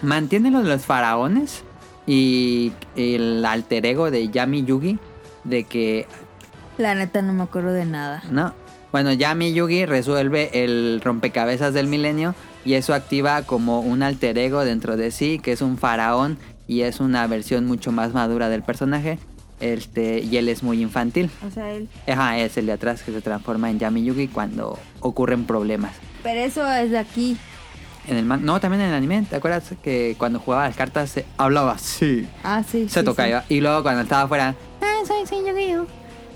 Mantienen lo de los faraones y el alter ego de Yami Yugi. De que La neta no me acuerdo de nada. ¿no? Bueno, Yami Yugi resuelve el rompecabezas del milenio y eso activa como un alter ego dentro de sí, que es un faraón y es una versión mucho más madura del personaje. Este, y él es muy infantil. O sea, él. Ajá, es el de atrás que se transforma en Yami Yugi cuando ocurren problemas. Pero eso es de aquí. En el man- no, también en el anime, ¿te acuerdas que cuando jugaba las cartas se hablaba así? Ah, sí. Se sí, tocaba. Y luego cuando estaba afuera, ah, soy, soy Yu-Gi-Oh!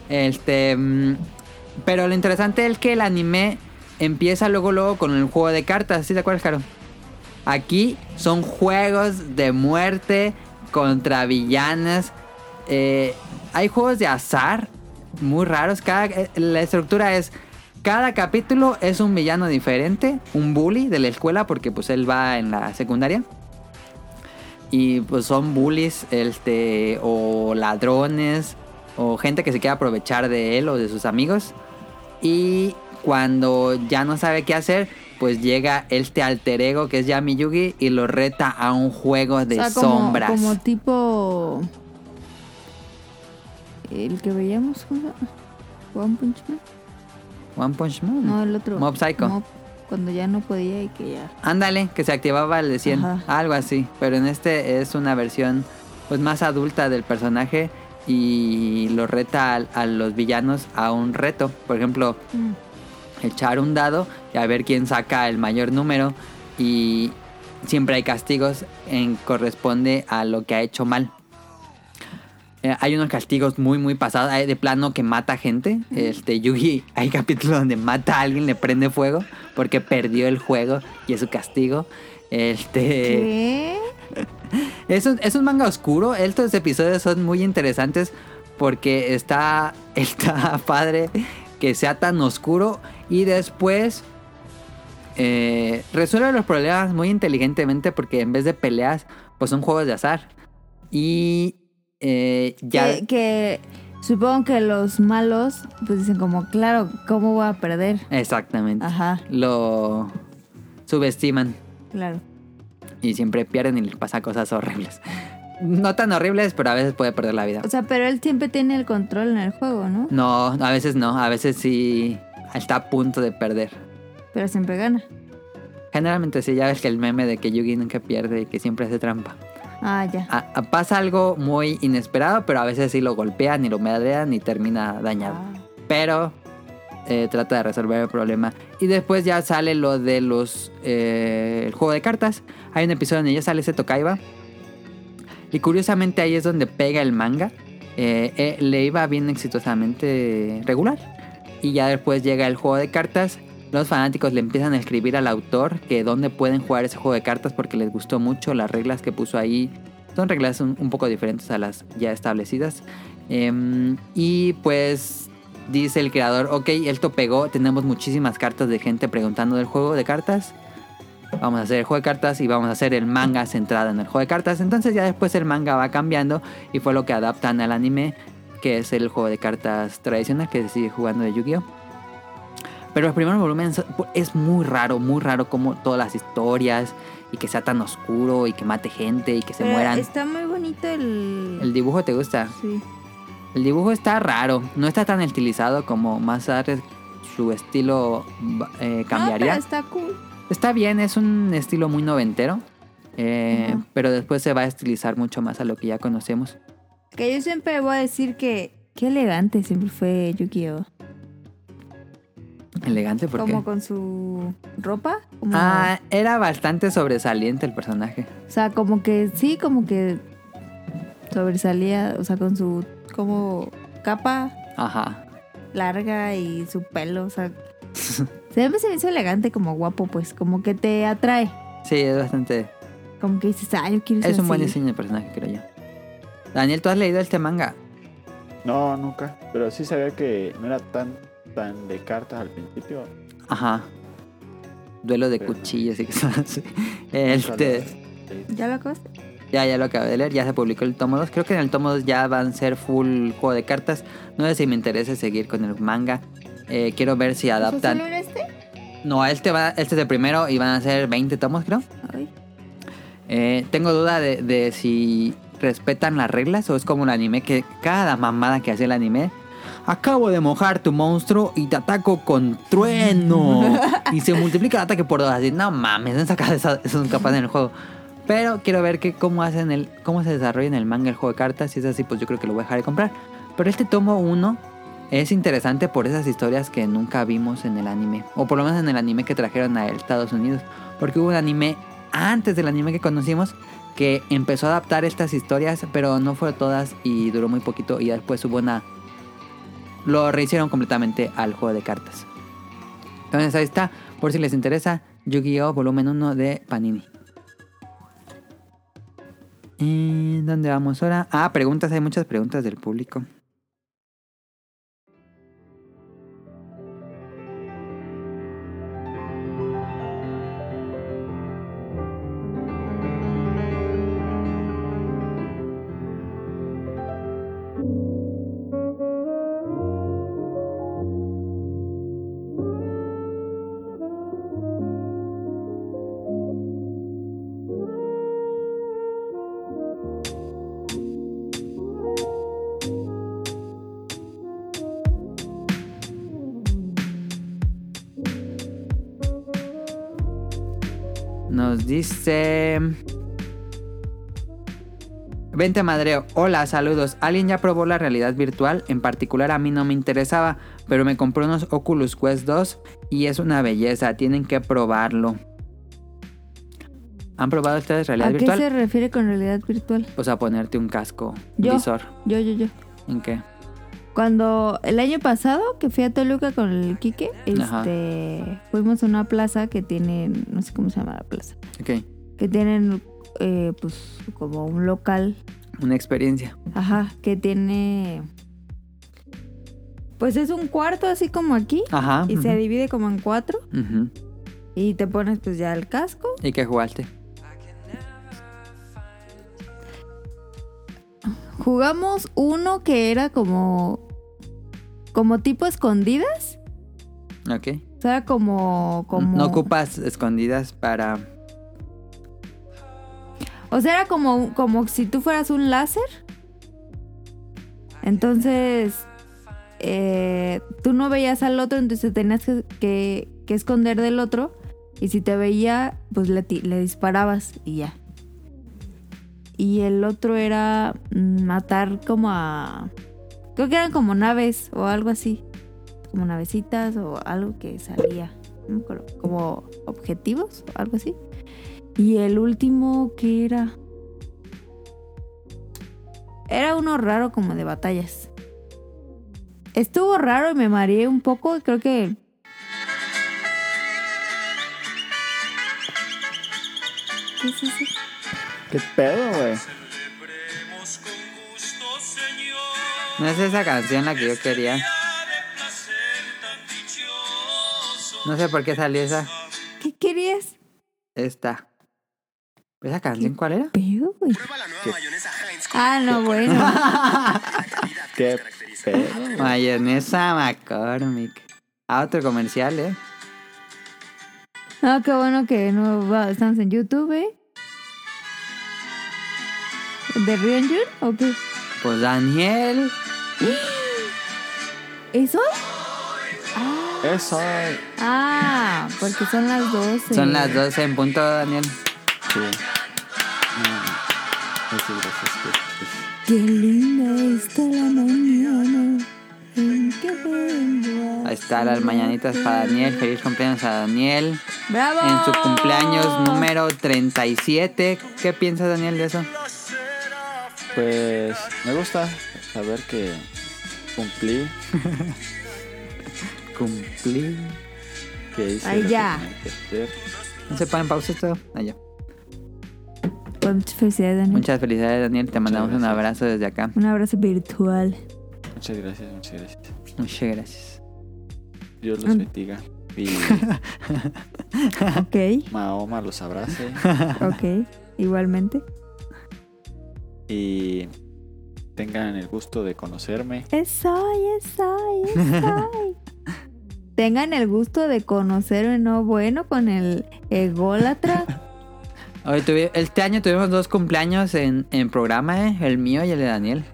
Este. mm, pero lo interesante es que el anime empieza luego, luego con el juego de cartas. ¿Sí te acuerdas, Caro? Aquí son juegos de muerte contra villanas. Eh, hay juegos de azar muy raros. Cada, eh, la estructura es. Cada capítulo es un villano diferente, un bully de la escuela, porque pues él va en la secundaria. Y pues son bullies, este, o ladrones, o gente que se quiere aprovechar de él o de sus amigos. Y cuando ya no sabe qué hacer, pues llega este alter ego que es Yami Yugi y lo reta a un juego de O sea, como, sombras. como tipo. El que veíamos. One Punch Man. One Punch Man. No, el otro. Mob Psycho. Mob- Cuando ya no podía y que ya. Ándale, que se activaba el de 100, Ajá. algo así. Pero en este es una versión pues más adulta del personaje y lo reta a, a los villanos a un reto. Por ejemplo, Mm. echar un dado y a ver quién saca el mayor número y siempre hay castigos en corresponde a lo que ha hecho mal. Eh, hay unos castigos muy muy pasados, hay de plano que mata gente. Este Yugi, hay capítulos donde mata a alguien, le prende fuego porque perdió el juego y es su castigo. Este ¿Qué? es un, es un manga oscuro. Estos episodios son muy interesantes porque está, está padre que sea tan oscuro y después eh, resuelve los problemas muy inteligentemente porque en vez de peleas, pues son juegos de azar. Y eh, ya... Que, que supongo que los malos pues dicen como, claro, ¿cómo voy a perder? Exactamente. Ajá, Lo subestiman claro. y siempre pierden y les pasa cosas horribles. No tan horribles, pero a veces puede perder la vida. O sea, pero él siempre tiene el control en el juego, ¿no? No, a veces no, a veces sí está a punto de perder. Pero siempre gana. Generalmente sí, ya ves que el meme de que Yugi nunca pierde y que siempre hace trampa. Ah, ya. A- a- pasa algo muy inesperado, pero a veces sí lo golpean y lo medrean y termina dañado. Ah. Pero eh, trata de resolver el problema. Y después ya sale lo de los... eh, el juego de cartas. Hay un episodio donde ya sale ese Tokaiba. Y curiosamente ahí es donde pega el manga. Eh, eh, le iba bien exitosamente regular. Y ya después llega el juego de cartas. Los fanáticos le empiezan a escribir al autor que dónde pueden jugar ese juego de cartas porque les gustó mucho las reglas que puso ahí. Son reglas un, poco diferentes a las ya establecidas. Em, y pues dice el creador, ok, esto pegó, tenemos muchísimas cartas de gente preguntando del juego de cartas. Vamos a hacer el juego de cartas y vamos a hacer el manga centrado en el juego de cartas. Entonces ya después el manga va cambiando y fue lo que adaptan al anime, que es el juego de cartas tradicional que se sigue jugando de Yu-Gi-Oh! Pero los primeros volúmenes es muy raro, muy raro como todas las historias y que sea tan oscuro y que mate gente y que se Pero mueran. Está muy bonito el... ¿El dibujo te gusta? Sí. El dibujo está raro, no está tan estilizado como más tarde su estilo eh, cambiaría. No, pero está cool. Está bien, es un estilo muy noventero, eh, Ujú. pero después se va a estilizar mucho más a lo que ya conocemos. Que yo siempre voy a decir que... Qué elegante siempre fue Yu-Gi-Oh! Elegante porque... Como con su ropa. Como, Ah, era bastante sobresaliente el personaje. O sea, como que sí, como que sobresalía, o sea, con su como capa Ajá. larga y su pelo, o sea, siempre se me hizo elegante, como guapo, pues, como que te atrae, Sí, es bastante... como que dices, ah, yo quiero ser Es un buen así". diseño de personaje, creo yo. Daniel, ¿tú has leído este manga? No, nunca. Pero sí sabía que no era tan, tan de cartas al principio. Ajá. Duelo de Pero- cuchillos y cosas Este... ¿Ya lo acabaste? Ya, ya lo acabé de leer, ya se publicó el tomo 2. Creo que en el tomo 2 ya van a ser full juego de cartas. No sé si me interesa seguir con el manga. Eh, quiero ver si adaptan. ¿Solo era este? No, este, va, este es el primero y van a ser 20 tomos, creo. Ay, Eh, tengo duda de, de si respetan las reglas o es como un anime que cada mamada que hace el anime. Acabo de mojar tu monstruo y te ataco con trueno. y se multiplica el ataque por dos. Así, no mames, no sacar eso, eso nunca pasa en el juego. Pero quiero ver que cómo hacen el, cómo se desarrolla en el manga el juego de cartas. Si es así, pues yo creo que lo voy a dejar de comprar. Pero este tomo 1 es interesante por esas historias que nunca vimos en el anime. O por lo menos en el anime que trajeron a Estados Unidos. Porque hubo un anime antes del anime que conocimos que empezó a adaptar estas historias, pero no fueron todas y duró muy poquito. Y después hubo una. Lo rehicieron completamente al juego de cartas. Entonces ahí está, por si les interesa, Yu-Gi-Oh! volumen 1 de Panini. ¿Y dónde vamos ahora? Ah, preguntas, hay muchas preguntas del público. Dice... Vente Madreo, hola, saludos. ¿Alguien ya probó la realidad virtual? En particular a mí no me interesaba, pero me compré unos Oculus Quest 2 y es una belleza, tienen que probarlo. ¿Han probado ustedes realidad ¿A qué virtual? se refiere con realidad virtual? O sea, ponerte un casco Yo. visor. Yo, yo, yo. ¿En qué? Cuando el año pasado que fui a Toluca con el Quique, Ajá. este, fuimos a una plaza que tiene, no sé cómo se llama la plaza, Ok. que tienen eh, pues como un local, Una experiencia. ajá, que tiene, pues es un cuarto así como aquí Ajá. y se divide como en cuatro ujú. y te pones pues ya el casco. ¿Y qué jugaste? Jugamos uno que era como, como tipo escondidas, Ok. o sea, era como, como, No ocupas escondidas para... O sea, era como, como si tú fueras un láser. Entonces, eh, tú no veías al otro, entonces tenías que, que- que esconder del otro. Y si te veía, pues le, le disparabas y ya. Y el otro era mm, matar como a... Creo que eran como naves o algo así. Como navecitas o algo que salía. Como objetivos o algo así. Y el último, ¿qué era? Era uno raro como de batallas. Estuvo raro y me mareé un poco. Creo que... ¿Qué es eso? ¿Qué pedo, güey? No es esa canción la que yo quería. No sé por qué salió esa. ¿Qué querías? Esta. ¿Esa canción cuál era? ¿Pedo, güey? Ah, no, bueno. ¿Qué pedo? Mayonesa McCormick. Ah, otro comercial, ¿eh? No, qué bueno que no va- estamos en YouTube, ¿eh? ¿De Ryujin o qué? Pues Daniel. ¿Eso? Ah, Eso. ah, porque son las 12. Son las 12 en punto, Daniel. Sí. Mm. Pues gracias. pues. Qué linda está la mañana en que vengo Ahí está las mañanitas para Daniel. Feliz cumpleaños a Daniel. ¡Bravo! En su cumpleaños número 37. ¿Qué piensas, Daniel, de eso? Pues me gusta saber que cumplí, Cumplí. que hice Ay, que ya. que. No se ponen pausa esto. Allá. Pues muchas felicidades, Daniel. Muchas felicidades, Daniel. Te mandamos un abrazo desde acá. Un abrazo virtual. Muchas gracias, muchas gracias. Muchas gracias. Dios los Mm. bendiga. Y Ok, Mahoma los abrace. ok. Igualmente. Y tengan el gusto de conocerme. Esoy, esoy, esoy. Tengan el gusto de conocerme, no bueno, con el ególatra. Hoy este año tuvimos dos cumpleaños en, en programa, ¿eh? El mío y el de Daniel.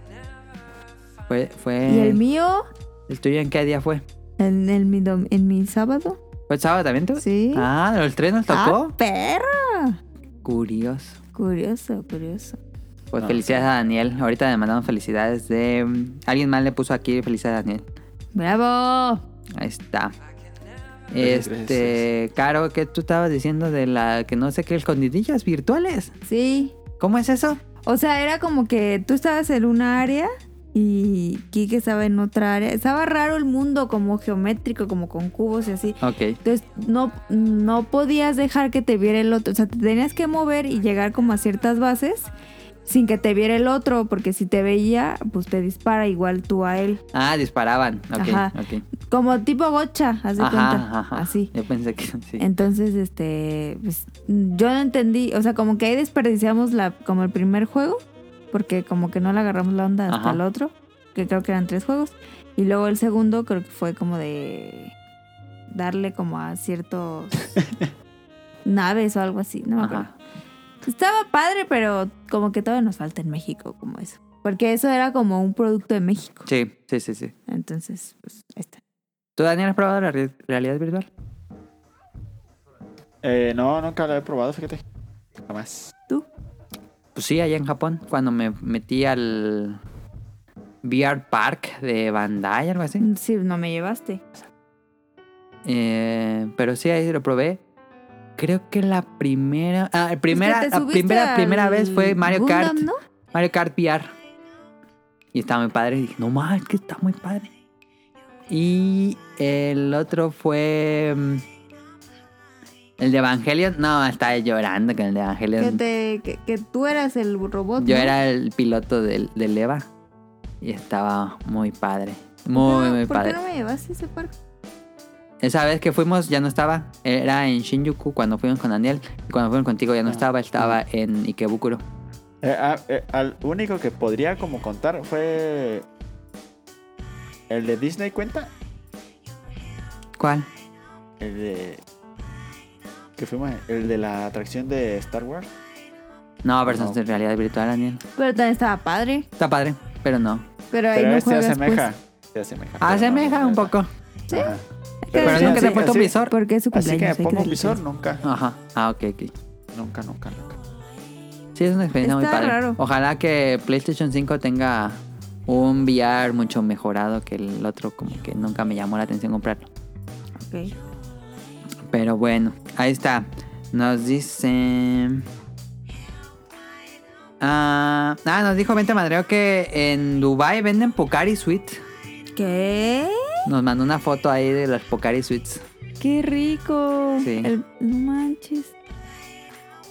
Fue, fue... Y el mío, ¿El tuyo en qué día fue? en, el, mi, en mi sábado. ¿Fue el sábado también tú? Sí. Ah, ¿los tres nos tocó? ¡Ah, perra! Curioso. Curioso, curioso. Pues Ah, felicidades a Daniel. Ahorita le mandamos felicidades de... mm, Alguien más le puso aquí felicidades a Daniel. ¡Bravo! Ahí está. Este, Caro, ¿qué tú estabas diciendo de la que no sé qué escondidillas virtuales? Sí. ¿Cómo es eso? O sea, era como que tú estabas en una área y Kike estaba en otra área. Estaba raro el mundo, como geométrico, como con cubos y así. Ok. Entonces no, no podías dejar que te viera el otro. O sea, te tenías que mover y llegar como a ciertas bases sin que te viera el otro, porque si te veía, pues te dispara igual tú a él. Ah, disparaban. Ajá. ok. Como tipo gocha, haz de cuenta. Ajá, ajá. Así. Yo pensé que sí. Entonces, este, pues, yo no entendí, o sea, como que ahí desperdiciamos la, como el primer juego, porque como que no le agarramos la onda hasta Ajá. el otro, que creo que eran tres juegos, y luego el segundo creo que fue como de darle como a ciertos naves o algo así, no me acuerdo. Estaba padre, pero como que todavía nos falta en México como eso, porque eso era como un producto de México, Sí, sí, sí, sí. entonces, pues, ahí está. ¿Tú, Daniel, has probado la re- realidad virtual? Eh, no, nunca lo he probado, fíjate. Jamás. ¿Tú? Pues sí, allá en Japón, cuando me metí al VR Park de Bandai, algo así. Sí, no me llevaste. Eh, pero sí, ahí lo probé. Creo que la primera. Ah, primera, Es que te la primera, primera vez fue Mario Kart. Gundam, ¿no? Mario Kart VR. Y estaba muy padre. Y dije, no más, que está muy padre. Y el otro fue. mm, El de Evangelion. No, estaba llorando con el de Que, Evangelion. te, que, que tú eras el robot. Yo ¿no? era el piloto del, del EVA. Y estaba muy padre. Muy, No, muy ¿Por padre. qué no me llevaste ese parque? Esa vez que fuimos ya no estaba. Era en Shinjuku cuando fuimos con Daniel. Y cuando fuimos contigo ya no Ah. estaba. Estaba en Ikebukuro. Eh, ah, eh, al único que podría como contar fue. El de Disney cuenta. ¿Cuál? El de. Que fuimos. El de la atracción de Star Wars. No, versus No. de realidad virtual, Daniel. Pero también estaba padre. Está padre, pero no. Pero ahí Pero no este juegas, asemeja. pues. Se asemeja. pero Asemeja no, un poco. Sí. Ajá. Pero sí, nunca te he puesto un visor. Porque es su Así que me cumpleaños. pongo un visor, nunca. Ajá. Ah, ok, ok. Nunca, nunca, nunca. Sí, es una experiencia muy padre. raro. Ojalá que PlayStation 5 tenga un VR mucho mejorado que el otro, como que nunca me llamó la atención comprarlo. Ok. Pero bueno, ahí está. Nos dice. Ah, ah, nos dijo Vente Madreo que en Dubai venden Pocari Sweet. ¿Qué? Nos mandó una foto ahí de las Pocari Sweets. ¡Qué rico! Sí. El- no manches.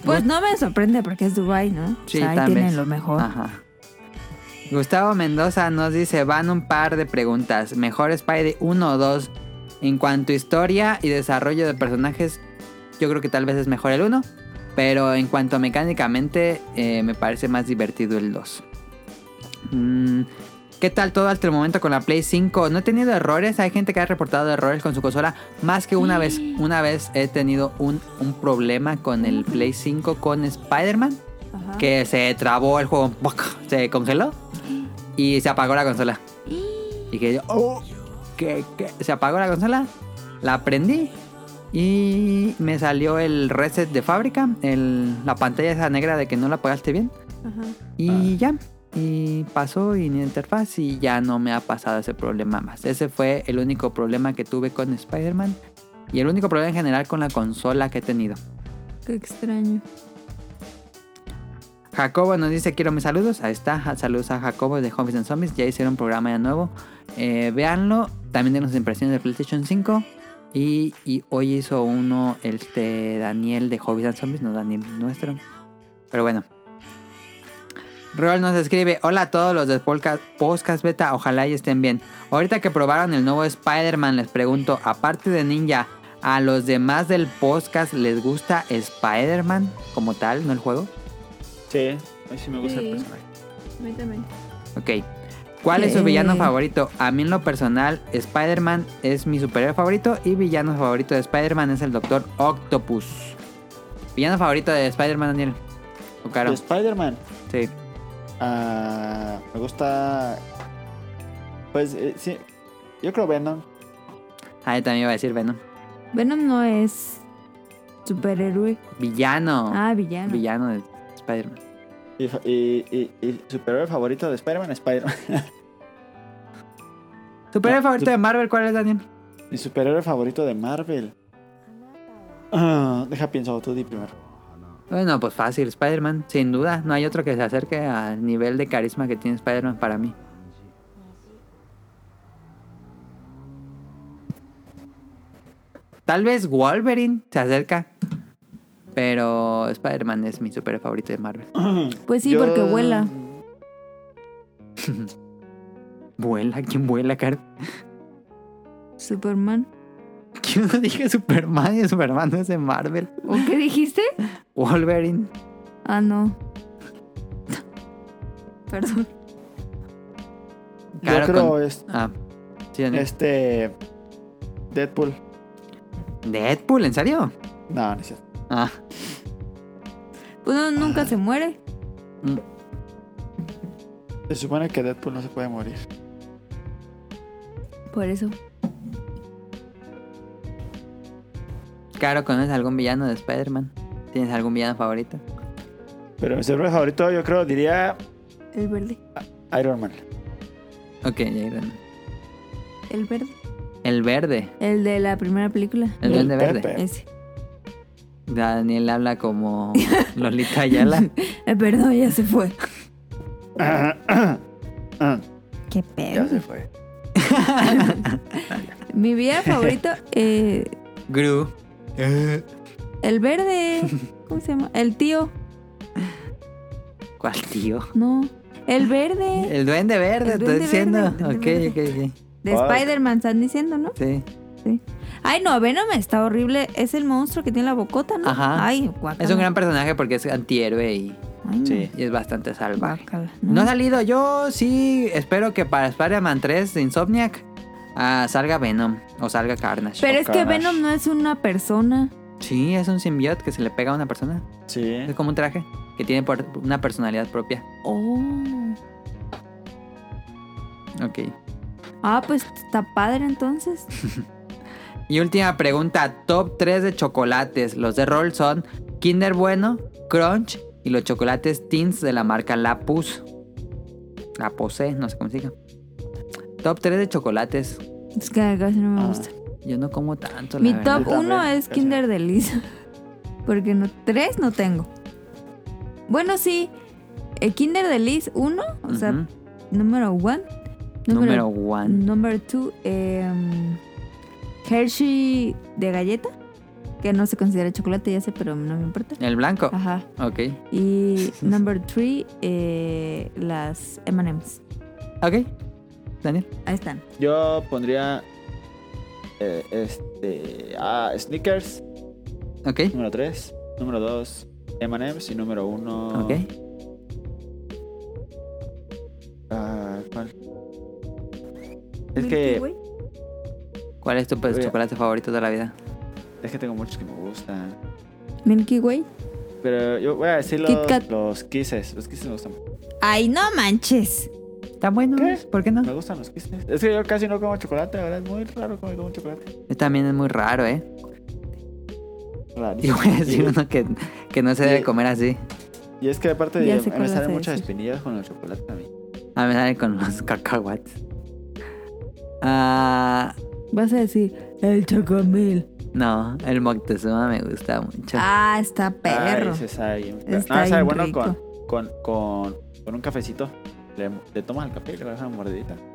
Pues no me sorprende porque es Dubai, ¿no? Sí, o sea, ahí tal tienen lo mejor. Ajá. Gustavo Mendoza nos dice, van un par de preguntas. ¿Mejor Spidey 1 o 2? En cuanto a historia y desarrollo de personajes, yo creo que tal vez es mejor el 1. Pero en cuanto a mecánicamente, eh, me parece más divertido el 2. Mm, ¿Qué tal todo hasta el momento con la Play 5? No he tenido errores. Hay gente que ha reportado errores con su consola. Más que una vez. Una vez he tenido un, un problema con el Play 5 con Spider-Man que se trabó el juego, se congeló y se apagó la consola. Y que yo, oh, ¿qué, qué? se apagó la consola, la prendí y me salió el reset de fábrica, el, la pantalla esa negra de que no la apagaste bien Ajá. y ya. Y pasó y ni interfaz y ya no me ha pasado ese problema más. Ese fue el único problema que tuve con Spider-Man y el único problema en general con la consola que he tenido. Qué extraño. Jacobo nos dice quiero mis saludos. Ahí está. Saludos a Jacobo de Hobbies and Zombies. Ya hicieron un programa ya nuevo. Eh, véanlo. También de las impresiones de PlayStation 5. Y, y hoy hizo uno este Daniel de Hobbies and Zombies. No Daniel nuestro. Pero bueno. Roll nos escribe, hola a todos los de Polka- Podcast Beta, ojalá y estén bien. Ahorita que probaron el nuevo Spider-Man, les pregunto, aparte de Ninja, ¿a los demás del podcast les gusta Spider-Man como tal, no el juego? Sí, a mí sí me gusta Sí. el personaje. A mí también. Ok. ¿Cuál es su villano favorito? A mí en lo personal, Spider-Man es mi superhéroe favorito y villano favorito de Spider-Man es el Doctor Octopus. Villano favorito de Spider-Man, Daniel. O Caro. De Spider-Man. Sí. Ah, me gusta. Pues eh, sí. Yo creo Venom. Ah, yo también iba a decir Venom. Venom no es superhéroe. Villano. Ah, villano. Villano de Spider-Man. Y, fa- y, y, y superhéroe favorito de Spider-Man, Spider-Man. ¿Superhéroe No, favorito su- de Marvel cuál es, Daniel? Mi superhéroe favorito de Marvel. Ah, deja pienso, tú di primero. Bueno, pues fácil, Spider-Man, sin duda. No hay otro que se acerque al nivel de carisma que tiene Spider-Man para mí. Tal vez Wolverine se acerca. Pero Spider-Man es mi super favorito de Marvel. Pues sí, Yo- porque vuela. ¿Vuela? ¿Quién vuela, Caro? Superman. Yo no dije Superman y Superman no es de Marvel. ¿O qué dijiste? Wolverine. Ah, no. Perdón. Yo creo con- es, Ah, sí, este. Deadpool. Deadpool, ¿en serio? No, no es cierto. Ah, Pues no, nunca se muere. Se supone que Deadpool no se puede morir. Por eso. Caro, ¿conoces algún villano de Spider-Man? ¿Tienes algún villano favorito? Pero mi superhéroe favorito, yo creo, diría El verde. Iron Man. Ok, ya irán. El verde. El verde. El de la primera película. El duende verde. Ese. Daniel habla como Lolita Ayala. Eh, perdón, ya se fue. Ah, Qué ya pedo. se fue. Mi villano favorito, eh, Gru. El verde. ¿Cómo se llama? El tío. ¿Cuál tío? No. El verde. El duende verde, El estoy duende diciendo. verde, ok, ok, ok. De. Spider-Man, están diciendo, ¿no? Sí. Sí. Ay, no, Venom está horrible. Es el monstruo que tiene la bocota, ¿no? Ajá. Ay, guacala. Es un gran personaje porque es antihéroe y, Ay, no, Sí. y es bastante salvaje. guácala, No ha salido. Yo sí espero que para Spider-Man 3 de Insomniac ah, salga Venom o salga Carnage. Pero es que. Venom no es una persona. Sí, es un symbiote que se le pega a una persona. Sí. Es como un traje que tiene una personalidad propia. Oh. Ok. Ah, pues está padre entonces. Y última pregunta, top 3 de chocolates. Los de Roll son Kinder Bueno, Crunch y los chocolates Teens de la marca La Pus. La Pose, no sé cómo se diga. Top 3 de chocolates. Es que casi no me Ah. gusta. Yo no como tanto, la Mi verdad. top Yo también, 1 es casi. Kinder Delice. Porque no, 3 no tengo. Bueno, sí. El Kinder Delice 1, o sea, número 1. Número 1. Número 2, Hershey de galleta. Que no se considera chocolate, ya sé, pero no me importa. El blanco. Ajá. Ok. Y number 3, las MMs. Ok. Daniel. Ahí están. Yo pondría. eh, este. Ah, Snickers. Ok. Número 3. Número 2. MM's. Y número 1. Ok. Ah, ¿cuál? Es Milky que. Way. ¿Cuál es tu pues, chocolate favorito de la vida? Es que tengo muchos que me gustan. Milky Way. Pero yo voy a decir los, los kisses. Los kisses me gustan. Ay, no manches. ¿Está bueno? ¿Qué? ¿Por qué no? Me gustan los kisses. Es que yo casi no como chocolate, ahora es muy raro comer como chocolate. También es muy raro, ¿eh? Y Rarísimo. voy a decir Y- uno que, que no se debe y- comer así. Y es que aparte de, sé me salen muchas decir. espinillas con el chocolate a mí. A mí me sale con los cacahuates. Ah, Vas a decir, el chocomil. no, el Moctezuma me gusta mucho. Ah, está perro. Ay, sabe bien. Está no, sabe bueno con, con, con, con un cafecito. Le, le tomas el café y le das una mordidita.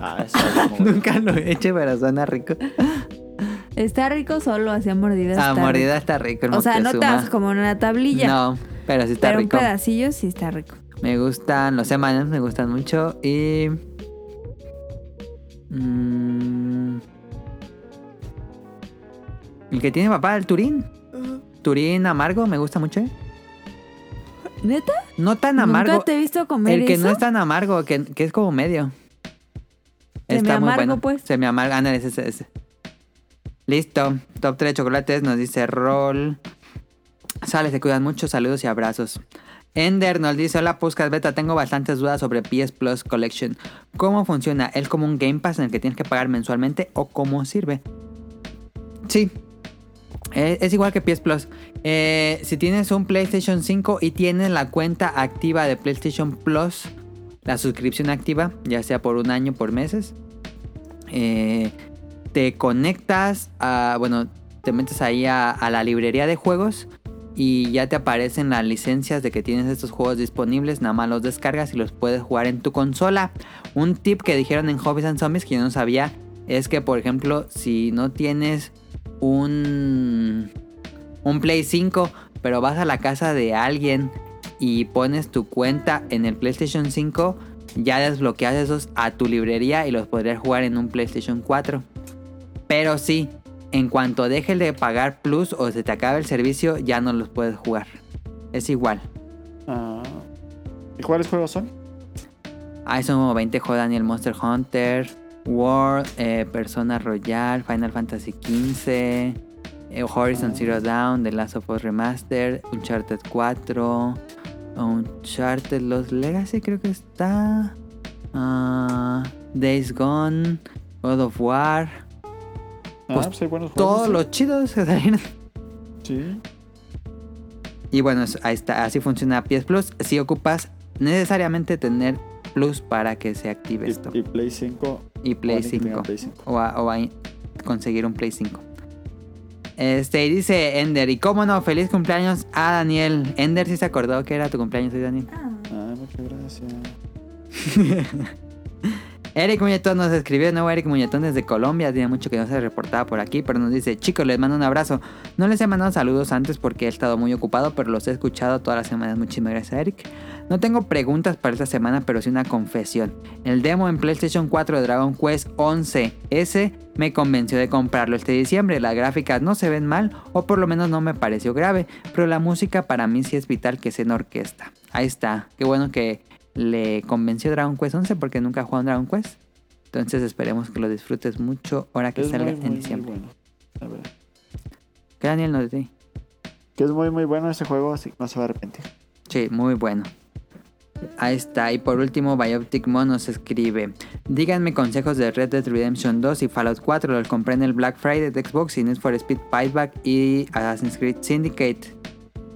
Ah, eso. Nunca lo he hecho, pero suena rico. Está rico solo, hacía mordidas. Ah, está mordida está rico el rico. O sea, no te das como una tablilla. No, pero sí está pero un rico. pedacillo sí está rico. Me gustan, los semanas me gustan mucho y... Mm, el que tiene papá, el Turín. Turín amargo, me gusta mucho. ¿Neta? No tan amargo. Nunca te he visto comer El que eso. no es tan amargo, que, que es como medio. Semiamargo, pues. Se me amarga. Ándale, ese, ese. Listo. Top 3 de chocolates nos dice Roll. Sale, se cuidan mucho. Saludos y abrazos. Ender nos dice: Hola, Puskas Beta. Tengo bastantes dudas sobre PS Plus Collection. ¿Cómo funciona? ¿Es como un Game Pass en el que tienes que pagar mensualmente o cómo sirve? Sí. Es igual que PS Plus. Eh, si tienes un PlayStation 5 y tienes la cuenta activa de PlayStation Plus, la suscripción activa, ya sea por un año, por meses, eh, te conectas a, bueno, te metes ahí a, a la librería de juegos y ya te aparecen las licencias de que tienes estos juegos disponibles, nada más los descargas y los puedes jugar en tu consola. Un tip que dijeron en Hobbies and Zombies que yo no sabía es que, por ejemplo, si no tienes un, un Play 5, pero vas a la casa de alguien y pones tu cuenta en el PlayStation 5, ya desbloqueas esos a tu librería y los podrías jugar en un PlayStation 4. Pero sí, en cuanto dejes de pagar Plus o se te acabe el servicio, ya no los puedes jugar. Es igual. Ah. ¿Y cuáles juegos son? Hay son como 20 juegos, Daniel Monster Hunter, World, eh, Persona Royal, Final Fantasy XV, eh, Horizon Zero Dawn, The Last of Us Remastered, Uncharted 4, Uncharted Los Legacy creo que está, ah, Days Gone, God of War, Pues, hay buenos juegos. todos sí. los chidos que salieron. Sí. Y bueno, ahí está, así funciona PS Plus. Si ocupas necesariamente tener Plus para que se active esto. Y, y Play 5. Y Play alguien que tenga 5. Play 5. O a conseguir un Play 5. Este, y dice Ender, y cómo no, feliz cumpleaños a Daniel. Ender sí se acordó que era tu cumpleaños hoy, Daniel. Ah, muchas gracias. Eric Muñetón nos escribió nuevo Eric Muñetón desde Colombia. Tiene mucho que no se reportaba por aquí, pero nos dice, chicos, les mando un abrazo. No les he mandado saludos antes porque he estado muy ocupado, pero los he escuchado todas las semanas. Muchísimas gracias, Eric. No tengo preguntas para esta semana, pero sí una confesión. El demo en PlayStation 4 de Dragon Quest 11S me convenció de comprarlo este diciembre. Las gráficas no se ven mal, o por lo menos no me pareció grave, pero la música para mí sí es vital que sea en orquesta. Ahí está. Qué bueno que le convenció Dragon Quest 11 porque nunca ha jugado en Dragon Quest. Entonces esperemos que lo disfrutes mucho ahora que Es salga muy, muy, en muy diciembre. bueno. La verdad. ¿Qué Daniel nos dice? Que es muy, muy bueno ese juego, así que no se va a arrepentir. Sí, muy bueno. Ahí está. Y por último, Bioptic Mon nos escribe. Díganme consejos de Red Dead Redemption 2 y Fallout 4. Los compré en el Black Friday de Xbox y Need for Speed Payback y Assassin's Creed Syndicate.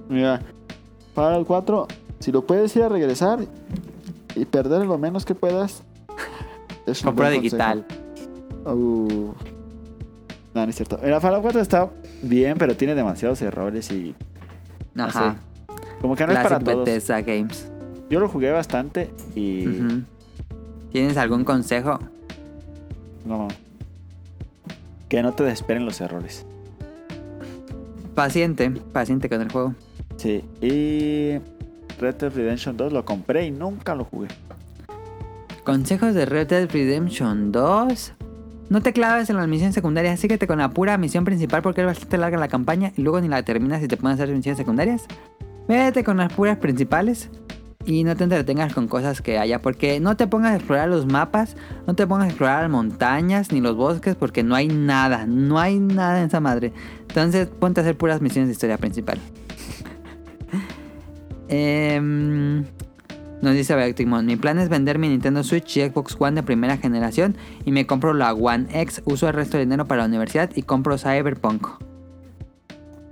Mira, el 4, si lo puedes ir a regresar y perder lo menos que puedas. Es Compra digital. Uh. No, no es cierto. El Fallout 4 está bien, pero tiene demasiados errores y no Ajá. sé. Como que no es para todos. Bethesda Games. Yo lo jugué bastante y Ujú. ¿Tienes algún consejo? no. Que no te desesperen los errores. Paciente, paciente con el juego. Sí. Y Red Dead Redemption 2 lo compré y nunca lo jugué. Consejos de Red Dead Redemption 2. No te claves en las misiones secundarias, síguete con la pura misión principal porque es bastante larga la campaña y luego ni la terminas y te a hacer misiones secundarias. Vete con las puras principales y no te entretengas con cosas que haya porque no te pongas a explorar los mapas, no te pongas a explorar las montañas ni los bosques porque no hay nada, no hay nada en esa madre. Entonces ponte a hacer puras misiones de historia principal. Em, nos dice Bioptic Mon, mi plan es vender mi Nintendo Switch y Xbox One de primera generación y me compro la One X, uso el resto de dinero para la universidad y compro Cyberpunk.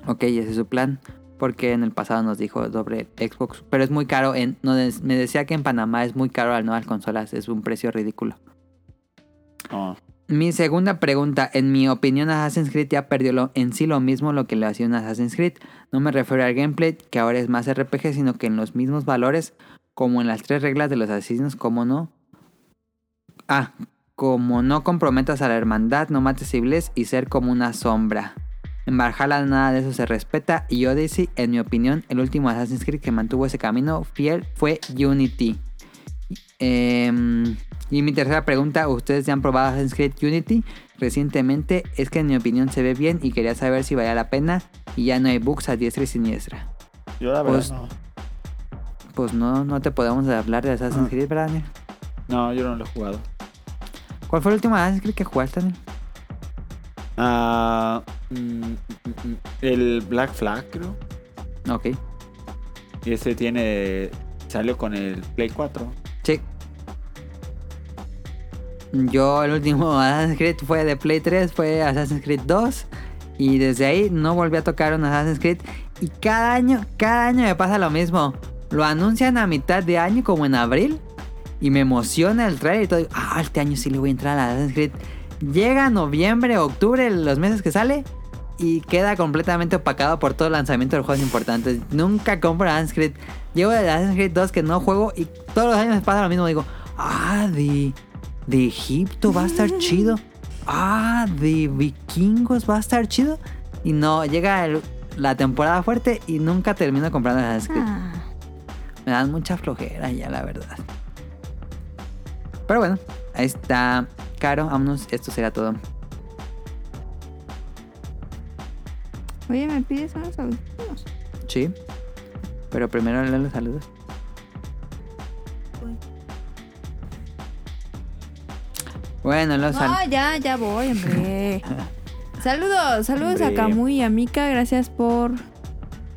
Ok, ese es su plan. Porque en el pasado nos dijo sobre Xbox. Pero es muy caro. En, me decía que en Panamá es muy caro las nuevas consolas. Es un precio ridículo. Oh. Mi segunda pregunta, en mi opinión Assassin's Creed ya perdió lo- en sí lo mismo lo que le hacía un Assassin's Creed. No me refiero al gameplay, que ahora es más RPG, sino que en los mismos valores, como en las tres reglas de los asesinos, como no. Ah, como no comprometas a la hermandad, no mates civiles y ser como una sombra. En Valhalla nada de eso se respeta y Odyssey, en mi opinión, el último Assassin's Creed que mantuvo ese camino fiel fue Unity. Em, y mi tercera pregunta, ¿ustedes ya han probado Assassin's Creed Unity? Recientemente es que en mi opinión se ve bien y quería saber si valía la pena y ya no hay bugs a diestra y siniestra. Yo la verdad Pues- no. Pues no, no te podemos hablar de Assassin's. Creed, ¿verdad, Daniel? No, yo no lo he jugado. ¿Cuál fue el último Assassin's Creed que jugaste, Daniel? Mm, mm, el Black Flag, creo. Ok. Y ese tiene. Salió con el Play 4. Sí. Yo el último Assassin's Creed fue de Play 3, fue Assassin's Creed 2. Y desde ahí no volví a tocar un Assassin's Creed. Y cada año, cada año me pasa lo mismo. Lo anuncian a mitad de año, como en abril. Y me emociona el trailer y todo. Ah, este año sí le voy a entrar a Assassin's Creed. Llega noviembre, octubre, los meses que sale. Y queda completamente opacado por todo el lanzamiento de juegos importantes. Nunca compro Assassin's Creed. Llevo el Assassin's Creed 2 que no juego. Y todos los años me pasa lo mismo. Digo, ah, de, de Egipto va a estar chido. Ah, de vikingos va a estar chido. Y no, llega el- la temporada fuerte y nunca termino comprando Creed. Ah, Me dan mucha flojera ya, la verdad. Pero bueno, ahí está. Caro, vámonos. Esto será todo. Oye, ¿me pides unos audífonos? Sí. Pero primero leen los saludos. Bueno, los No, saludos. ya, ya voy, hombre. saludos, saludos Hombre. a Camuy y a Mika. Gracias por.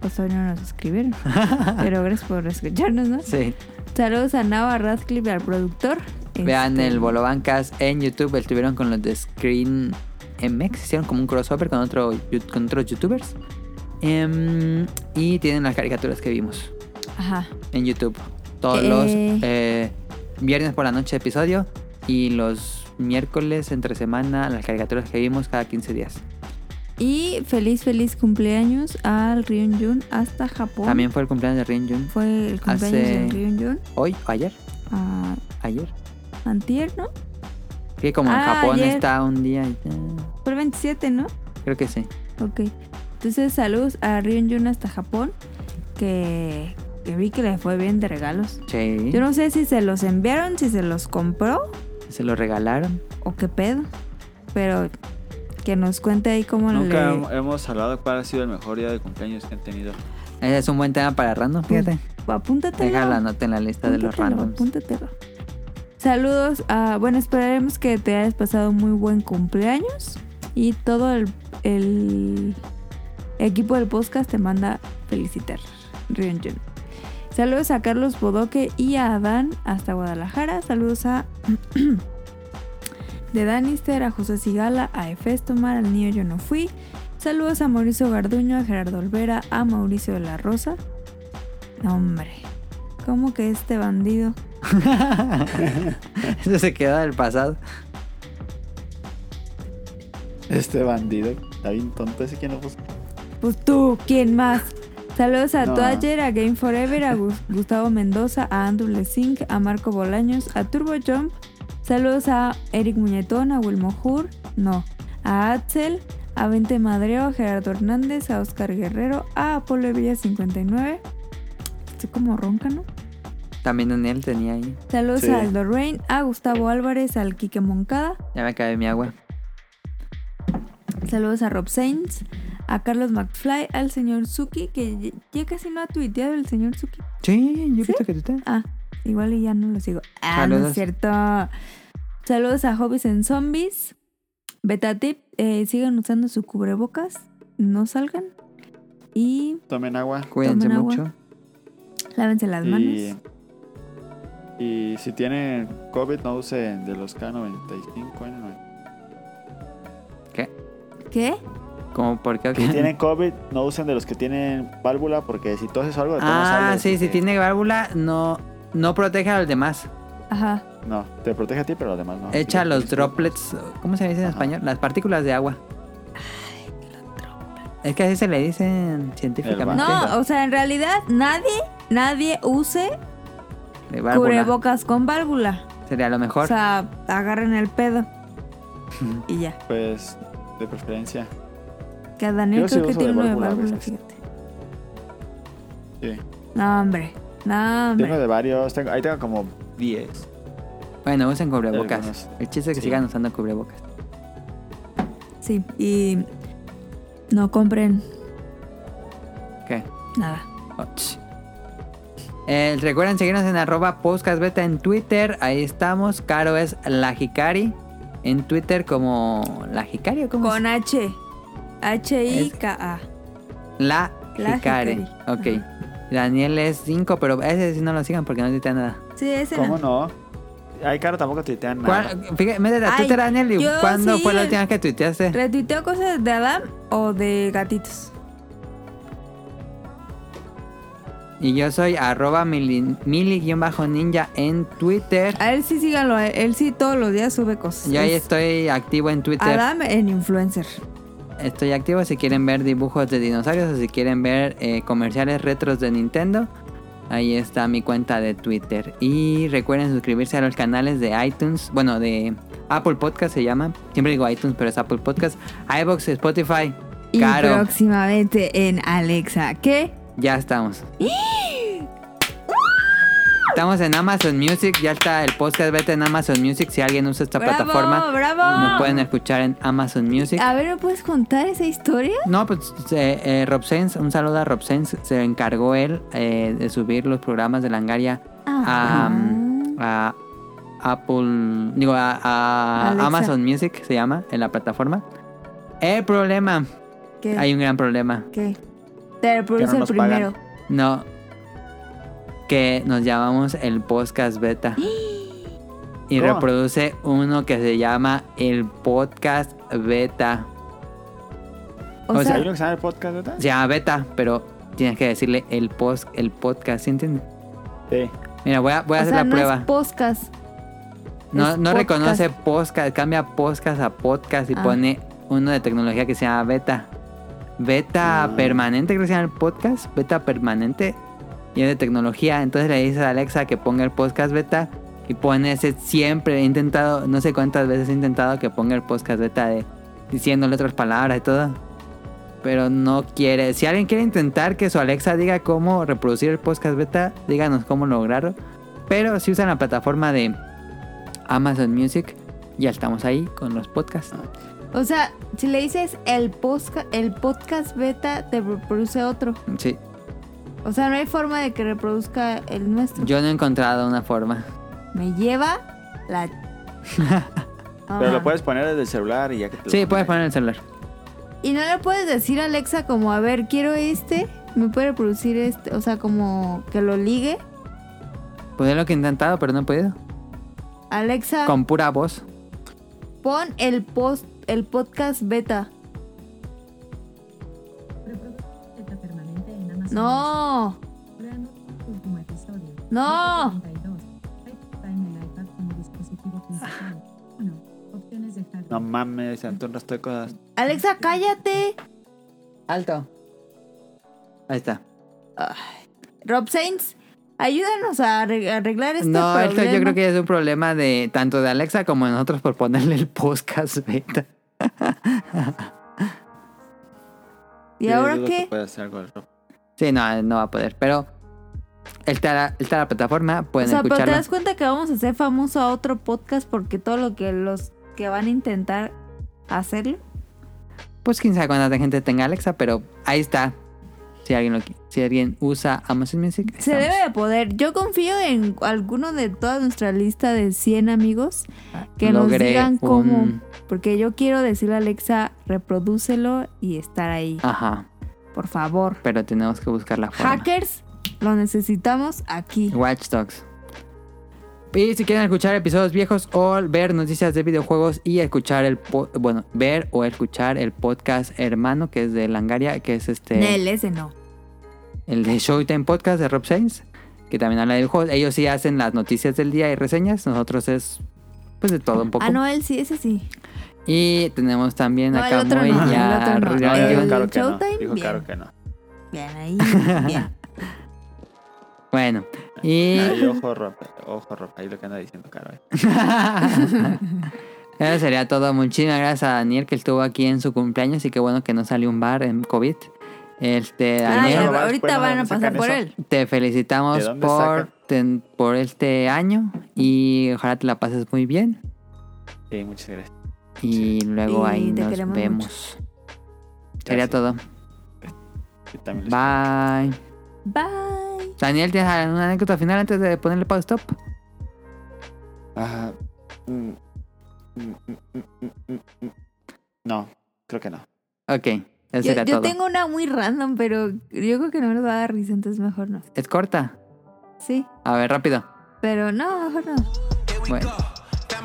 Pues hoy no nos escribieron. pero gracias por escucharnos, ¿no? Sí. Saludos a Nava Radcliffe al productor. Vean Este, el Bolobancas en YouTube. Estuvieron con los de Screen MX. Hicieron como un crossover con, otro, con otros youtubers. Em, y tienen las caricaturas que vimos Ajá. en YouTube. Todos Eh. los eh, viernes por la noche episodio. Y los miércoles entre semana las caricaturas que vimos cada 15 días. Y feliz, feliz cumpleaños al Ryun Jun hasta Japón. También fue el cumpleaños de Rin Jun. fue el cumpleaños hace- del Ryun Jun. Hoy o ayer. Ah, Ayer. antier, ¿no? Que como en Ah, Japón ayer. está un día. y- Fue el 27, ¿no? Creo que sí. Ok. Entonces, saludos a Ryun Jun hasta Japón. Que, que vi que le fue bien de regalos. Sí. Yo no sé si se los enviaron, si se los compró Se lo regalaron. o qué pedo. Pero que nos cuente ahí cómo Nunca le... hem- hemos hablado cuál ha sido el mejor día de cumpleaños que han tenido. Ese es un buen tema para random, fíjate. Apúntatelo. Deja la nota en la lista de los Apúntatelo, randoms. apúntatelo. Saludos a... Bueno, esperaremos que te hayas pasado muy buen cumpleaños. Y todo el, el equipo del podcast te manda felicitar. Ryun Jun. Saludos a Carlos Bodoque y a Adán hasta Guadalajara. Saludos a... de Danister, a José Sigala, a Efestomar, al niño Yo No Fui. Saludos a Mauricio Garduño, a Gerardo Olvera, a Mauricio de la Rosa. Hombre. ¿Cómo que este bandido? Eso se quedó del pasado. Este bandido. Está bien tonto ese quien lo puso. Pues tú, ¿quién más? Saludos a No. A Game Forever, a Gus- Gustavo Mendoza, a Andrew Lezink, a Marco Bolaños, a Turbo Jump. Saludos a Eric Muñetón, a Wilmo Hur, no, a Axel, a Vente Madreo, a Gerardo Hernández, a Oscar Guerrero, a Apolo Villa 59. Estoy como ronca, ¿no? También Daniel tenía ahí. Saludos Sí. a Aldo Rain, a Gustavo Álvarez, al Quique Moncada. Ya me acabé mi agua. Saludos a Rob Sainz, a Carlos McFly, al señor Suki, que ya- casi no ha tuiteado el señor Suki. Sí, yo he visto que tú te... Ah, igual y ya no lo sigo. Ah, no es cierto. Saludos a Hobbies en Zombies. Beta tip, eh, sigan usando su cubrebocas, no salgan. Y Tomen agua. Cuídense Tomen agua. mucho. lávense las Y, manos. y si tienen COVID, no usen de los K95. N90. ¿Qué? Como porque... Si tienen COVID, no usen de los que tienen válvula porque si toses algo de Ah, sí, si que- tiene válvula, no, no protege a los demás. Ajá. No, te protege a ti, pero los demás no. Echa Sí, los droplets, ¿cómo se dice en Ajá. español? Las partículas de agua. Es que así se le dicen científicamente. No, o sea, en realidad nadie, nadie use cubrebocas con válvula. Sería lo mejor. O sea, agarren el pedo. y ya. Pues, de preferencia. Que a Daniel Yo sí creo que tiene fíjate. Sí. No, hombre. No, hombre. Tengo de varios. Tengo, ahí tengo como 10. bueno, usen cubrebocas. El chiste es que Sí. sigan usando cubrebocas. Sí, y no compren ¿Qué? nada. Oh. Eh, recuerden seguirnos en arroba podcastbeta en Twitter. Ahí estamos. Caro es la Hikari. En Twitter como la Hikari o cómo Con es? H. H-I-K-A. La, La Hikari. Hikari. Ok. Daniel es 5, pero ese sí no lo sigan porque no tuitea nada. Sí, ese ¿Cómo no. no? Ay, Caro tampoco tuitean nada. ¿Cuál- Fíjate, métete a Ay, Twitter, Daniel. ¿y ¿Cuándo sí, fue la última vez que tuiteaste? ¿Retuiteo cosas de Adam o de gatitos? Y yo soy arroba mili- mili-ninja en Twitter. A él sí síganlo. Él, él sí todos los días sube cosas. Yo ahí Es estoy activo en Twitter. Adam en influencer. Estoy activo si quieren ver dibujos de dinosaurios o si quieren ver eh, comerciales retros de Nintendo. Ahí está mi cuenta de Twitter. Y recuerden suscribirse a los canales de iTunes. Bueno, de Apple Podcast se llama. Siempre digo iTunes, pero es Apple Podcast. iBox, Spotify. Y Caro. próximamente en Alexa. ¿Qué? Ya estamos. Estamos en Amazon Music. Ya está el podcast. Vete en Amazon Music. Si alguien usa esta ¡Bravo, plataforma, bravo! nos pueden escuchar en Amazon Music. A ver, ¿me puedes contar esa historia? No, pues eh, eh, Rob Sens, un saludo a Rob Sens, se encargó él eh, de subir los programas de Langaria a, Ah. a Apple, digo, a. Amazon Music se llama, en la plataforma. El problema, ¿Qué? hay un gran problema, ¿Qué? Te reproduce el primero. no, que nos llamamos el podcast beta. y ¿Cómo? reproduce uno que se llama el podcast beta. O, O sea, ¿Hay uno que se llama el podcast, verdad? Se llama beta, pero tienes que decirle el post, el podcast, ¿sí entiendes? Sí. Mira, voy a, voy a o hacer sea, la no prueba. es podcast. No, es no podcast. reconoce podcast, cambia podcast a podcast y Ah. pone uno de tecnología que se llama beta. Beta Ah. permanente, creo que se llama el podcast. Beta permanente y es de tecnología. Entonces le dices a Alexa que ponga el podcast beta y pone ese siempre. He intentado, no sé cuántas veces he intentado que ponga el podcast beta de, diciéndole otras palabras y todo. Pero no quiere. Si alguien quiere intentar que su Alexa diga cómo reproducir el podcast beta, díganos cómo lograrlo. Pero si usan la plataforma de Amazon Music, ya estamos ahí con los podcasts. O sea, si le dices el, posca- el podcast beta, te reproduce otro. Sí, O sea, no hay forma de que reproduzca el nuestro. yo no he encontrado una forma. Me lleva la... Pero lo puedes poner desde el celular y ya que te Sí, puedes poner el celular. Y no le puedes decir a Alexa como, a ver, quiero este, me puede reproducir este, o sea, como que lo ligue. Pues es lo que he intentado, pero no he podido. Alexa, Con pura voz. pon el post, el podcast beta. No, no. No mames, resto de cosas. Alexa, cállate. Alto. Ahí está. Rob Sainz, ayúdanos a arreg- arreglar este no, problema. esto yo creo que es un problema de tanto de Alexa como de nosotros por ponerle el podcast beta. ¿Y ahora dudo que qué? puede hacer algo al Rob. Sí, no, no va a poder. Pero está la, está la plataforma, O pueden sea, pero te das cuenta que vamos a hacer famoso a otro podcast porque todo lo que los que van a intentar hacerlo. Pues quién sabe cuánta gente tenga Alexa, pero ahí está. Si alguien, lo, si alguien usa Amazon Music. Se debe de poder. Yo confío en alguno de toda nuestra lista de 100 amigos que nos digan cómo. un- Porque yo quiero decirle a Alexa, reprodúcelo y estar ahí. Ajá, Por favor. pero tenemos que buscar la forma. Hackers, lo necesitamos aquí. Watch Dogs. Y si quieren escuchar episodios viejos o ver noticias de videojuegos y escuchar el bueno, ver o escuchar el podcast hermano que es de Langaria, que es este Nel, ese no. el de Showtime Podcast de Rob Sainz, que también habla del juego. Ellos sí hacen las noticias del día y reseñas, nosotros es pues de todo un poco. Ah, no, él sí, ese sí. Y tenemos también No, a otro Kamui no, y a no. No, dijo. Caro que no. Dijo bien. Caro que no. Bien, ahí, bien. Bueno, y ojo, Rob. Ojo, Rob. Ahí lo que anda diciendo Caro. eh. Eso sería todo. Muchísimas gracias a Daniel que estuvo aquí en su cumpleaños y qué bueno que no salió un bar en COVID. Este, Ah, Daniel, ahorita van a ¿dónde pasar por eso? él. te felicitamos ¿De dónde por, ten- por este año y ojalá te la pases muy bien. Sí, muchas gracias. Y luego Y ahí nos vemos. Sería todo. Bye. Bye. Daniel, ¿tienes una anécdota final antes de ponerle pause stop? Ah, mm, mm, mm, mm, mm, mm, mm. No, creo que no. Ok, eso Yo, yo todo. tengo una muy random, pero yo creo que no me nos va a dar risa, entonces mejor no. Es corta. Sí, A ver, rápido. pero no, mejor no. Bueno.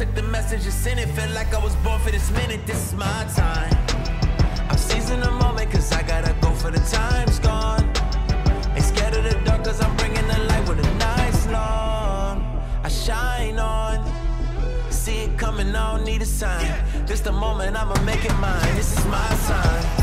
Took the message and sent it. Felt like I was born for this minute. This is my time. I'm seizing the moment, cause I gotta go for the time's gone. Ain't scared of the dark cause I'm bringing the light when the night's long. I shine on. See it coming, I don't need a sign. This the moment, I'ma make it mine. This is my time.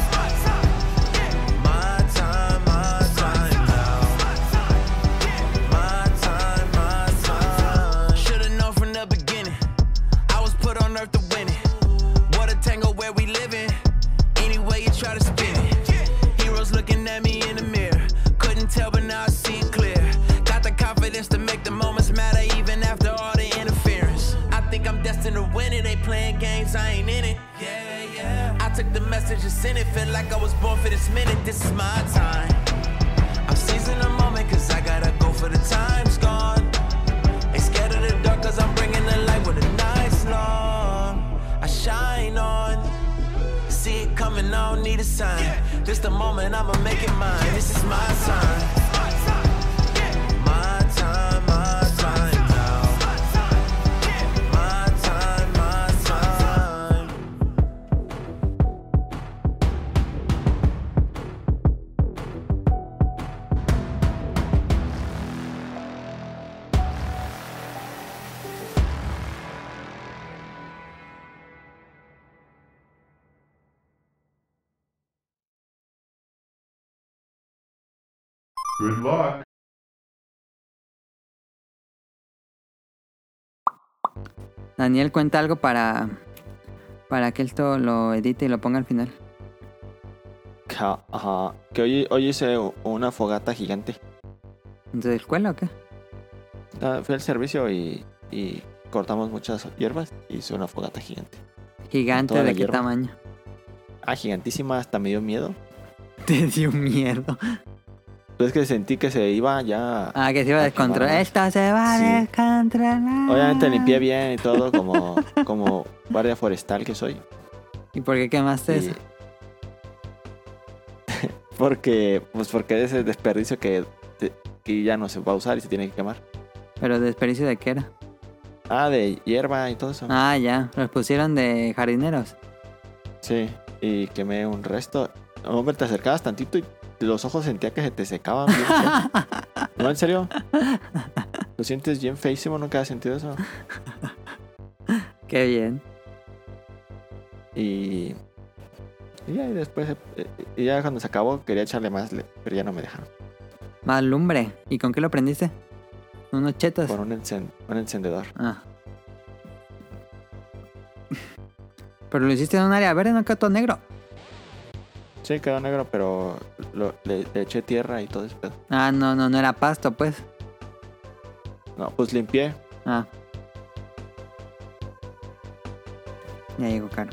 Message and sent it. Felt like I was born for this minute. This is my time. I'm seizing the moment cause I gotta go for the time's gone. Ain't scared of the dark cause I'm bringing the light with the night's long. I shine on. See it coming, I don't need a sign. This the moment I'ma make it mine. This is my time. Daniel cuenta algo para, para que esto lo edite y lo ponga al final. Ajá. Que hoy, hoy hice una fogata gigante. ¿En tu escuela o qué? Ah, Fui al servicio y, y cortamos muchas hierbas y hice una fogata gigante. Gigante de qué hierba. tamaño. Ah, gigantísima, hasta me dio miedo. Te dio miedo. Pues es que sentí que se iba ya. Ah, que se iba a descontrolar. Esto se va a Sí. descontrolar. Obviamente limpié bien y todo, como, como guardia forestal que soy. ¿Y por qué quemaste Y- eso? porque, pues porque es ese desperdicio que, que ya no se va a usar y se tiene que quemar. ¿Pero desperdicio de qué era? Ah, de hierba y todo eso. Ah, ya. Los pusieron de jardineros. Sí, y quemé un resto. Hombre, te acercabas tantito y los ojos sentía que se te secaban. bien no, en serio. Lo sientes bien feísimo, nunca has sentido eso. Qué bien. Y, y ya y después, eh, y ya cuando se acabó, quería echarle más, pero ya no me dejaron. Más lumbre. ¿Y con qué lo prendiste? Unos chetos. Por un, encen- un encendedor. Ah. Pero lo hiciste en un área verde, no quedó todo negro. Sí, quedó negro, pero lo- le, le eché tierra y todo eso. pedo. Ah, no, no, no era pasto, pues. No, pues limpié. Ah. Ya llegó Caro.